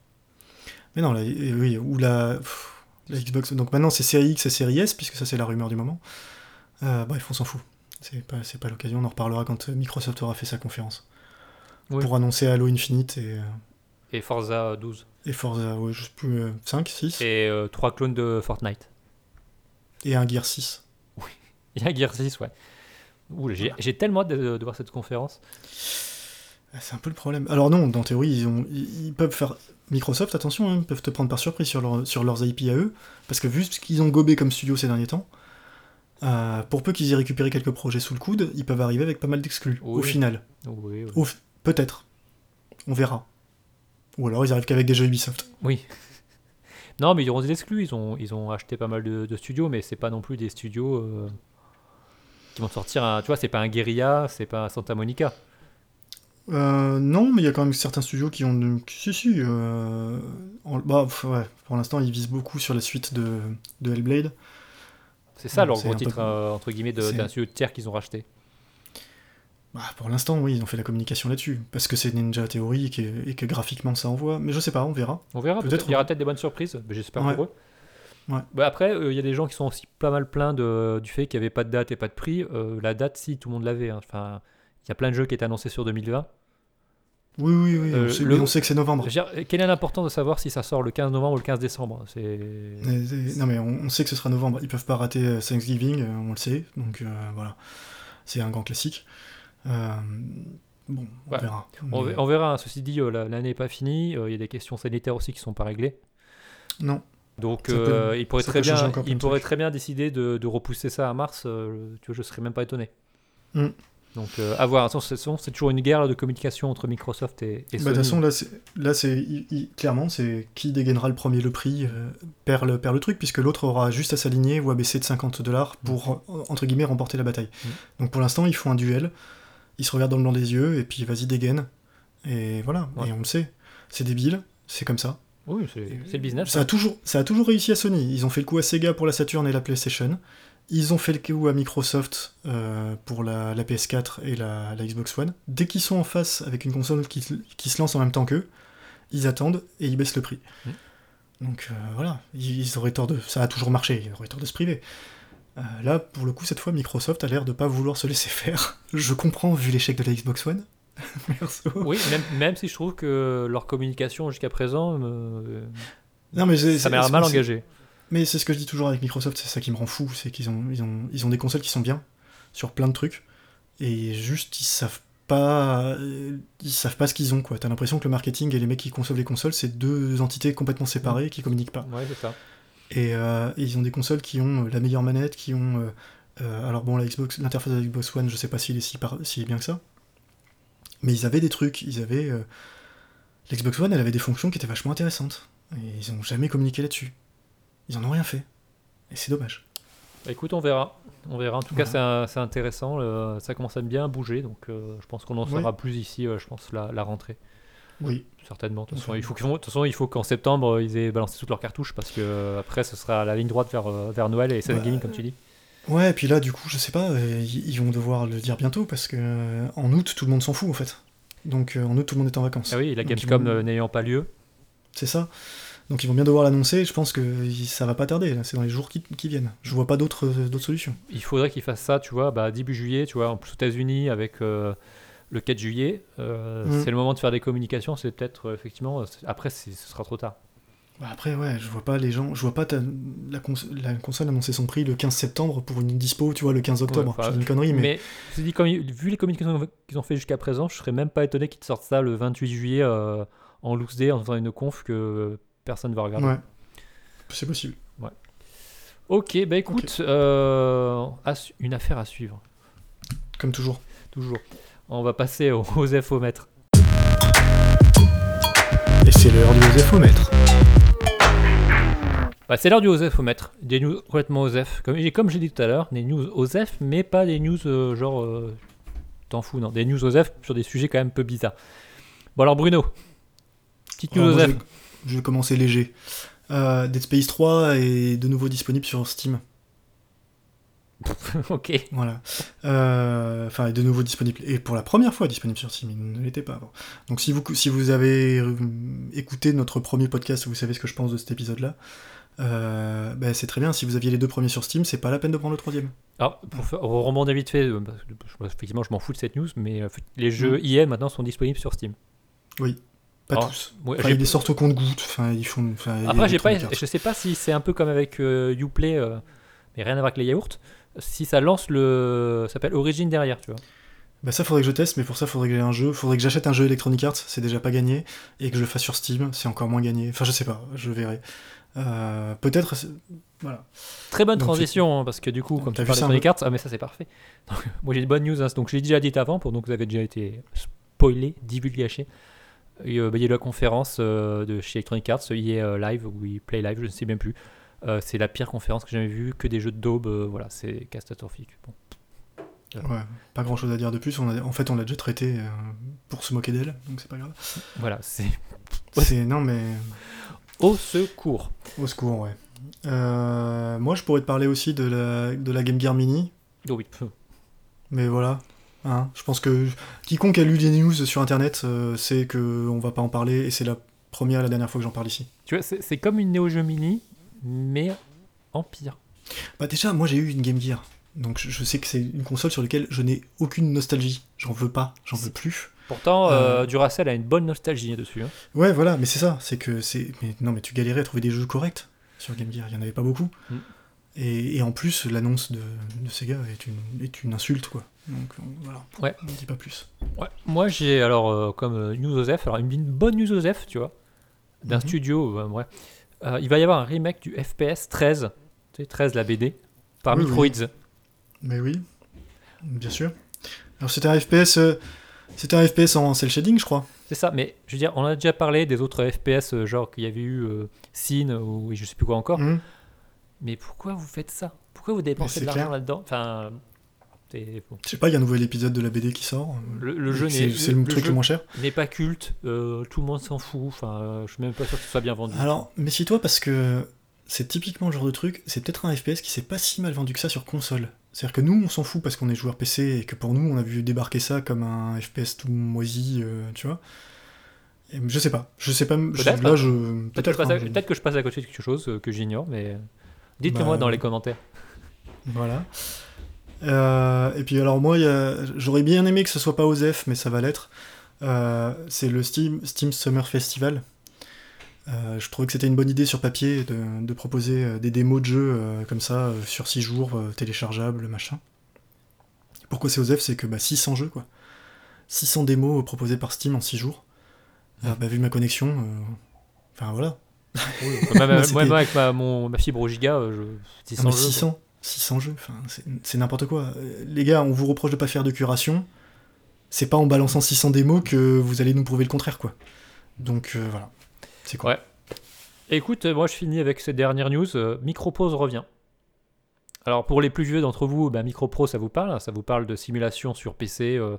Mais non, la, oui, ou la, pff, la Xbox. Donc maintenant c'est série X et série S, puisque ça c'est la rumeur du moment. Euh, bref, on s'en fout. C'est pas, c'est pas l'occasion, on en reparlera quand euh, Microsoft aura fait sa conférence. Oui. Pour annoncer Halo Infinite et, euh, Et Forza 12. et Forza, ouais, je sais plus, euh, 5, 6, et, Et euh, trois clones de Fortnite. un Gear 6. Il y a Gear 6, ouais. Ouh, j'ai, j'ai tellement hâte de, de voir cette conférence. Ah, C'est un peu le problème. Alors non, dans théorie, ils, ont, ils, ils peuvent faire... Microsoft, attention, hein, peuvent te prendre par surprise sur, leur- sur leurs IP à eux, parce que vu ce qu'ils ont gobé comme studio ces derniers temps, euh, pour peu qu'ils aient récupéré quelques projets sous le coude, ils peuvent arriver avec pas mal d'exclus, au final. Oui, oui. Peut-être. On verra. Ou alors ils arrivent qu'avec des jeux Ubisoft. Oui. Non, mais ils auront des exclus. Ils ont, ils ont acheté pas mal de, de studios, mais c'est pas non plus des studios euh, qui vont sortir un. Tu vois, c'est pas un Guerilla, c'est pas un Santa Monica. Euh, non, mais il y a quand même certains studios qui ont. qui- Si, si. euh, en- bah, pff, ouais, pour l'instant, ils visent beaucoup sur la suite de, de Hellblade. C'est ça leur gros peu- titre, euh, entre guillemets, d'un studio de tiers qu'ils ont racheté. Bah, pour l'instant, oui, ils ont fait la communication là-dessus. Parce que c'est Ninja Theory et que, et que graphiquement ça envoie. Mais je sais pas, on verra. On verra, Peut-être. Il y aura peut-être des bonnes surprises, mais j'espère Ouais. pour eux. Ouais. Bah, après, euh, il y a des gens qui sont aussi pas mal pleins de, du fait qu'il n'y avait pas de date et pas de prix. Euh, la date, si, tout le monde l'avait. hein. Enfin, il y a plein de jeux qui étaient annoncés sur 2020. Oui, oui, oui. Euh, on, sait, le- mais on sait que c'est novembre. Quelle est l'importance de savoir si ça sort le 15 novembre ou le 15 décembre? C'est. Non, mais on, on sait que ce sera novembre. Ils peuvent pas rater euh, Thanksgiving, euh, on le sait. Donc euh, voilà. C'est un grand classique. Euh, bon, on Ouais. verra. On, verra, hein. ceci dit, la- l'année n'est pas finie, il y a des questions sanitaires aussi qui sont pas réglées. Non. Donc peut- il pourrait très bien, il pourrait très bien décider de, de repousser ça à mars. tu vois, je serais même pas étonné. Mm. Donc euh, à voir. Attention, c'est toujours une guerre de communication entre Microsoft et, et Bah, de Sony. toute façon, là, là, c'est il- il- clairement, c'est qui dégainera le premier le prix euh, perd, le, perd le truc, puisque l'autre aura juste à s'aligner ou à baisser de 50 dollars pour, euh, entre guillemets, remporter la bataille. Mm. Donc pour l'instant, ils font un duel, ils se regardent dans le blanc des yeux, et puis vas-y, dégaine. Et voilà, Ouais. et on le sait. C'est débile, c'est comme ça. oui, c'est le business. Ça a, toujours, ça a toujours réussi à Sony. Ils ont fait le coup à Sega pour la Saturn et la PlayStation. Ils ont fait le coup à Microsoft euh, pour la, la PS4 et la, la Xbox One. Dès qu'ils sont en face avec une console qui, qui se lance en même temps qu'eux, ils attendent et ils baissent le prix. Mm. Donc euh, voilà, ils, auraient tort de. Ça a toujours marché, ils auraient tort de se priver. Euh, là, pour le coup, cette fois, Microsoft a l'air de pas vouloir se laisser faire. Je comprends vu l'échec de la Xbox One. Oui, même, même si je trouve que leur communication jusqu'à présent, euh, Non, mais ça m'a mal engagé. Mais c'est ce que je dis toujours avec Microsoft, c'est ça qui me rend fou, c'est qu'ils ont, ils ont, ils ont des consoles qui sont bien sur plein de trucs, et juste ils savent pas, ils savent pas ce qu'ils ont quoi. T'as l'impression que le marketing et les mecs qui conçoivent les consoles, c'est deux entités complètement séparées qui communiquent pas. Ouais, c'est ça. Et, euh, et ils ont des consoles qui ont euh, la meilleure manette, qui ont, euh, alors bon la Xbox, l'interface de la Xbox One, je sais pas s'il est si, par- si bien que ça, mais ils avaient des trucs, ils avaient, euh, l'Xbox One, elle avait des fonctions qui étaient vachement intéressantes, et ils ont jamais communiqué là-dessus. Ils en ont rien fait. Et c'est dommage. Bah, écoute, on verra. On verra. En tout cas, Voilà. c'est intéressant. ça commence à bien bouger, donc euh, je pense qu'on en Oui. saura plus ici. euh, je pense la, la rentrée, Oui. certainement. De toute façon, il faut qu'en septembre ils aient balancé toutes leurs cartouches parce que euh, après, ce sera la ligne droite vers, euh, vers Noël et Ouais. Gaming, comme tu dis. Ouais, et puis là, du coup, je sais pas, ils vont devoir le dire bientôt parce que en août, tout le monde s'en fout en fait. Donc en août, tout le monde est en vacances. Ah oui, la Gamescom vont- n'ayant pas lieu. C'est ça. Donc ils vont bien devoir l'annoncer. Je pense que ça va pas tarder. C'est dans les jours qui, qui viennent. Je vois pas d'autres d'autres solutions. Il faudrait qu'ils fassent ça, tu vois, bah, début juillet, tu vois, en plus aux États-Unis avec euh, le 4 juillet. euh, Mm. C'est le moment de faire des communications. C'est peut-être, euh, effectivement, euh, c'est- après, c'est- ce sera trop tard. Bah, après, ouais, je vois pas les gens. Je vois pas ta- la, cons- la console annoncer son prix le 15 septembre pour une dispo, tu vois, le 15 octobre. Ouais, enfin, je dis une connerie, mais. Vu les communications qu'ils ont fait jusqu'à présent, je serais même pas étonné qu'ils te sortent ça le 28 juillet euh, en loose day, en faisant une conf que personne va regarder. Ouais. C'est possible. Ok, bah écoute, euh, une affaire à suivre, Comme toujours. toujours. On va passer au- aux infomètres. Et c'est l'heure du Joséphomètre. Bah, c'est l'heure du OSEF-omètre. Des news complètement OSEF. Comme, comme j'ai dit tout à l'heure, des news OSEF, mais pas des news euh, genre. euh, T'en fous, non. Des news OSEF sur des sujets quand même peu bizarres. Bon, alors Bruno. Petite news moi, je, vais, commencer léger. Euh, Dead Space 3 est de nouveau disponible sur Steam. ok. Voilà. Euh, Enfin, est de nouveau disponible. Et pour la première fois disponible sur Steam, il ne l'était pas avant. Donc si vous, si vous avez euh, écouté notre premier podcast, vous savez ce que je pense de cet épisode-là. Euh, ben, c'est très bien. Si vous aviez les deux premiers sur Steam, c'est pas la peine de prendre le troisième. Alors, pour faire, pour rebondir vite fait, parce que, je- effectivement, je m'en fous de cette news, mais les jeux IM maintenant sont disponibles sur Steam. Pas Alors, tous. Ouais, Enfin, ils les sortent au compte-gouttes. Enfin, ils font. enfin, Après, j'ai pas, Electronic Arts. je sais pas si c'est un peu comme avec euh, Uplay, euh, mais rien à voir avec les yaourts. Si ça lance le. ça s'appelle Origin derrière, tu vois. Bah ça faudrait que je teste, mais pour ça faudrait que j'ai un jeu, faudrait que j'achète un jeu Electronic Arts, c'est déjà pas gagné, et que je le fasse sur Steam, c'est encore moins gagné. Enfin je sais pas, je verrai. Euh, Peut-être, voilà. Très bonne Donc, transition, hein, parce que du coup, Donc, comme tu parles des hein cartes, ah mais ça c'est parfait. Donc, moi j'ai une bonne news, hein, donc je l'ai déjà dit avant, pour donc vous avez déjà été spoilé, divulgaché. Euh, bah, Il y a eu la conférence euh, de chez Electronic Arts, EA euh, Live, ou EA Play Live, je ne sais même plus. Euh, c'est la pire conférence que j'ai jamais vue, que des jeux de daube, euh, voilà, c'est catastrophique. Bon. Ouais, pas grand chose à dire de plus, on a- en fait on l'a déjà traité euh, pour se moquer d'elle, donc c'est pas grave. Voilà, c'est C'est, non mais, au secours. au secours, ouais. Euh, moi je pourrais te parler aussi de la, de la Game Gear Mini, Oh oui. mais voilà. Hein, je pense que quiconque a lu des news sur internet euh, sait que on va pas en parler, et c'est la première et la dernière fois que j'en parle ici. Tu vois, c'est comme une Neo Geo Mini, mais en pire. Bah déjà, moi j'ai eu une Game Gear, donc je, je sais que c'est une console sur laquelle je n'ai aucune nostalgie. J'en veux pas, j'en veux plus. Pourtant, euh, Euh. Duracell a une bonne nostalgie dessus. hein. Ouais, voilà, mais c'est ça, c'est que c'est. Non, mais tu galérais à trouver des jeux corrects sur Game Gear, il y en avait pas beaucoup. Mm. Et, et en plus, l'annonce de, de Sega est une, est une insulte, quoi. Donc voilà, Ouais. on ne dit pas plus. Ouais. Moi, j'ai alors euh, comme euh, news Osef, alors une, une bonne news Osef, tu vois, d'un Mhm. studio, euh, ouais. Euh, il va y avoir un remake du FPS 13, tu sais, 13 la BD, par Oui, Microids. Mais oui, bien sûr. Alors c'était un FPS. c'était un FPS en cel shading, je crois. C'est ça, mais je veux dire, on a déjà parlé des autres FPS, genre qu'il y avait eu Sin ou je sais plus quoi encore. Mhm. Mais pourquoi vous faites ça? Pourquoi vous dépensez de l'argent là-dedans? Enfin, bon. Je sais pas, il y a un nouvel épisode de la BD qui sort. le, le jeu c'est n'est c'est le, truc jeu le moins cher. n'est pas culte, euh, tout le monde s'en fout. Enfin, euh, je suis même pas sûr que ce soit bien vendu. Alors, méfie-toi parce que c'est typiquement le genre de truc, c'est peut-être un FPS qui s'est pas si mal vendu que ça sur console. C'est-à-dire que nous, on s'en fout parce qu'on est joueur PC et que pour nous, on a vu débarquer ça comme un FPS tout moisi, euh, tu vois. Et je sais pas, je sais pas, Peut-être, là je. Peut-être que, je Peut-être. passe à- hein, peut-être que je passe à côté de quelque chose euh, que j'ignore, mais dites-le moi Bah, dans les commentaires. Voilà. Euh, et puis alors moi, j'aurais bien aimé que ce soit pas OZEF, mais ça va l'être. Euh, c'est le Steam, Steam Summer Festival. Euh, je trouvais que c'était une bonne idée sur papier de, de proposer des démos de jeux comme ça sur 6 jours, téléchargeables, machin. Pourquoi c'est OZEF C'est que bah, 600 jeux, quoi. 600 démos proposées par Steam en 6 jours. Bah, vu ma connexion, enfin voilà. Moi, moi, avec ma, mon, ma fibre au giga, euh, je, 600 Ah, jeux, 600, 600 jeux, enfin, c'est- c'est n'importe quoi. Euh, Les gars, on vous reproche de pas faire de curation. C'est pas en balançant 600 démos que vous allez nous prouver le contraire, quoi. Donc euh, voilà, c'est quoi Ouais. Écoute, euh, moi je finis avec cette dernière news. euh, Microprose revient. Alors pour les plus vieux d'entre vous, bah, Microprose ça vous parle, hein, ça vous parle de simulation sur PC, euh,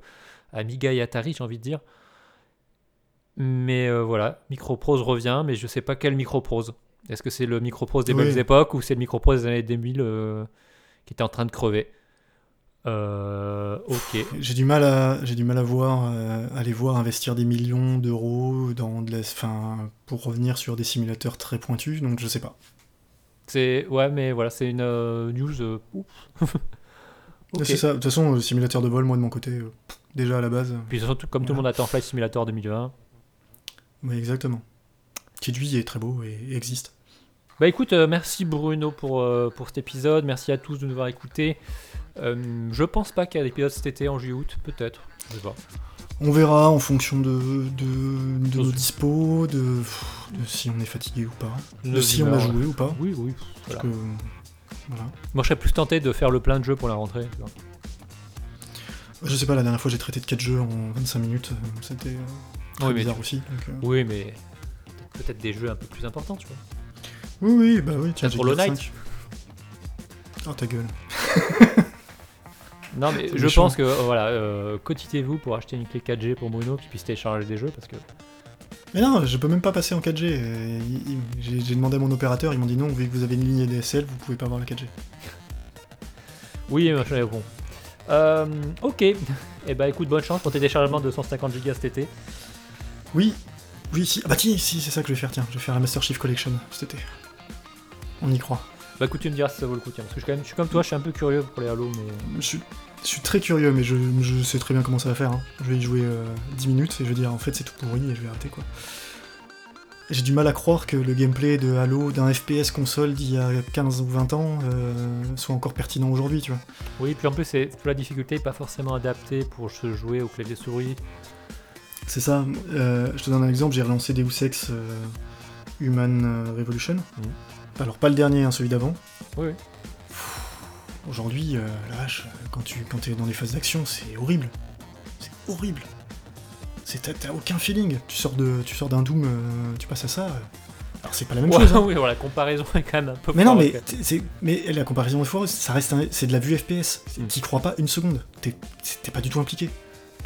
Amiga et Atari, j'ai envie de dire. Mais euh, voilà, Microprose revient, mais je sais pas quel Microprose. Est-ce que c'est le Microprose des Oui. bonnes époques ou c'est le Microprose des années 2000 euh, qui était en train de crever? Euh, ok. J'ai du mal à, j'ai du mal à voir, euh, à les voir investir des millions d'euros dans de la, enfin, pour revenir sur des simulateurs très pointus, donc je sais pas. C'est ouais, mais voilà, c'est une euh, news. C'est ça. De toute façon, le simulateur de vol, moi de mon côté, déjà à la base. Puis surtout, comme tout le monde attend Flight Simulator 2020. Oui, exactement. Qui lui est très beau et, existe. Bah écoute, euh, merci Bruno pour, euh, pour cet épisode. Merci à tous de nous avoir écoutés. Euh, je pense pas qu'il y a d'épisode cet été en juillet-août, peut-être. Je sais pas. On verra en fonction de, de, de nos dispos, de, de si on est fatigué ou pas, de si on a joué ou pas. Oui, oui. Parce voilà. que, voilà. Moi, je serais plus tenté de faire le plein de jeux pour la rentrée. Je sais pas, la dernière fois j'ai traité de 4 jeux en 25 minutes, c'était très Oui, mais bizarre tu- aussi. donc, euh, Oui, mais peut-être des jeux un peu plus importants, tu vois. Oui, oui, bah oui, tiens, Hollow Gear Knight. 5. Oh ta gueule. Non, mais je méchant. pense que euh, voilà, euh, cotitez-vous pour acheter une clé 4G pour Bruno qui puisse télécharger des jeux parce que Mais non, je peux même pas passer en 4G. euh, J'ai demandé à mon opérateur, ils m'ont dit non, vu que vous avez une ligne ADSL, vous pouvez pas avoir la 4G. oui, machin, bon. Euh, ok. Et bah écoute, bonne chance pour tes déchargements de 150 Go cet été. Oui, oui, si. Ah bah tiens, si, c'est ça que je vais faire, tiens. Je vais faire la Master Chief Collection cet été. On y croit. Bah écoute, tu me diras si ça vaut le coup, tiens. Parce que je, suis quand même, je suis comme toi, je suis un peu curieux pour les Halo, mais. Je suis, je suis très curieux, mais je, je sais très bien comment ça va faire. hein. Je vais y jouer euh, 10 minutes et je vais dire en fait c'est tout pourri et je vais arrêter quoi. J'ai du mal à croire que le gameplay de Halo d'un FPS console d'il y a 15 ou 20 ans euh, soit encore pertinent aujourd'hui, tu vois. Oui, puis en plus, c'est la difficulté est pas forcément adaptée pour se jouer au clavier souris. C'est ça. euh, je te donne un exemple, j'ai relancé Deus Ex euh, Human euh, Revolution. Alors pas le dernier, hein, celui d'avant. Oui. Aujourd'hui, euh, la vache, quand tu quand es dans les phases d'action, c'est horrible. C'est horrible. C'est t'as- aucun feeling. Tu sors de tu sors d'un Doom, tu passes à ça. Alors c'est pas la même Ouais, chose. hein. oui, la comparaison est quand même un peu Mais non, mais c'est mais la comparaison est foireuse. Ça reste un- c'est de la vue FPS. Mm. T'y crois pas une seconde. T'es t'es pas du tout impliqué.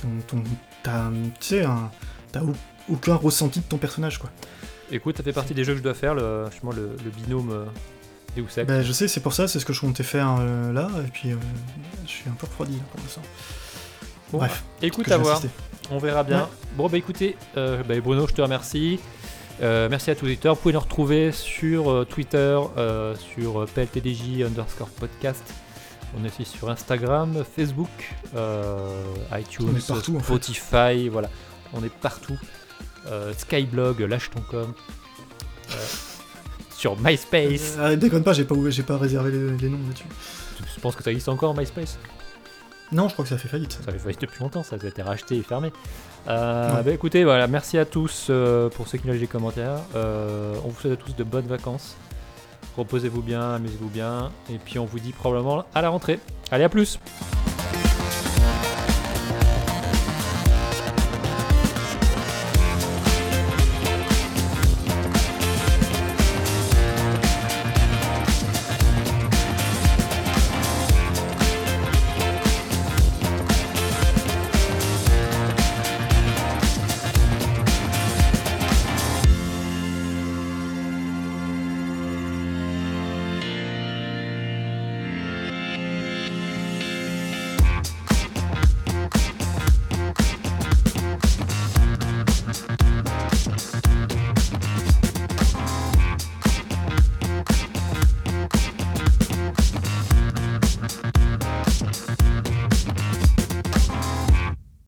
Ton, ton- t'as aucun ressenti de ton personnage quoi. Écoute, ça fait partie des jeux que je dois faire, le, justement, le, le binôme euh, Deus Ex. Bah, je sais, c'est pour ça, c'est ce que je comptais faire euh, là, et puis euh, je suis un peu refroidi là, pour l'instant. Bon, Bref, Écoute, à voir. On verra bien. Ouais. Bon, bah écoutez, euh, bah, Bruno, je te remercie. Merci à tous les auditeurs. Vous pouvez nous retrouver sur Twitter, sur PLTDJ underscore podcast. On est aussi sur Instagram, Facebook, euh, iTunes, en fait. Spotify, voilà. On est partout. Euh, Skyblog, lâche ton com. Euh, sur MySpace. Déconne pas, j'ai pas, j'ai pas réservé les, les noms là-dessus. Je pense que ça existe encore MySpace? Non, je crois que ça fait faillite. Ça fait faillite depuis longtemps, ça a été racheté et fermé. Bah, écoutez, voilà, merci à tous pour ceux qui nous lâchent des commentaires. On vous souhaite à tous de bonnes vacances. Reposez-vous bien, amusez-vous bien. Et puis on vous dit probablement à la rentrée. Allez, à plus